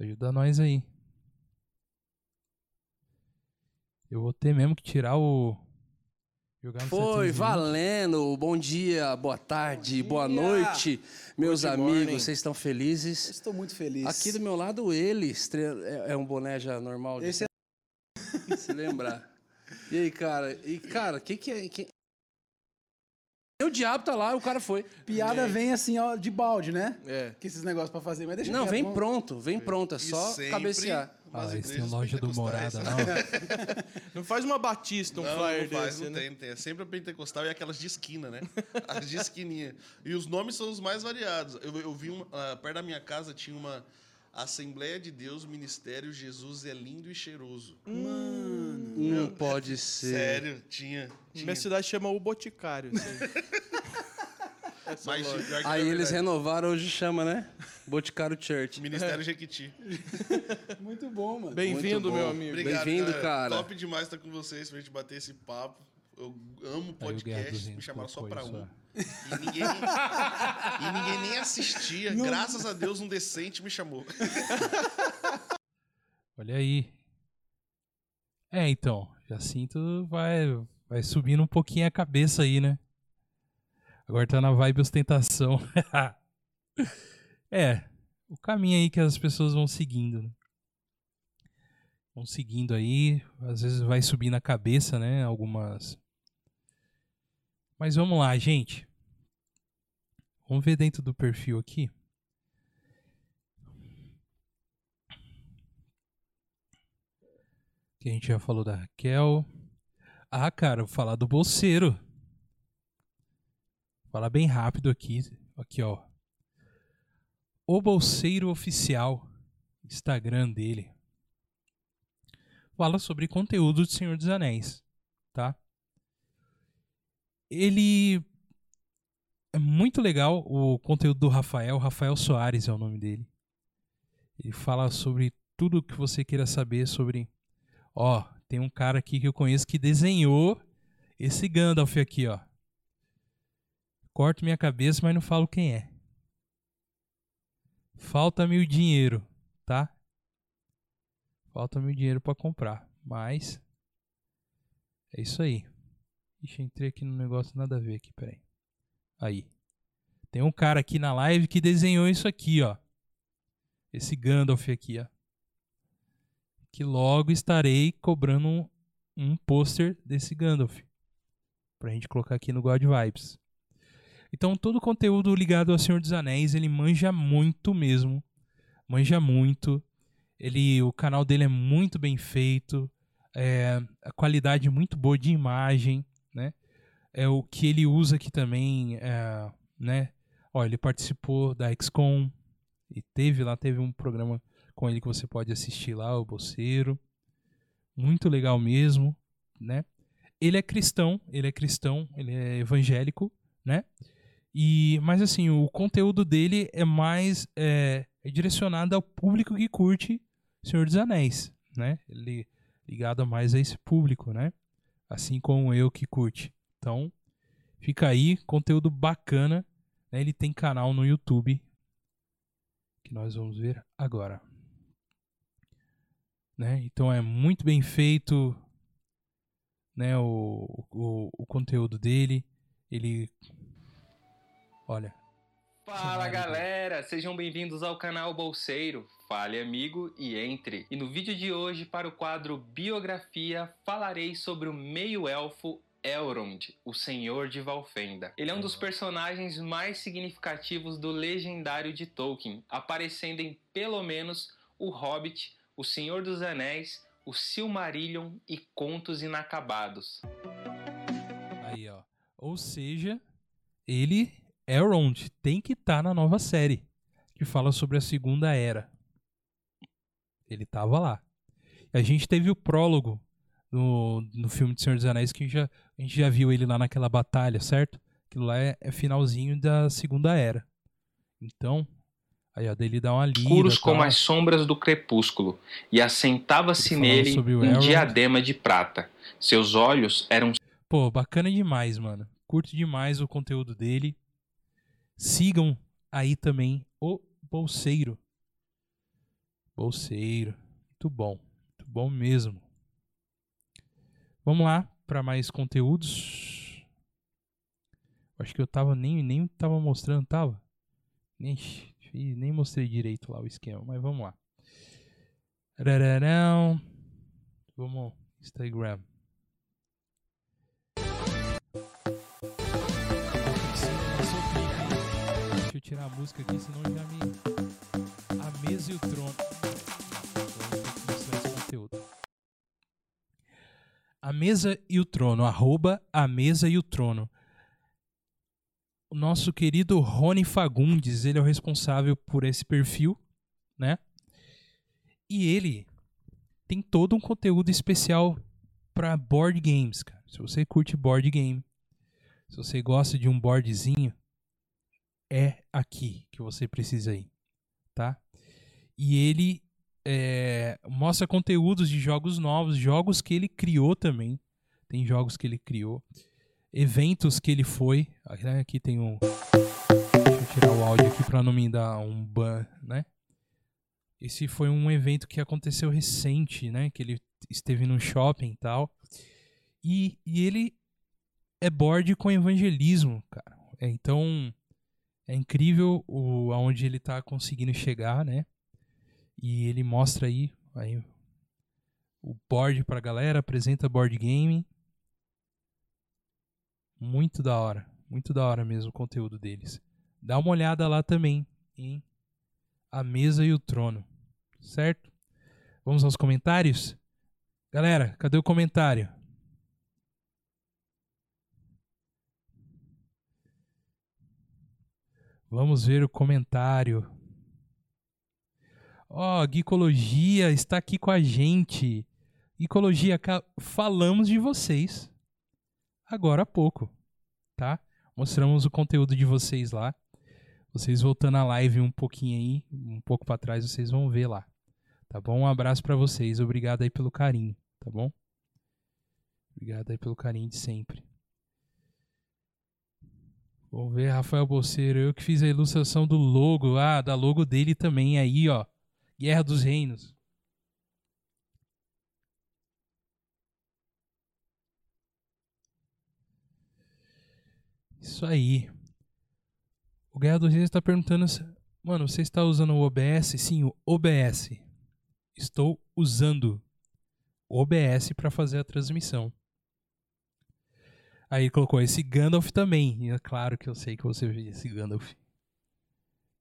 Ajuda nós aí. Eu vou ter mesmo que tirar o. Jogar no Foi, valendo. Bom dia, boa tarde, boa noite, meus Good amigos. Morning. Vocês estão felizes? Eu estou muito feliz. Aqui do meu lado, ele. É, é um boné já normal. Esse é... Se lembrar. E aí, cara? E, cara, o que, que é. Que... O diabo tá lá, o cara foi. Piada é. vem assim, ó, de balde, né? É. Que esses negócios pra fazer, mas deixa Não, vem pronto, vem pronto, é só sempre, cabecear. Ah, esse tem loja do Morada, não. não faz uma Batista, um não, flyer não faz, desse, não né? tem, tem. É sempre a pentecostal e aquelas de esquina, né? As de esquininha. E os nomes são os mais variados. Eu, eu vi, uma, uh, perto da minha casa tinha uma Assembleia de Deus, Ministério Jesus é lindo e cheiroso. Mano. Não pode ser. Sério, tinha. tinha. Minha cidade chama o Boticário. Mas, Aí eles renovaram, hoje chama, né? Boticário Church. Ministério. Jequiti. Muito bom, mano. Bem-vindo, meu amigo. Bem-vindo, cara. Top demais estar com vocês pra gente bater esse papo. Eu amo podcast, me chamaram só pra um. E ninguém, e ninguém nem assistia. Não. Graças a Deus, um decente me chamou. Olha aí. É, então, já sinto vai, vai subindo um pouquinho a cabeça aí, né? Agora tá na vibe ostentação. É, o caminho aí que as pessoas vão seguindo. Né? Vão seguindo aí, às vezes vai subir na cabeça, né? Algumas. Mas vamos lá, gente. Vamos ver dentro do perfil aqui. Que a gente já falou da Raquel. Ah, cara, vou falar do bolseiro. Falar bem rápido aqui. Aqui, ó. O Bolseiro Oficial. Instagram dele. Fala sobre conteúdo do Senhor dos Anéis. Tá? Ele. É muito legal o conteúdo do Rafael. Rafael Soares é o nome dele. Ele fala sobre tudo que você queira saber sobre. Ó, tem um cara aqui que eu conheço que desenhou esse Gandalf aqui, ó. Corto minha cabeça, mas não falo quem é. Falta-me o dinheiro, tá? Falta-me o dinheiro para comprar, mas é isso aí. Ixi, entrei aqui no negócio nada a ver aqui, peraí. Aí. Tem um cara aqui na live que desenhou isso aqui, ó. Esse Gandalf aqui, ó. Que logo estarei cobrando um, um pôster desse Gandalf. Pra gente colocar aqui no God Vibes. Então todo o conteúdo ligado ao Senhor dos Anéis, ele manja muito mesmo. Manja muito. Ele, o canal dele é muito bem feito. É, a qualidade muito boa de imagem, né? É o que ele usa aqui também, é, né? Ó, ele participou da XCOM e teve lá, teve um programa com ele que você pode assistir lá, o Bolseiro. Muito legal mesmo, né? Ele é cristão, ele é cristão, ele é evangélico, né? E, mas assim, o conteúdo dele é mais é, é direcionado ao público que curte Senhor dos Anéis, né? Ele ligado mais a esse público, né? Assim como eu que curte. Então, fica aí, conteúdo bacana. Né? Ele tem canal no YouTube que nós vamos ver agora. Né? Então é muito bem feito né, o, o, o conteúdo dele. Ele Olha. Fala galera, sejam bem-vindos ao canal Bolseiro. Fale amigo e entre. E no vídeo de hoje, para o quadro Biografia, falarei sobre o meio-elfo Elrond, o Senhor de Valfenda. Ele é um dos personagens mais significativos do legendário de Tolkien, aparecendo em pelo menos O Hobbit, O Senhor dos Anéis, O Silmarillion e Contos Inacabados. Aí, ó. Ou seja, ele Elrond tem que estar tá na nova série que fala sobre a Segunda Era. Ele estava lá. A gente teve o prólogo no, no filme de Senhor dos Anéis que já, a gente já viu ele lá naquela batalha, certo? Aquilo lá é, é finalzinho da Segunda Era. Então, aí a dele dá uma lida. Escuros como as sombras do crepúsculo, e assentava-se nele um diadema de prata. Seus olhos eram. Pô, bacana demais, mano. Curto demais o conteúdo dele. Sigam aí também o Bolseiro. Bolseiro. Muito bom. Muito bom mesmo. Vamos lá para mais conteúdos. Acho que eu tava nem nem tava mostrando, tava? Nem nem mostrei direito lá o esquema, mas vamos lá. Vamos Instagram. eu tirar a música aqui, senão já me. A mesa e o trono. Agora mostrar esse conteúdo. A mesa e o trono, arroba a mesa e o trono. O nosso querido Rony Fagundes, ele é o responsável por esse perfil, né? E ele tem todo um conteúdo especial para board games, cara. Se você curte board game, se você gosta de um boardzinho, é aqui que você precisa ir, tá? E ele é, mostra conteúdos de jogos novos, jogos que ele criou também. Tem jogos que ele criou, eventos que ele foi. Aqui tem um. Deixa eu tirar o áudio aqui para não me dar um ban, né? Esse foi um evento que aconteceu recente, né? Que ele esteve no shopping e tal. E, e ele é board com evangelismo, cara. É, então é incrível o aonde ele está conseguindo chegar, né? E ele mostra aí, aí o board pra galera, apresenta board game. Muito da hora, muito da hora mesmo o conteúdo deles. Dá uma olhada lá também em A Mesa e o Trono, certo? Vamos aos comentários? Galera, cadê o comentário? Vamos ver o comentário. Ó, oh, Gicologia está aqui com a gente. Gicologia, falamos de vocês agora há pouco, tá? Mostramos o conteúdo de vocês lá. Vocês voltando a live um pouquinho aí, um pouco para trás, vocês vão ver lá. Tá bom? Um abraço para vocês. Obrigado aí pelo carinho, tá bom? Obrigado aí pelo carinho de sempre. Vamos ver, Rafael Bolseiro. Eu que fiz a ilustração do logo. Ah, da logo dele também aí, ó. Guerra dos Reinos. Isso aí. O Guerra dos Reinos está perguntando mano, você está usando o OBS? Sim, o OBS. Estou usando o OBS para fazer a transmissão. Aí colocou esse Gandalf também. E é claro que eu sei que você viu esse Gandalf.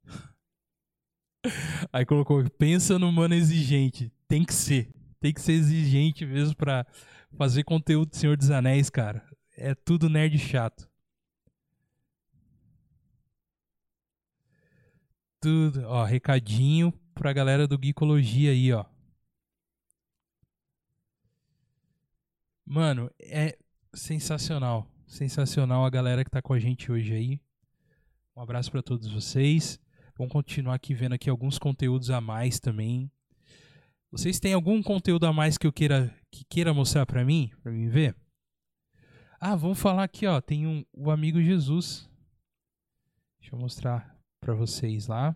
Aí colocou, pensa no mano exigente. Tem que ser. Tem que ser exigente mesmo pra fazer conteúdo do Senhor dos Anéis, cara. É tudo nerd chato. Tudo, ó, recadinho pra galera do Geekologia aí, ó. Mano, é sensacional. Sensacional a galera que tá com a gente hoje aí. Um abraço para todos vocês. Vamos continuar aqui vendo aqui alguns conteúdos a mais também. Vocês têm algum conteúdo a mais que eu queira que queira mostrar para mim, para mim ver? Ah, vamos falar aqui, ó, tem um o amigo Jesus. Deixa eu mostrar para vocês lá.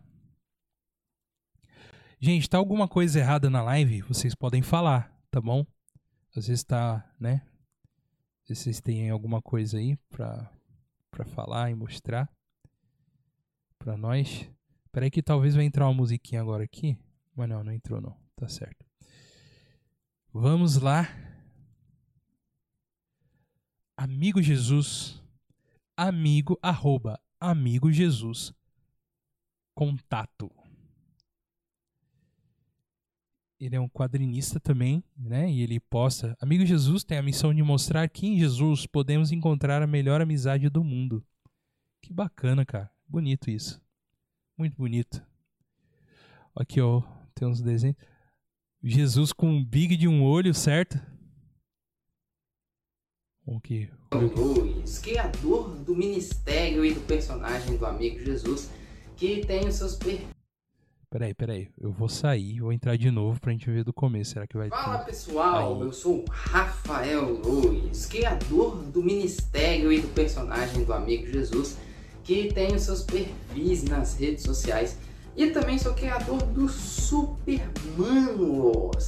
Gente, tá alguma coisa errada na live? Vocês podem falar, tá bom? Às vezes tá, né? Se vocês têm alguma coisa aí para falar e mostrar para nós. Peraí que talvez vai entrar uma musiquinha agora aqui. Mas não, não entrou não. Tá certo. Vamos lá. Amigo Jesus. Amigo, arroba, amigo Jesus. Contato. Ele é um quadrinista também, né? E ele posta. Amigo Jesus tem a missão de mostrar que em Jesus podemos encontrar a melhor amizade do mundo. Que bacana, cara. Bonito isso. Muito bonito. Aqui, ó, tem uns desenhos. Jesus com um big de um olho, certo? Ok. Luiz, criador do ministério e do personagem do amigo Jesus, que tem os seus perfis. Peraí, peraí. Eu vou sair, vou entrar de novo pra gente ver do começo. Será que vai Fala ter... pessoal, Aí. eu sou Rafael Luiz, criador do ministério e do personagem do amigo Jesus que tem os seus perfis nas redes sociais. E também sou criador do Supermanos,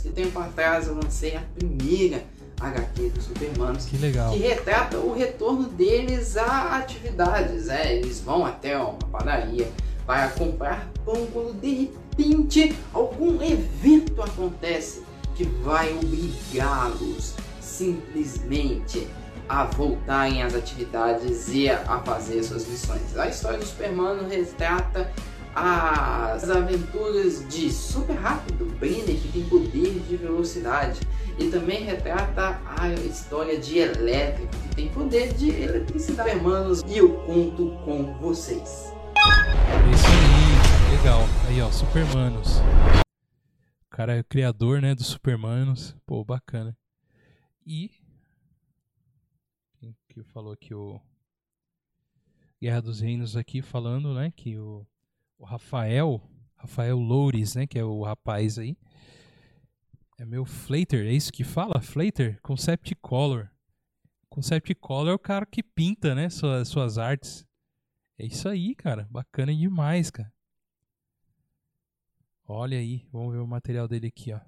que tempo atrás eu lancei a primeira HQ do Supermanos. Que legal. Que retrata o retorno deles a atividades. É, eles vão até uma padaria para comprar pão quando de repente algum evento acontece que vai obrigá-los simplesmente a voltarem às atividades e a fazer suas missões. A história do Superman retrata as aventuras de Super Rápido, Brenner, que tem poder de velocidade. E também retrata a história de Elétrico, que tem poder de eletricidade. Hermanos, e eu conto com vocês. Legal. Aí, ó, Supermanos. O cara é o criador, né, dos Supermanos. Pô, bacana. E. Que falou aqui o. Guerra dos Reinos aqui falando, né, que o o Rafael, Rafael Loures, né, que é o rapaz aí. É meu Flater, é isso que fala? Flater? Concept Color. Concept Color é o cara que pinta, né, suas, suas artes. É isso aí, cara. Bacana demais, cara. Olha aí, vamos ver o material dele aqui, ó.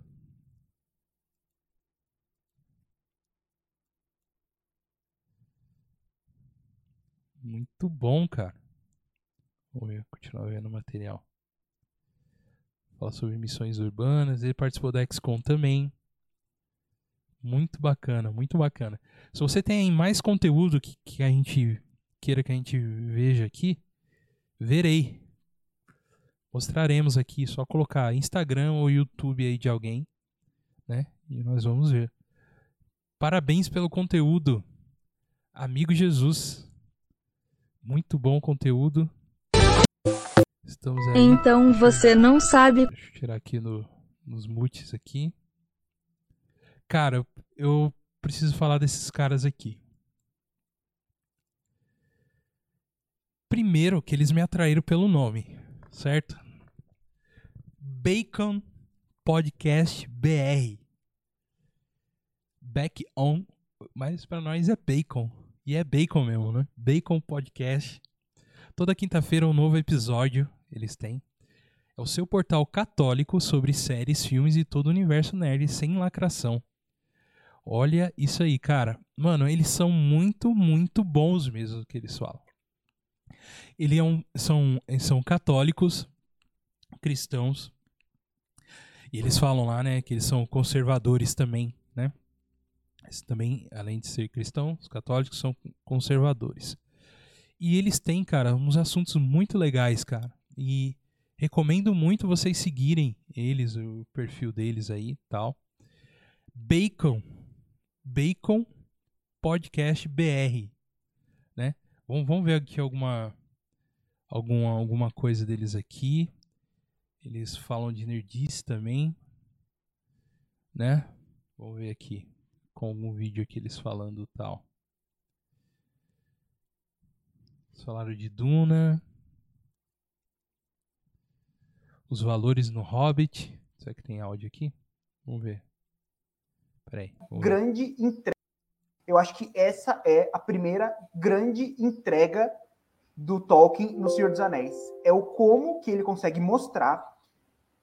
Muito bom, cara. Vamos ver, continuar vendo o material. Fala sobre missões urbanas. Ele participou da XCOM também. Muito bacana, muito bacana. Se você tem mais conteúdo que, que a gente queira que a gente veja aqui, verei. Mostraremos aqui, só colocar Instagram ou YouTube aí de alguém, né? E nós vamos ver. Parabéns pelo conteúdo. Amigo Jesus. Muito bom conteúdo. Estamos aí. Então você não sabe. Deixa eu tirar aqui no, nos mutes aqui. Cara, eu preciso falar desses caras aqui. Primeiro que eles me atraíram pelo nome, certo? Bacon Podcast BR. Back on, mas para nós é bacon. E é bacon mesmo, né? Bacon Podcast. Toda quinta-feira um novo episódio eles têm. É o seu portal católico sobre séries, filmes e todo o universo nerd sem lacração. Olha isso aí, cara. Mano, eles são muito, muito bons mesmo que eles falam. Eles é são, são católicos, cristãos. E eles falam lá, né, que eles são conservadores também, né? Eles também, além de ser cristãos, católicos são conservadores. E eles têm, cara, uns assuntos muito legais, cara. E recomendo muito vocês seguirem eles, o perfil deles aí tal. Bacon. Bacon Podcast BR. Né? Vamos, vamos ver aqui alguma, alguma, alguma coisa deles aqui. Eles falam de nerdice também. Né? Vamos ver aqui. Com algum vídeo aqui eles falando tal. Falaram de Duna. Os valores no Hobbit. Será que tem áudio aqui? Vamos ver. Peraí. Grande entrega. Eu acho que essa é a primeira grande entrega do Tolkien no Senhor dos Anéis. É o como que ele consegue mostrar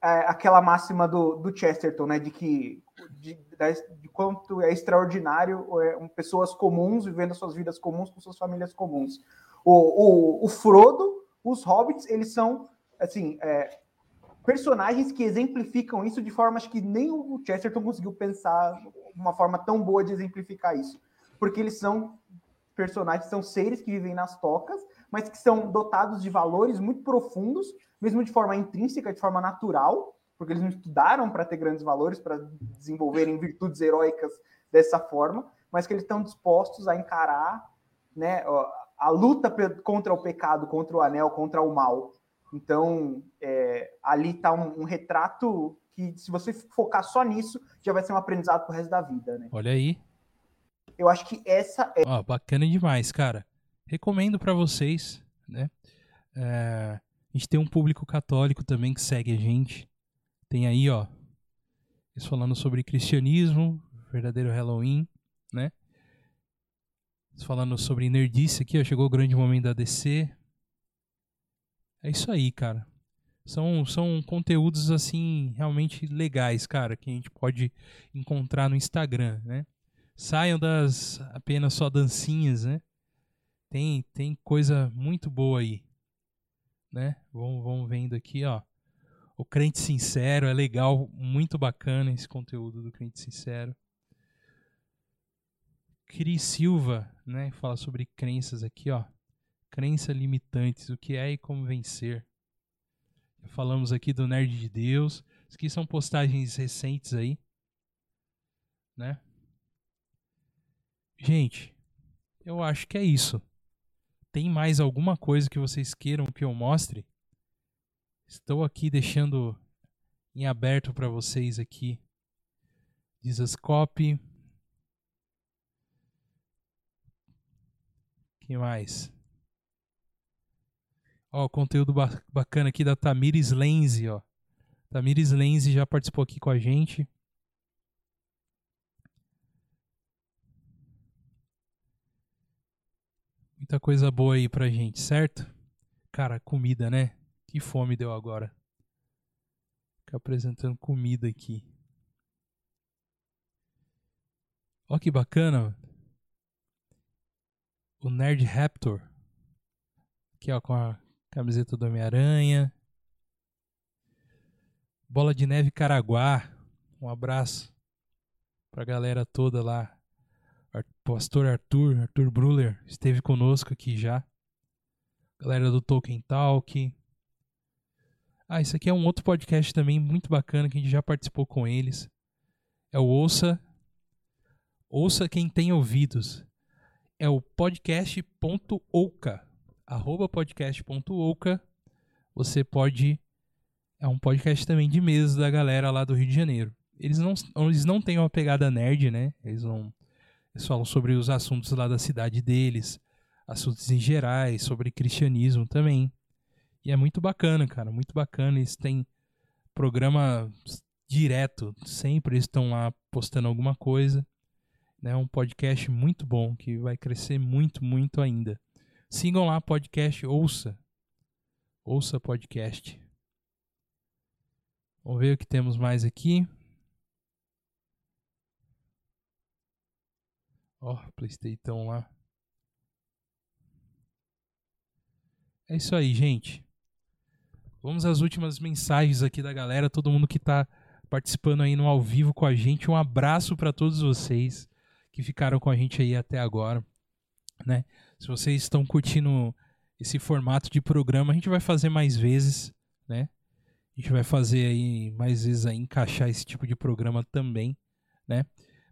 é, aquela máxima do, do Chesterton, né? De que de, de, quanto é extraordinário é, pessoas comuns vivendo suas vidas comuns com suas famílias comuns. O, o, o Frodo, os hobbits, eles são assim é, personagens que exemplificam isso de formas que nem o Chesterton conseguiu pensar uma forma tão boa de exemplificar isso. Porque eles são personagens, são seres que vivem nas tocas, mas que são dotados de valores muito profundos, mesmo de forma intrínseca, de forma natural, porque eles não estudaram para ter grandes valores, para desenvolverem virtudes heróicas dessa forma, mas que eles estão dispostos a encarar né, a luta contra o pecado, contra o anel, contra o mal. Então, é, ali está um, um, retrato que, se você focar só nisso, já vai ser um aprendizado pro resto da vida, né? Olha aí. Eu acho que essa é. Ó, bacana demais, cara. Recomendo para vocês, né? É, a gente tem um público católico também que segue a gente. Tem aí, ó, eles falando sobre cristianismo, verdadeiro Halloween, né? falando sobre nerdice aqui, ó, chegou o grande momento da DC. É isso aí, cara. São, são conteúdos assim realmente legais, cara, que a gente pode encontrar no Instagram, né? Saiam das apenas só dancinhas, né? Tem, tem coisa muito boa aí, né? Vamos, vamos vendo aqui, ó. O crente sincero é legal, muito bacana esse conteúdo do crente sincero. Cris Silva, né, fala sobre crenças aqui, ó. Crença limitantes, o que é e como vencer. Falamos aqui do Nerd de Deus. Isso aqui são postagens recentes aí. Né? Gente, eu acho que é isso. Tem mais alguma coisa que vocês queiram que eu mostre? Estou aqui deixando em aberto para vocês aqui. Dizascope. que mais? Ó, conteúdo bacana aqui da Tamires Lenze, ó. Tamires Lenze já participou aqui com a gente. Muita coisa boa aí pra gente, certo? Cara, comida, né? Que fome deu agora. Ficar apresentando comida aqui. Ó que bacana. O Nerd Raptor. Aqui ó, com a camiseta do Homem-Aranha. Bola de Neve Caraguá. Um abraço pra galera toda lá. Pastor Arthur, Arthur Bruller, esteve conosco aqui já. Galera do Tolkien Talk. Ah, isso aqui é um outro podcast também muito bacana que a gente já participou com eles. É o Ouça. Ouça quem tem ouvidos. É o podcast.ouca. Arroba podcast.ouca. Você pode. É um podcast também de mesa da galera lá do Rio de Janeiro. Eles não, eles não têm uma pegada nerd, né? Eles não eles falam sobre os assuntos lá da cidade deles, assuntos em gerais, sobre cristianismo também. E é muito bacana, cara, muito bacana. Eles têm programa direto, sempre estão lá postando alguma coisa. É um podcast muito bom que vai crescer muito, muito ainda. Sigam lá, podcast Ouça. Ouça podcast. Vamos ver o que temos mais aqui. Ó, oh, Playstation lá. É isso aí, gente. Vamos às últimas mensagens aqui da galera, todo mundo que está participando aí no ao vivo com a gente. Um abraço para todos vocês que ficaram com a gente aí até agora, né? Se vocês estão curtindo esse formato de programa, a gente vai fazer mais vezes, né? A gente vai fazer aí mais vezes aí encaixar esse tipo de programa também, né?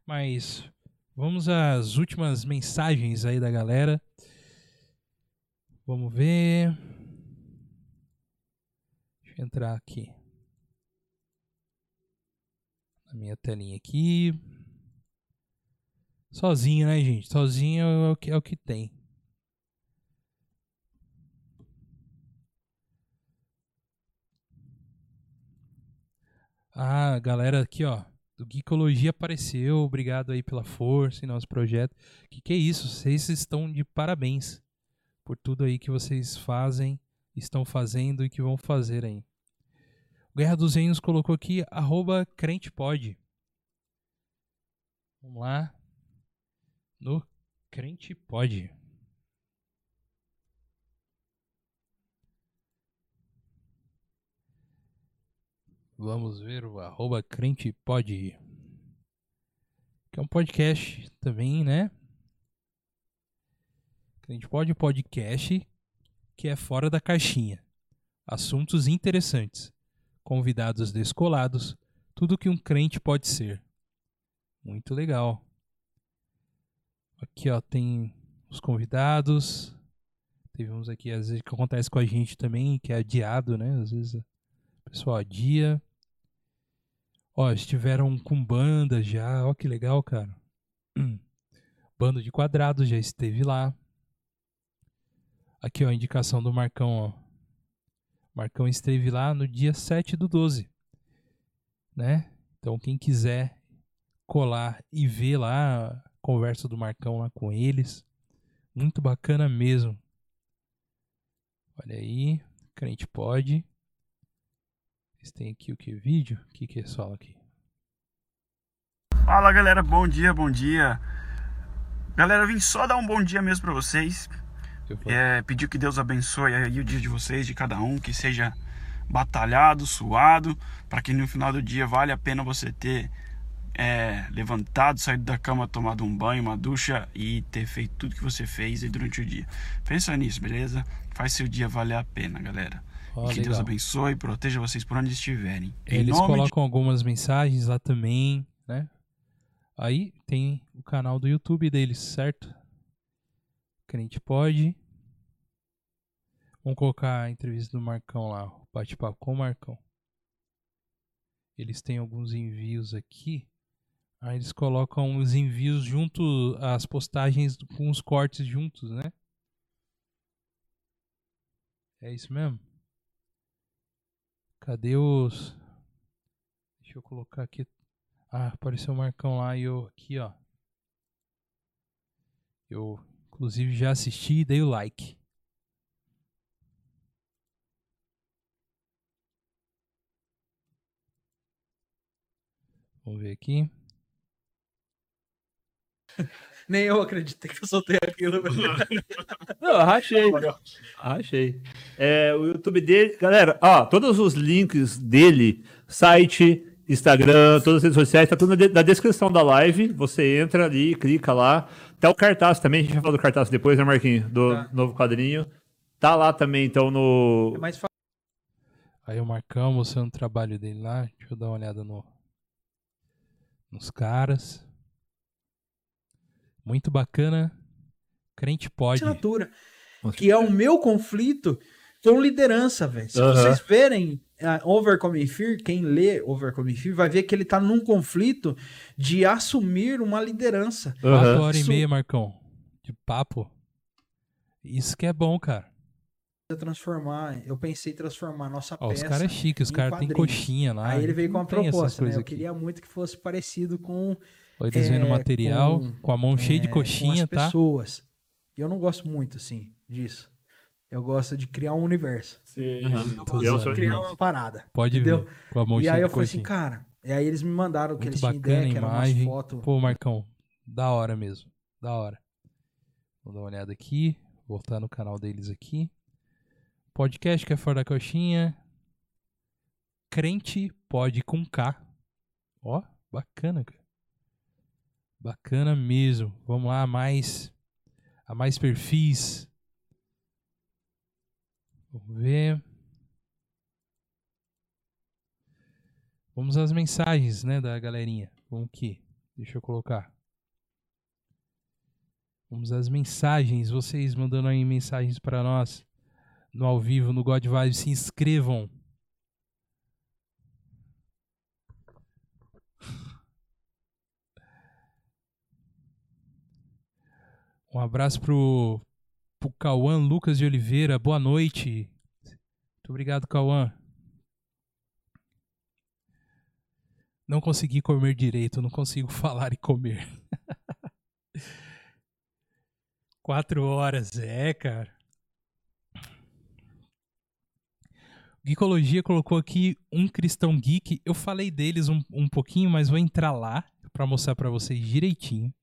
Mas Vamos às últimas mensagens aí da galera. Vamos ver. Deixa eu entrar aqui. Na minha telinha aqui. Sozinho, né, gente? Sozinho é o que, é o que tem. Ah, galera aqui, ó do Geekologia apareceu. Obrigado aí pela força em nosso projeto. Que que é isso? Vocês estão de parabéns por tudo aí que vocês fazem, estão fazendo e que vão fazer aí. Guerra dos Reinos colocou aqui, arroba crentepod. Vamos lá. No crentepod. Vamos ver o arroba crente pode. Que é um podcast também, né? Crente pode podcast que é fora da caixinha. Assuntos interessantes, convidados descolados, tudo que um crente pode ser. Muito legal. Aqui ó, tem os convidados. Teve uns aqui, às vezes, que acontece com a gente também, que é adiado, né? Às vezes o pessoal adia. Ó, estiveram com banda já, ó que legal, cara. Bando de quadrados já esteve lá. Aqui, ó, a indicação do Marcão, ó. Marcão esteve lá no dia 7 do 12. Né? Então, quem quiser colar e ver lá a conversa do Marcão lá com eles, muito bacana mesmo. Olha aí, crente pode. Vocês têm aqui o que? Vídeo? O que, que é só aqui? Fala galera, bom dia, bom dia. Galera, eu vim só dar um bom dia mesmo pra vocês. É, pedir que Deus abençoe aí o dia de vocês, de cada um, que seja batalhado, suado, para que no final do dia vale a pena você ter é, levantado, saído da cama, tomado um banho, uma ducha e ter feito tudo que você fez durante o dia. Pensa nisso, beleza? Faz seu dia valer a pena, galera. Oh, que legal. Deus abençoe e proteja vocês por onde estiverem. Eles colocam de... algumas mensagens lá também, né? Aí tem o canal do YouTube deles, certo? Crente pode. Vamos colocar a entrevista do Marcão lá, o bate-papo com o Marcão. Eles têm alguns envios aqui. Aí eles colocam os envios junto às postagens com os cortes juntos, né? É isso mesmo? Cadê os. Deixa eu colocar aqui. Ah, apareceu o Marcão lá e eu aqui, ó. Eu, inclusive, já assisti e dei o like. Vamos ver aqui. Nem eu acreditei que eu soltei aquilo. Não, rachei. Rachei. É, o YouTube dele. Galera, ó, todos os links dele, site, Instagram, todas as redes sociais, tá tudo na, descrição da live. Você entra ali, clica lá. Até o cartaz também, a gente vai falar do cartaz depois, né, Marquinhos? Do tá. novo quadrinho. Tá lá também, então, no. É mais fácil. Aí o Marcão mostrando o trabalho dele lá. Deixa eu dar uma olhada no, nos caras. Muito bacana. Crente pode. Assinatura. Que é o meu conflito com liderança, velho. Se vocês verem uh, Overcoming Fear, quem lê Overcoming Fear vai ver que ele tá num conflito de assumir uma liderança. Uhum. Quatro horas Isso... e meia, Marcão. De papo. Isso que é bom, cara. Transformar, eu pensei em transformar a nossa Ó, peça. Os caras é chique, os caras têm coxinha lá. Aí ele veio com uma proposta, né? Eu queria muito que fosse parecido com Olha, desenho é, material, com, com, a mão cheia de é, coxinha, com as tá? pessoas. E eu não gosto muito, assim, disso. Eu gosto de criar um universo. Sim. Uhum. Eu gosto de criar uma parada. Pode entendeu? ver. Com a mão e cheia aí eu falei assim, cara. E aí eles me mandaram o que eles tinham ideia, que era umas fotos. Pô, Marcão, da hora mesmo. Da hora. Vou dar uma olhada aqui. Voltar no canal deles aqui. Podcast que é fora da coxinha. Crente pode com K. Ó, bacana, cara. Bacana mesmo. Vamos lá, mais a mais perfis. Vamos ver. Vamos às mensagens, né, da galerinha. Vamos aqui. Deixa eu colocar. Vamos às mensagens. Vocês mandando aí mensagens para nós no ao vivo no God Vibe. Se inscrevam. Um abraço pro, pro Cauã Lucas de Oliveira. Boa noite. Muito obrigado, Cauã. Não consegui comer direito, não consigo falar e comer. Quatro horas, é, cara. Geekologia colocou aqui um cristão geek. Eu falei deles um, um pouquinho, mas vou entrar lá para mostrar para vocês direitinho.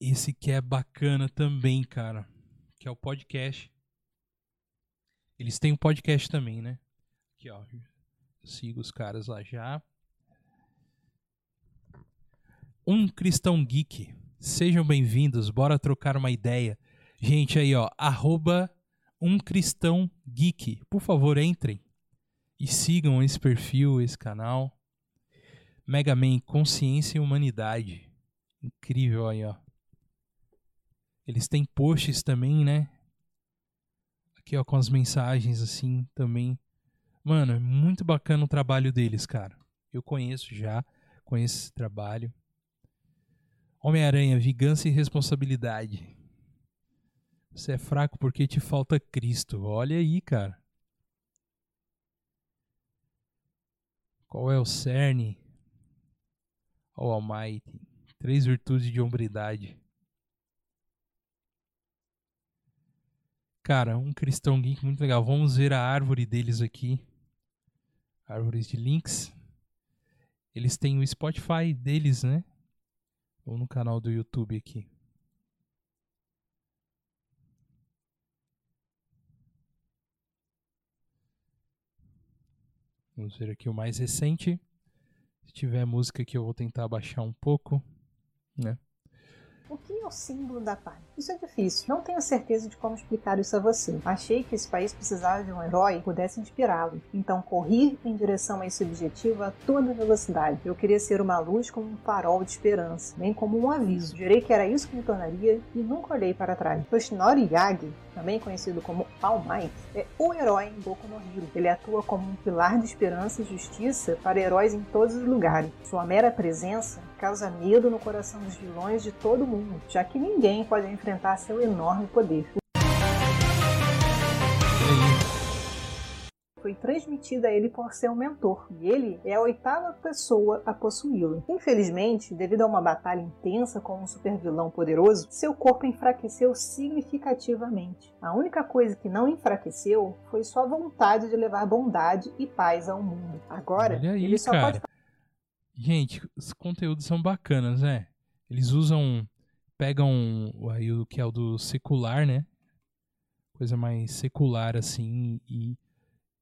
Esse que é bacana também, cara. Que é o podcast. Eles têm um podcast também, né? Aqui, ó. Sigo os caras lá já. Um Cristão Geek. Sejam bem-vindos. Bora trocar uma ideia. Gente, aí, ó. Arroba um Cristão Geek. Por favor, entrem. E sigam esse perfil, esse canal. Mega Man Consciência e Humanidade. Incrível aí, ó. Eles têm posts também, né? Aqui, ó, com as mensagens assim também. Mano, é muito bacana o trabalho deles, cara. Eu conheço já, conheço esse trabalho. Homem-Aranha, vingança e responsabilidade. Você é fraco porque te falta Cristo. Olha aí, cara. Qual é o cerne? O Almighty. Três virtudes de hombridade. Cara, um cristão geek muito legal. Vamos ver a árvore deles aqui. Árvores de links. Eles têm o Spotify deles, né? Ou no canal do YouTube aqui. Vamos ver aqui o mais recente. Se tiver música aqui, eu vou tentar baixar um pouco, né? O que é o símbolo da paz? Isso é difícil. Não tenho certeza de como explicar isso a você. Achei que esse país precisava de um herói que pudesse inspirá-lo. Então corri em direção a esse objetivo a toda velocidade. Eu queria ser uma luz como um farol de esperança, nem como um aviso. Jurei que era isso que me tornaria e nunca olhei para trás. Toshinori Yagi, também conhecido como All Might, é o herói em Boku no Hero. Ele atua como um pilar de esperança e justiça para heróis em todos os lugares. Sua mera presença causa medo no coração dos vilões de todo mundo, já que ninguém pode enfrentar seu enorme poder. Foi transmitida a ele por seu mentor, e ele é a oitava pessoa a possuí-lo. Infelizmente, devido a uma batalha intensa com um supervilão poderoso, seu corpo enfraqueceu significativamente. A única coisa que não enfraqueceu foi sua vontade de levar bondade e paz ao mundo. Agora, aí, ele só cara. pode Gente, os conteúdos são bacanas, né? Eles usam. Pegam aí o que é o do secular, né? Coisa mais secular, assim, e,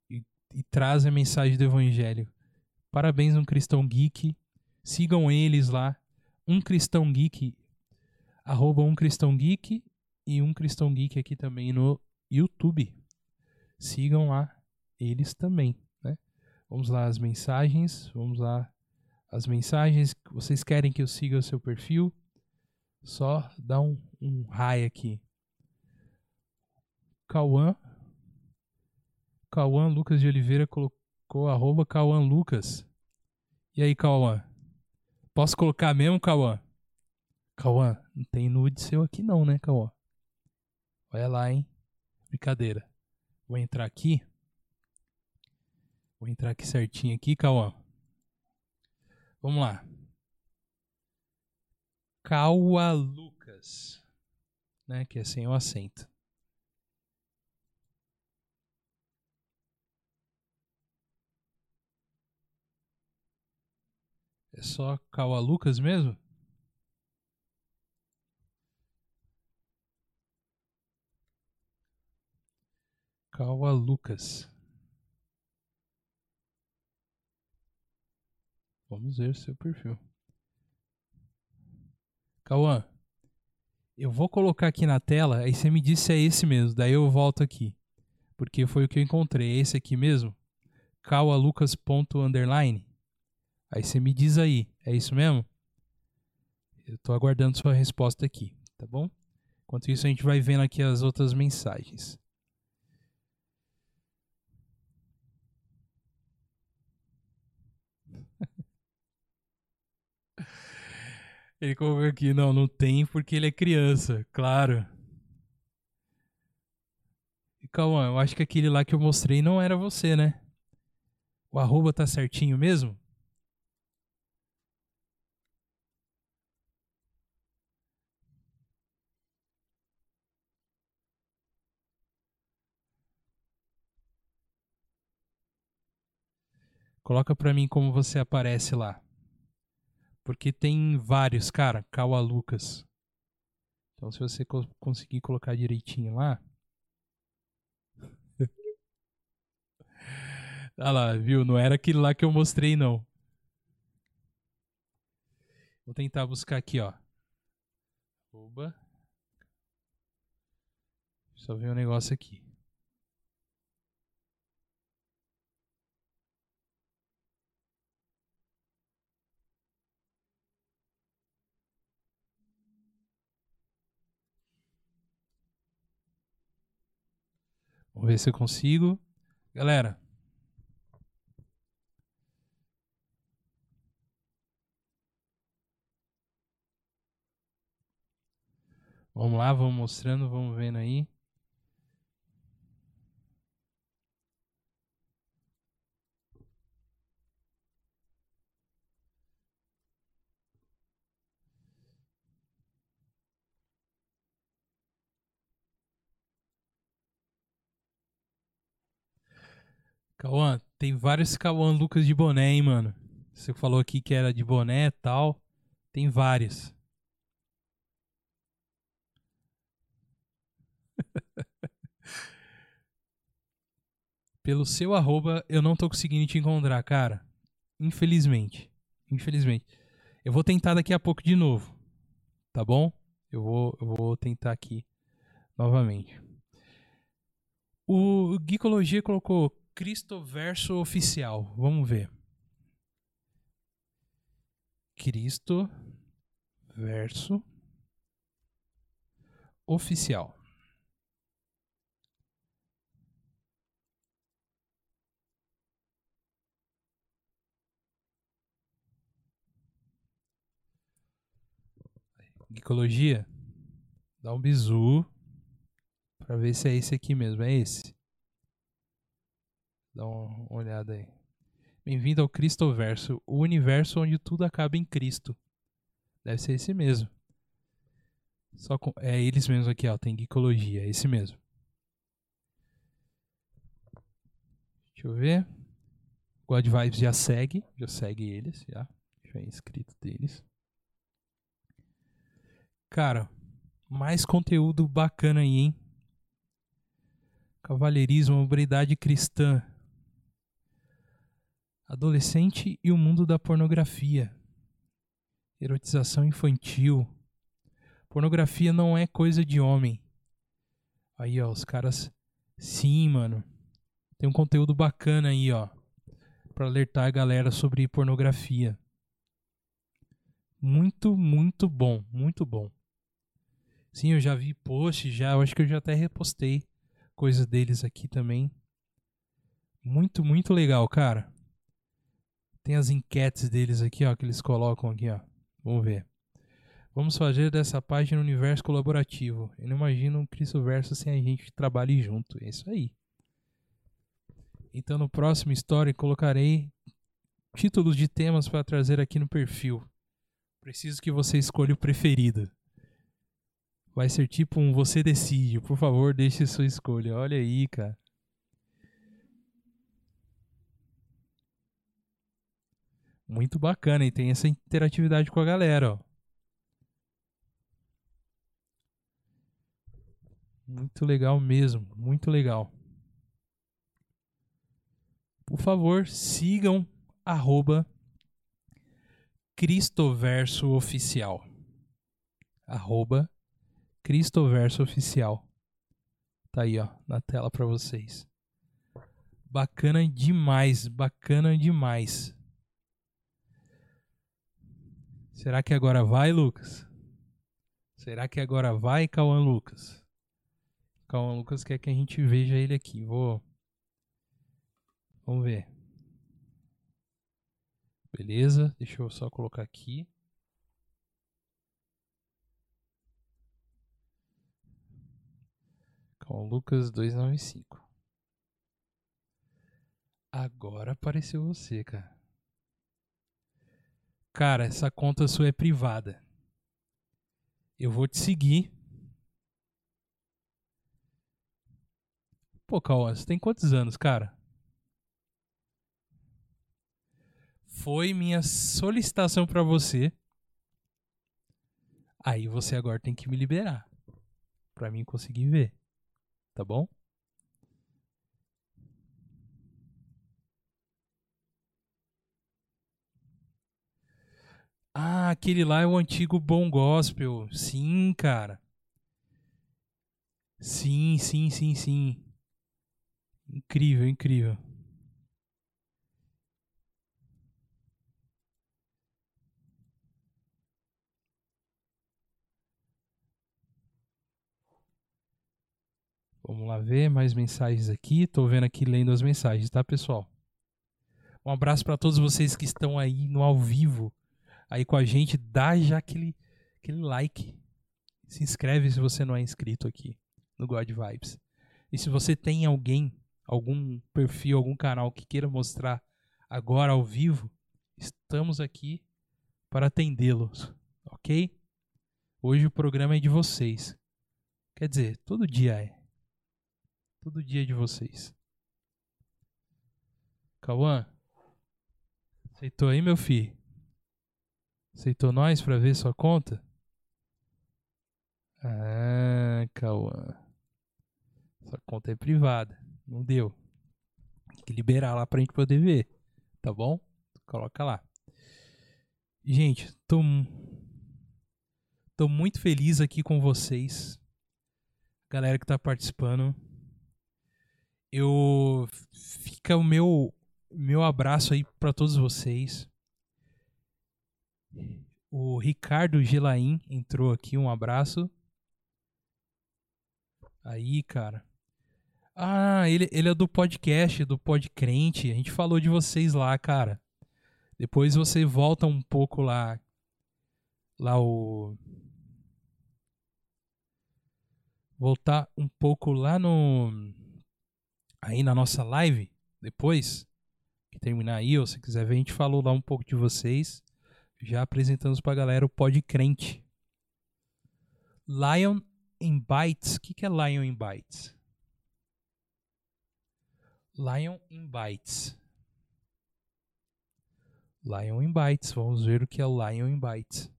e, e trazem a mensagem do evangelho. Parabéns, um cristão geek. Sigam eles lá. Um cristão geek. Arroba um cristão geek. E um cristão geek aqui também no YouTube. Sigam lá eles também, né? Vamos lá as mensagens. Vamos lá as mensagens. Vocês querem que eu siga o seu perfil? Só dá um, um aqui. Cauã. Cauã Lucas de Oliveira colocou arroba Cauã Lucas. E aí, Cauã? Posso colocar mesmo, Cauã? Cauã, não tem nude seu aqui não, né, Cauã? Olha lá, hein? Brincadeira. Vou entrar aqui. Vou entrar aqui certinho aqui, Cauã. Vamos lá. Caua Lucas, né, que é sem o acento. É só Caua Lucas mesmo? Caua Lucas. Vamos ver seu perfil. Cauã, eu vou colocar aqui na tela, aí você me diz se é esse mesmo, daí eu volto aqui. Porque foi o que eu encontrei, é esse aqui mesmo? caualucas.underline. Aí você me diz aí, é isso mesmo? Eu tô aguardando sua resposta aqui, tá bom? Enquanto isso a gente vai vendo aqui as outras mensagens. Ele colocou aqui, não, não tem porque ele é criança, claro. E eu acho que aquele lá que eu mostrei não era você, né? O arroba tá certinho mesmo? Coloca pra mim como você aparece lá. Porque tem vários, cara, Kawa Lucas. Então se você co conseguir colocar direitinho lá. Olha lá, viu? Não era aquele lá que eu mostrei, não. Vou tentar buscar aqui, ó. Oba. Só ver um negócio aqui. Vamos ver se eu consigo. Galera. Vamos lá, vamos mostrando, vamos vendo aí. Cauã, tem vários Cauã Lucas de boné, hein, mano? Você falou aqui que era de boné e tal. Tem vários. Pelo seu arroba, eu não tô conseguindo te encontrar, cara. Infelizmente. Infelizmente. Eu vou tentar daqui a pouco de novo. Tá bom? Eu vou, eu vou tentar aqui novamente. O Geekologia colocou Cristo Verso Oficial. Vamos ver. Cristo Verso Oficial. Geekologia, dá um bizu para ver se é esse aqui mesmo. É esse. Dá uma olhada aí. Bem-vindo ao Cristoverso, o universo onde tudo acaba em Cristo. Deve ser esse mesmo. Só com, é eles mesmos aqui, ó. Tem Geekologia, é esse mesmo. Deixa eu ver. God Vibes já segue, já segue eles, já. Já é inscrito deles. Cara, mais conteúdo bacana aí, hein? Cavalheirismo, obridade cristã. Adolescente e o mundo da pornografia. Erotização infantil. Pornografia não é coisa de homem. Aí, ó, os caras. Sim, mano. Tem um conteúdo bacana aí, ó. Pra alertar a galera sobre pornografia. Muito, muito bom. Muito bom. Sim, eu já vi post, já, eu acho que eu já até repostei coisas deles aqui também. Muito, muito legal, cara. Tem as enquetes deles aqui, ó, que eles colocam aqui, ó. Vamos ver. Vamos fazer dessa página um universo colaborativo. Eu não imagino um Cristo Verso sem a gente trabalhe junto. É isso aí. Então no próximo story colocarei títulos de temas para trazer aqui no perfil. Preciso que você escolha o preferido. Vai ser tipo um você decide. Por favor, deixe sua escolha. Olha aí, cara. Muito bacana e tem essa interatividade com a galera, ó. Muito legal mesmo, muito legal. Por favor, sigam arroba Cristoverso Oficial. Arroba Cristoverso Oficial. Tá aí, ó, na tela para vocês. Bacana demais, bacana demais. Será que agora vai, Lucas? Será que agora vai, Cauã Lucas? Cauã Lucas quer que a gente veja ele aqui. Vou. Vamos ver. Beleza, deixa eu só colocar aqui. com Lucas 295. Agora apareceu você, cara. Cara, essa conta sua é privada. Eu vou te seguir. Pô, Cauã, você tem quantos anos, cara? Foi minha solicitação para você. Aí você agora tem que me liberar. Pra mim conseguir ver tá bom? Ah, aquele lá é o antigo Bom Gospel. Sim, cara. Sim, sim, sim, sim. Incrível, incrível. Vamos lá ver mais mensagens aqui. Tô vendo aqui lendo as mensagens, tá, pessoal? Um abraço para todos vocês que estão aí no ao vivo, aí com a gente. Dá já aquele, aquele like. Se inscreve se você não é inscrito aqui no God Vibes. E se você tem alguém, algum perfil, algum canal que queira mostrar agora ao vivo, estamos aqui para atendê-los, ok? Hoje o programa é de vocês. Quer dizer, todo dia é. Todo dia de vocês. Cauã, aceitou aí, meu filho? Aceitou nós pra ver sua conta? Ah, Cauã. Sua conta é privada. Não deu. Tem que liberar lá pra gente poder ver. Tá bom? Coloca lá. Gente, tô, tô muito feliz aqui com vocês. Galera que tá participando. Eu fica o meu meu abraço aí para todos vocês. O Ricardo Gilain entrou aqui, um abraço. Aí, cara. Ah, ele, ele é do podcast, do Podcrente. A gente falou de vocês lá, cara. Depois você volta um pouco lá. Lá o. Voltar um pouco lá no. Aí na nossa live. Depois. Que terminar aí, ou se quiser ver, a gente falou lá um pouco de vocês. Já apresentamos pra galera o Podcrente. Lion in Bytes. O que, que é Lion in Bytes? Lion in Bytes. Lion in Bytes. Vamos ver o que é Lion in Bytes.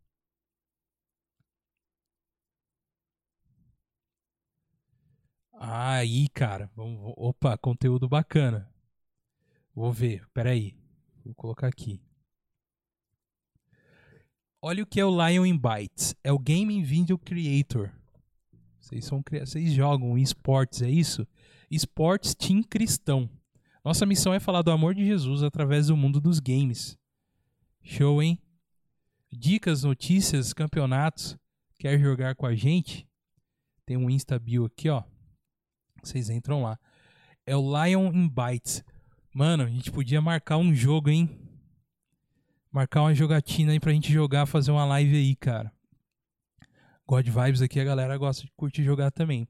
Aí, cara. Vamos, opa, conteúdo bacana. Vou ver. Peraí. Vou colocar aqui. Olha o que é o Lion in Bytes. É o Gaming Video Creator. Vocês, são, vocês jogam esportes, é isso? Esportes Team Cristão. Nossa missão é falar do amor de Jesus através do mundo dos games. Show, hein? Dicas, notícias, campeonatos. Quer jogar com a gente? Tem um Insta Bio aqui, ó. Vocês entram lá. É o Lion in Bytes. Mano, a gente podia marcar um jogo, hein? Marcar uma jogatina aí pra gente jogar, fazer uma live aí, cara. God Vibes aqui a galera gosta de curtir jogar também.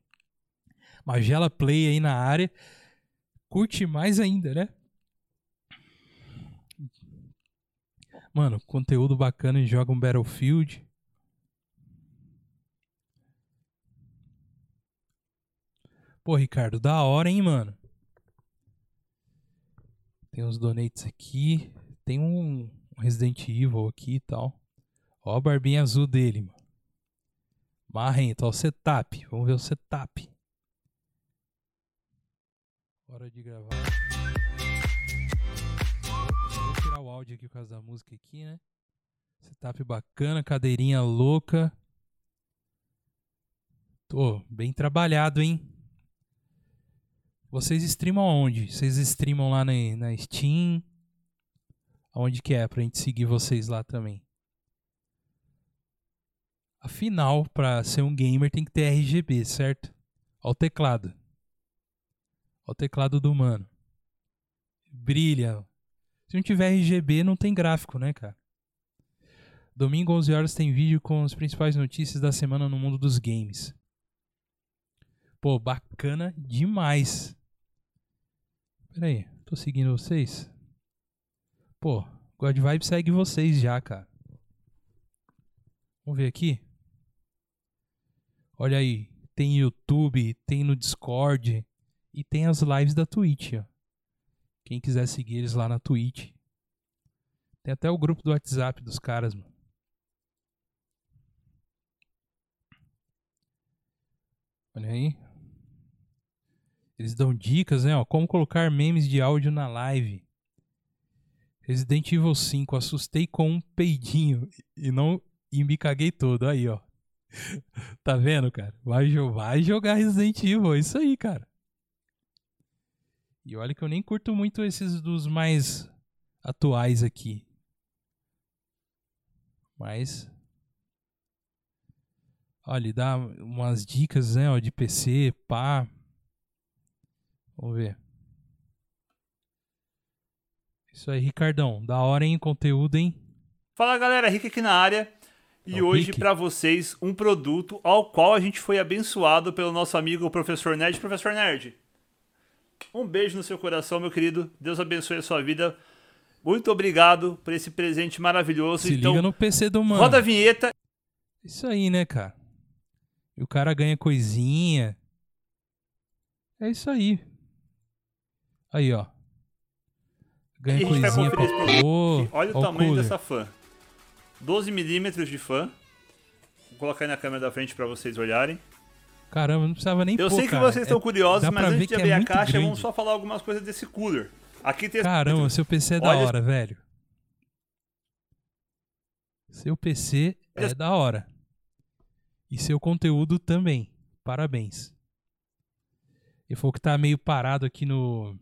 Magela Play aí na área. Curte mais ainda, né? Mano, conteúdo bacana e joga um Battlefield. Pô, Ricardo, da hora, hein, mano? Tem uns donates aqui. Tem um Resident Evil aqui e tal. Ó a barbinha azul dele, mano. Marrento, ó o setup. Vamos ver o setup. Hora de gravar tirar o áudio aqui por causa da música aqui, né? Setup bacana, cadeirinha louca. Tô bem trabalhado, hein? Vocês streamam onde? Vocês streamam lá na, na Steam? Aonde que é pra gente seguir vocês lá também? Afinal, para ser um gamer tem que ter RGB, certo? Olha o teclado. Olha o teclado do mano. Brilha. Se não tiver RGB, não tem gráfico, né, cara? Domingo, 11 horas, tem vídeo com as principais notícias da semana no mundo dos games. Pô, bacana demais. Pera aí, tô seguindo vocês? Pô, God Vibe segue vocês já, cara. Vamos ver aqui. Olha aí, tem YouTube, tem no Discord e tem as lives da Twitch, ó. Quem quiser seguir eles lá na Twitch. Tem até o grupo do WhatsApp dos caras, mano. Olha aí. Eles dão dicas, né? Ó, como colocar memes de áudio na live. Resident Evil 5, assustei com um peidinho e não e me caguei todo. Aí, ó. tá vendo, cara? Vai, vai jogar Resident Evil, é isso aí, cara. E olha que eu nem curto muito esses dos mais atuais aqui. Mas. Olha, dá umas dicas, né, ó, de PC, pá. Vamos ver. Isso aí, Ricardão. Da hora, hein? Conteúdo, hein? Fala, galera. Rick aqui na área. E é hoje, para vocês, um produto ao qual a gente foi abençoado pelo nosso amigo Professor Nerd. Professor Nerd, um beijo no seu coração, meu querido. Deus abençoe a sua vida. Muito obrigado por esse presente maravilhoso. Se então, liga no PC do mano. Roda a vinheta. Isso aí, né, cara? E o cara ganha coisinha. É isso aí. Aí, ó. Ganha coisinha pra pôr. Olha o tamanho dessa fã. 12 milímetros de fã. Vou colocar aí na câmera da frente para vocês olharem. Caramba, não precisava nem Eu pôr, sei que cara. vocês estão é, curiosos, mas antes de abrir é a caixa, grande. vamos só falar algumas coisas desse cooler. Aqui tem Caramba, seu PC é da Olha- hora, velho. Seu PC é da hora. E seu conteúdo também. Parabéns. Ele falou que tá meio parado aqui no.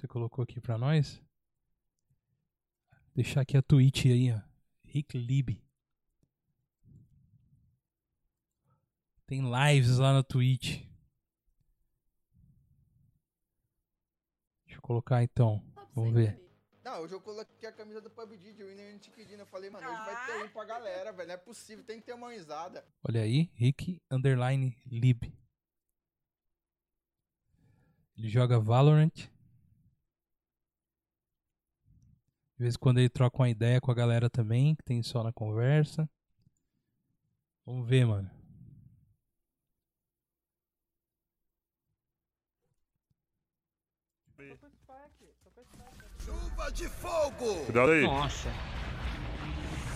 Você colocou aqui pra nós? Deixar aqui a Twitch aí, ó. Rick Lib. Tem lives lá na Twitch. Deixa eu colocar então. Vamos ver. Não, hoje eu coloquei a camisa do PUBG de Winner Antiquidina. Eu falei, mano, hoje vai ter um pra galera, velho. Não é possível, tem que ter uma risada. Olha aí, Rick Underline Lib. Ele joga Valorant. De vez em quando ele troca uma ideia com a galera também, que tem só na conversa. Vamos ver, mano. Chuva de fogo! Cuidado aí. Nossa.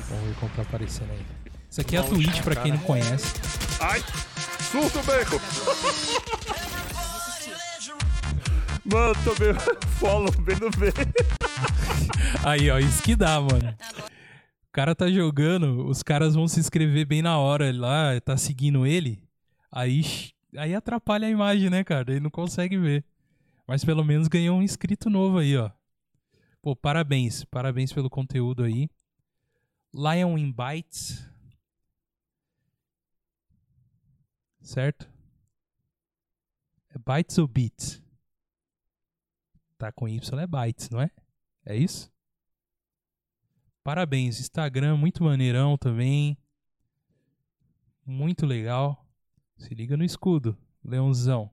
Vamos ver como tá aparecendo aí. Isso aqui é a Twitch, pra quem não conhece. Ai! Surto beco! Mano, vendo follow bem. Aí, ó, isso que dá, mano. O cara tá jogando, os caras vão se inscrever bem na hora lá, tá seguindo ele. Aí, aí atrapalha a imagem, né, cara? Ele não consegue ver. Mas pelo menos ganhou um inscrito novo aí, ó. Pô, parabéns. Parabéns pelo conteúdo aí. Lion in Bytes. Certo? É bytes ou bits? Tá com Y é bytes, não é? É isso? Parabéns. Instagram, muito maneirão também. Muito legal. Se liga no escudo, Leãozão.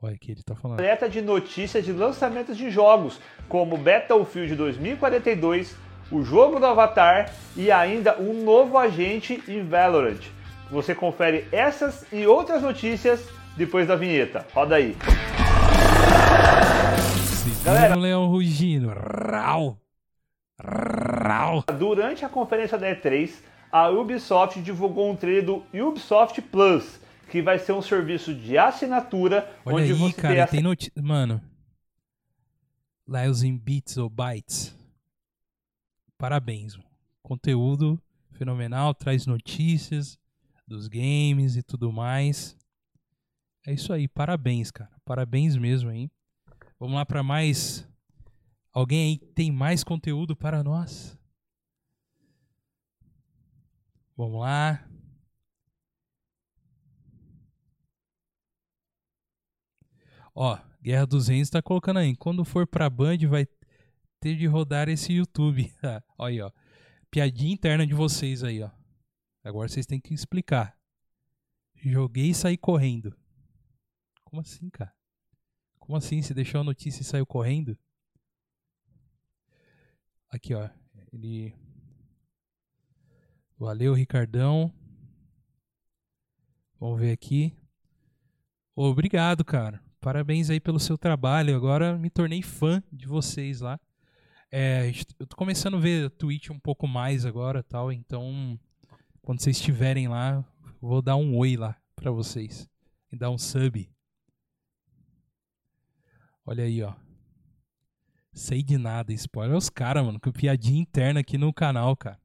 Olha que ele tá falando. Alerta de notícias de lançamentos de jogos, como Battlefield 2042, o jogo do Avatar e ainda um novo agente em Valorant. Você confere essas e outras notícias depois da vinheta. Roda aí. Galera, leão rugindo. Rau. Rau. Durante a conferência da E3, a Ubisoft divulgou um trailer do Ubisoft Plus, que vai ser um serviço de assinatura Olha onde aí, você cara, tem tem notícia. Mano. Lives em Bits ou Bytes. Parabéns. Conteúdo fenomenal, traz notícias dos games e tudo mais. É isso aí, parabéns, cara. Parabéns mesmo aí. Vamos lá para mais. Alguém aí tem mais conteúdo para nós? Vamos lá. Ó, Guerra dos Reis tá colocando aí. Quando for pra Band, vai ter de rodar esse YouTube. Olha aí, ó. Piadinha interna de vocês aí, ó. Agora vocês têm que explicar. Joguei e saí correndo. Como assim, cara? Como assim? Você deixou a notícia e saiu correndo? Aqui, ó. Ele. Valeu, Ricardão. Vamos ver aqui. Obrigado, cara. Parabéns aí pelo seu trabalho. Agora me tornei fã de vocês lá. É, eu tô começando a ver Twitch um pouco mais agora, tal. Então, quando vocês estiverem lá, vou dar um oi lá para vocês e dar um sub. Olha aí, ó. Sei de nada, spoiler os caras, mano. Que piadinha interna aqui no canal, cara.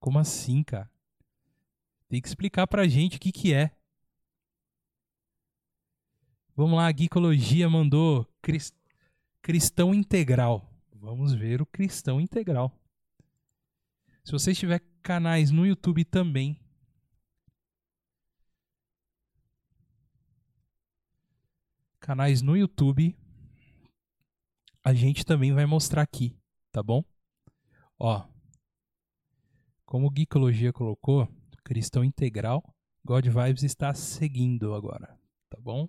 Como assim, cara? Tem que explicar pra gente o que que é. Vamos lá, a Geekologia mandou cristão integral. Vamos ver o cristão integral. Se você tiver canais no YouTube também, canais no YouTube, a gente também vai mostrar aqui, tá bom? Ó, como o Geekologia colocou, cristão integral, God Vibes está seguindo agora, tá bom?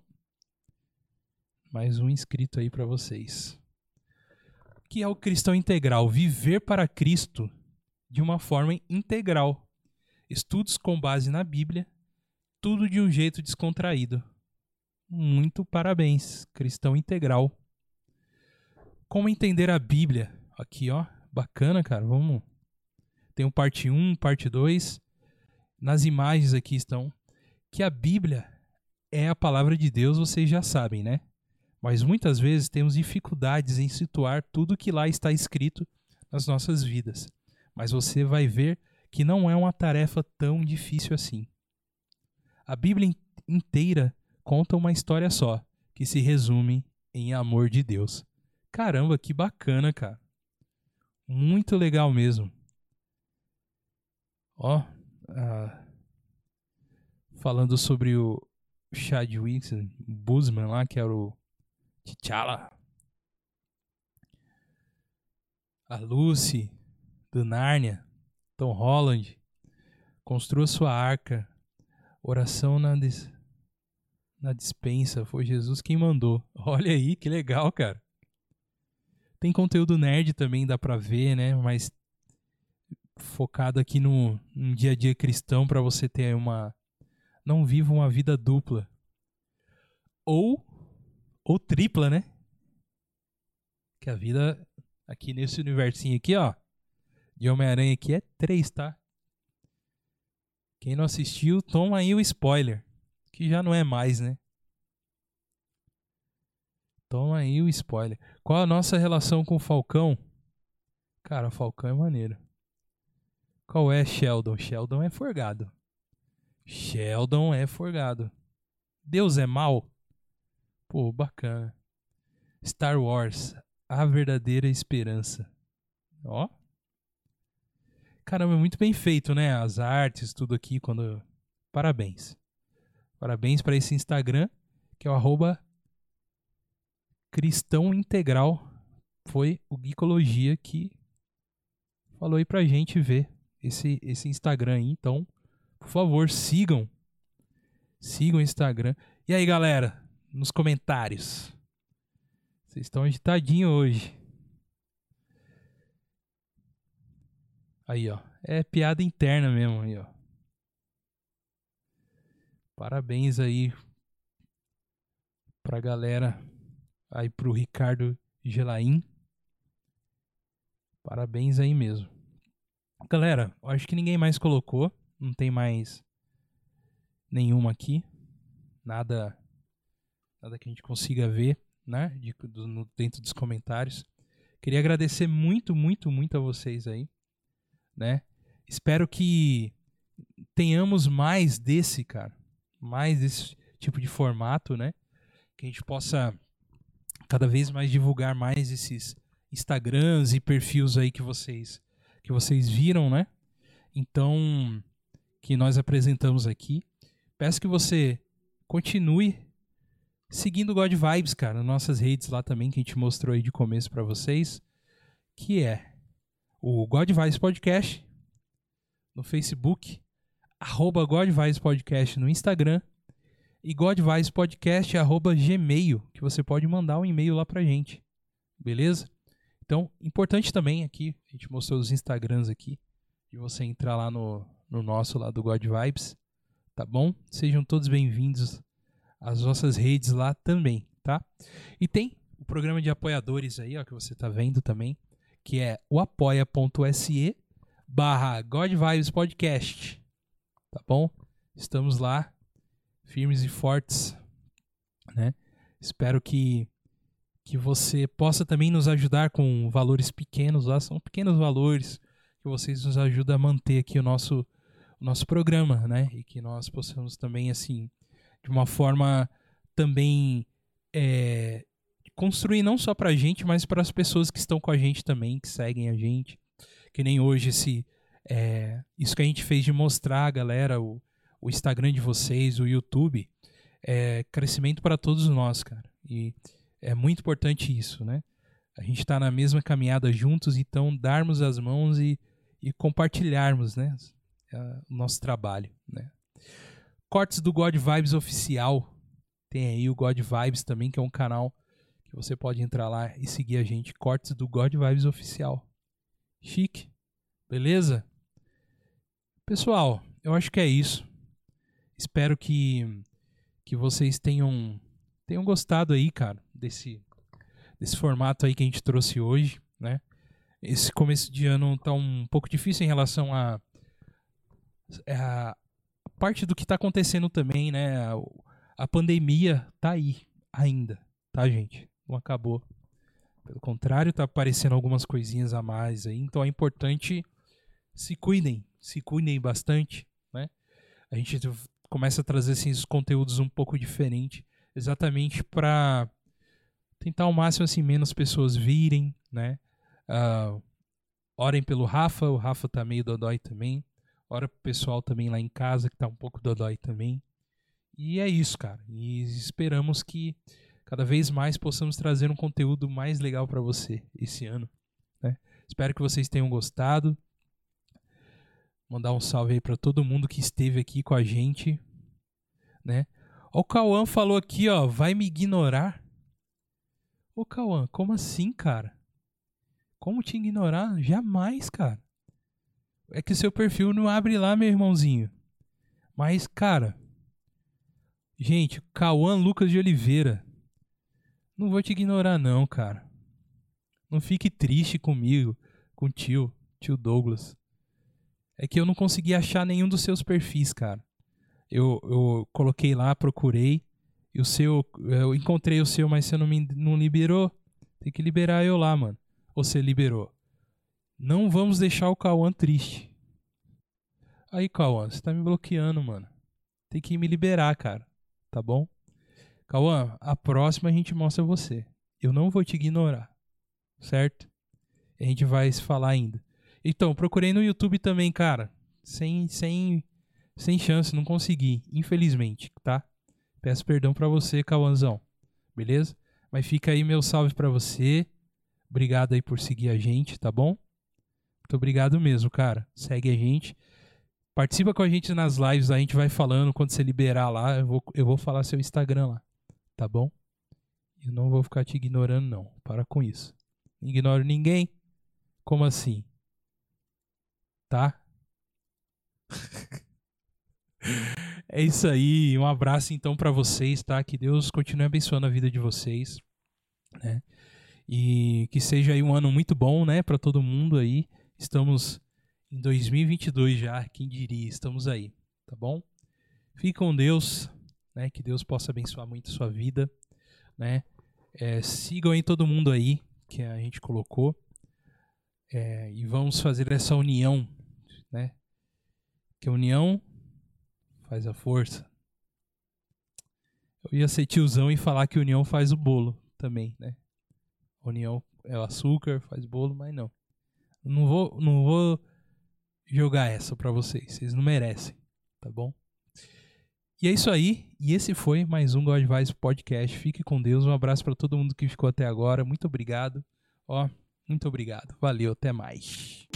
Mais um inscrito aí para vocês. O que é o cristão integral? Viver para Cristo de uma forma integral. Estudos com base na Bíblia, tudo de um jeito descontraído. Muito parabéns, cristão integral. Como entender a Bíblia? Aqui, ó, bacana, cara. Vamos. Tem um parte 1, parte 2. Nas imagens aqui estão que a Bíblia é a palavra de Deus, vocês já sabem, né? mas muitas vezes temos dificuldades em situar tudo que lá está escrito as nossas vidas. Mas você vai ver que não é uma tarefa tão difícil assim. A Bíblia inteira conta uma história só, que se resume em amor de Deus. Caramba, que bacana, cara. Muito legal mesmo. Ó, falando sobre o Chadwick Boseman lá, que era o T'Challa. A Lucy, do Nárnia, Tom Holland, construa sua arca. Oração na, des... na dispensa. Foi Jesus quem mandou. Olha aí, que legal, cara. Tem conteúdo nerd também, dá pra ver, né? Mas focado aqui no, no dia a dia cristão para você ter uma. Não viva uma vida dupla. Ou. Ou tripla, né? Que a vida aqui nesse universinho aqui, ó. De Homem-Aranha aqui é três, tá? Quem não assistiu, toma aí o spoiler. Que já não é mais, né? Toma aí o spoiler. Qual a nossa relação com o Falcão? Cara, o Falcão é maneiro. Qual é Sheldon? Sheldon é forgado. Sheldon é forgado. Deus é mal? Pô, bacana. Star Wars, a verdadeira esperança. Ó. Caramba, é muito bem feito, né? As artes, tudo aqui. quando Parabéns. Parabéns para esse Instagram, que é o arroba Cristão Integral. Foi o Geekologia que falou aí pra gente ver esse, esse Instagram aí. Então, por favor, sigam. Sigam o Instagram. E aí, galera, nos comentários. Vocês estão agitadinhos hoje. Aí, ó. É piada interna mesmo aí, ó. Parabéns aí pra galera. Aí pro Ricardo Gelaim. Parabéns aí mesmo. Galera, acho que ninguém mais colocou. Não tem mais nenhuma aqui. Nada nada que a gente consiga ver, né? De, do, no, dentro dos comentários. Queria agradecer muito, muito, muito a vocês aí, né? Espero que tenhamos mais desse, cara. Mais desse tipo de formato, né? Que a gente possa cada vez mais divulgar mais esses Instagrams e perfis aí que vocês que vocês viram, né? Então, que nós apresentamos aqui. Peço que você continue seguindo God Vibes, cara, nossas redes lá também que a gente mostrou aí de começo para vocês, que é o God Vibes Podcast no Facebook, arroba God Vibes Podcast no Instagram e God Vibes Podcast arroba Gmail, que você pode mandar um e-mail lá pra gente, beleza? Então, importante também aqui, a gente mostrou os Instagrams aqui, de você entrar lá no, no nosso lá do God Vibes, tá bom? Sejam todos bem-vindos às nossas redes lá também, tá? E tem o programa de apoiadores aí, ó, que você tá vendo também, que é o apoia.se barra Podcast, tá bom? Estamos lá, firmes e fortes, né? Espero que que você possa também nos ajudar com valores pequenos lá, são pequenos valores que vocês nos ajudam a manter aqui o nosso, o nosso programa, né? E que nós possamos também, assim, de uma forma também é, construir não só para a gente, mas para as pessoas que estão com a gente também, que seguem a gente. Que nem hoje esse, é, isso que a gente fez de mostrar galera o, o Instagram de vocês, o YouTube, é crescimento para todos nós, cara. E é muito importante isso, né? A gente está na mesma caminhada juntos, então darmos as mãos e, e compartilharmos, né? O nosso trabalho, né? Cortes do God Vibes oficial. Tem aí o God Vibes também, que é um canal que você pode entrar lá e seguir a gente. Cortes do God Vibes oficial. Chique. Beleza? Pessoal, eu acho que é isso. Espero que, que vocês tenham tenham gostado aí, cara, desse, desse formato aí que a gente trouxe hoje, né? Esse começo de ano tá um pouco difícil em relação a, a parte do que tá acontecendo também, né? A, a pandemia tá aí ainda, tá, gente? Não acabou. Pelo contrário, tá aparecendo algumas coisinhas a mais aí. Então é importante se cuidem, se cuidem bastante, né? A gente começa a trazer esses conteúdos um pouco diferente, exatamente para tentar ao máximo assim menos pessoas virem, né? Uh, orem pelo Rafa, o Rafa tá meio dodói também. Ora pro pessoal também lá em casa que tá um pouco dodói também. E é isso, cara. E esperamos que cada vez mais possamos trazer um conteúdo mais legal para você esse ano. Né? Espero que vocês tenham gostado. Mandar um salve aí para todo mundo que esteve aqui com a gente, né? O Cauã falou aqui, ó, vai me ignorar. Ô Cauã, como assim, cara? Como te ignorar? Jamais, cara. É que seu perfil não abre lá, meu irmãozinho. Mas, cara, gente, Cauã Lucas de Oliveira, não vou te ignorar, não, cara. Não fique triste comigo, com o tio, tio Douglas. É que eu não consegui achar nenhum dos seus perfis, cara. Eu, eu coloquei lá, procurei. E o seu. Eu encontrei o seu, mas você não me não liberou. Tem que liberar eu lá, mano. Você liberou. Não vamos deixar o Cauã triste. Aí, Cauã, você tá me bloqueando, mano. Tem que me liberar, cara. Tá bom? Cauã, a próxima a gente mostra você. Eu não vou te ignorar. Certo? A gente vai se falar ainda. Então, procurei no YouTube também, cara. Sem, sem, sem chance, não consegui. Infelizmente, tá? Peço perdão para você, Cauãzão. Beleza? Mas fica aí meu salve para você. Obrigado aí por seguir a gente, tá bom? Muito obrigado mesmo, cara. Segue a gente. Participa com a gente nas lives, a gente vai falando. Quando você liberar lá, eu vou, eu vou falar seu Instagram lá tá bom? Eu não vou ficar te ignorando, não. Para com isso. Ignoro ninguém. Como assim? Tá? é isso aí. Um abraço então para vocês, tá? Que Deus continue abençoando a vida de vocês, né? E que seja aí um ano muito bom, né, para todo mundo aí. Estamos em 2022 já, quem diria? Estamos aí, tá bom? Fique com Deus né? Que Deus possa abençoar muito a sua vida, né? É, sigam aí todo mundo aí que a gente colocou é, e vamos fazer essa união? Que a união faz a força. Eu ia ser tiozão e falar que a união faz o bolo também, né? A união é o açúcar, faz bolo, mas não. Não vou, não vou jogar essa para vocês. Vocês não merecem, tá bom? E é isso aí. E esse foi mais um God Vibes Podcast. Fique com Deus. Um abraço para todo mundo que ficou até agora. Muito obrigado. Ó, muito obrigado. Valeu, até mais.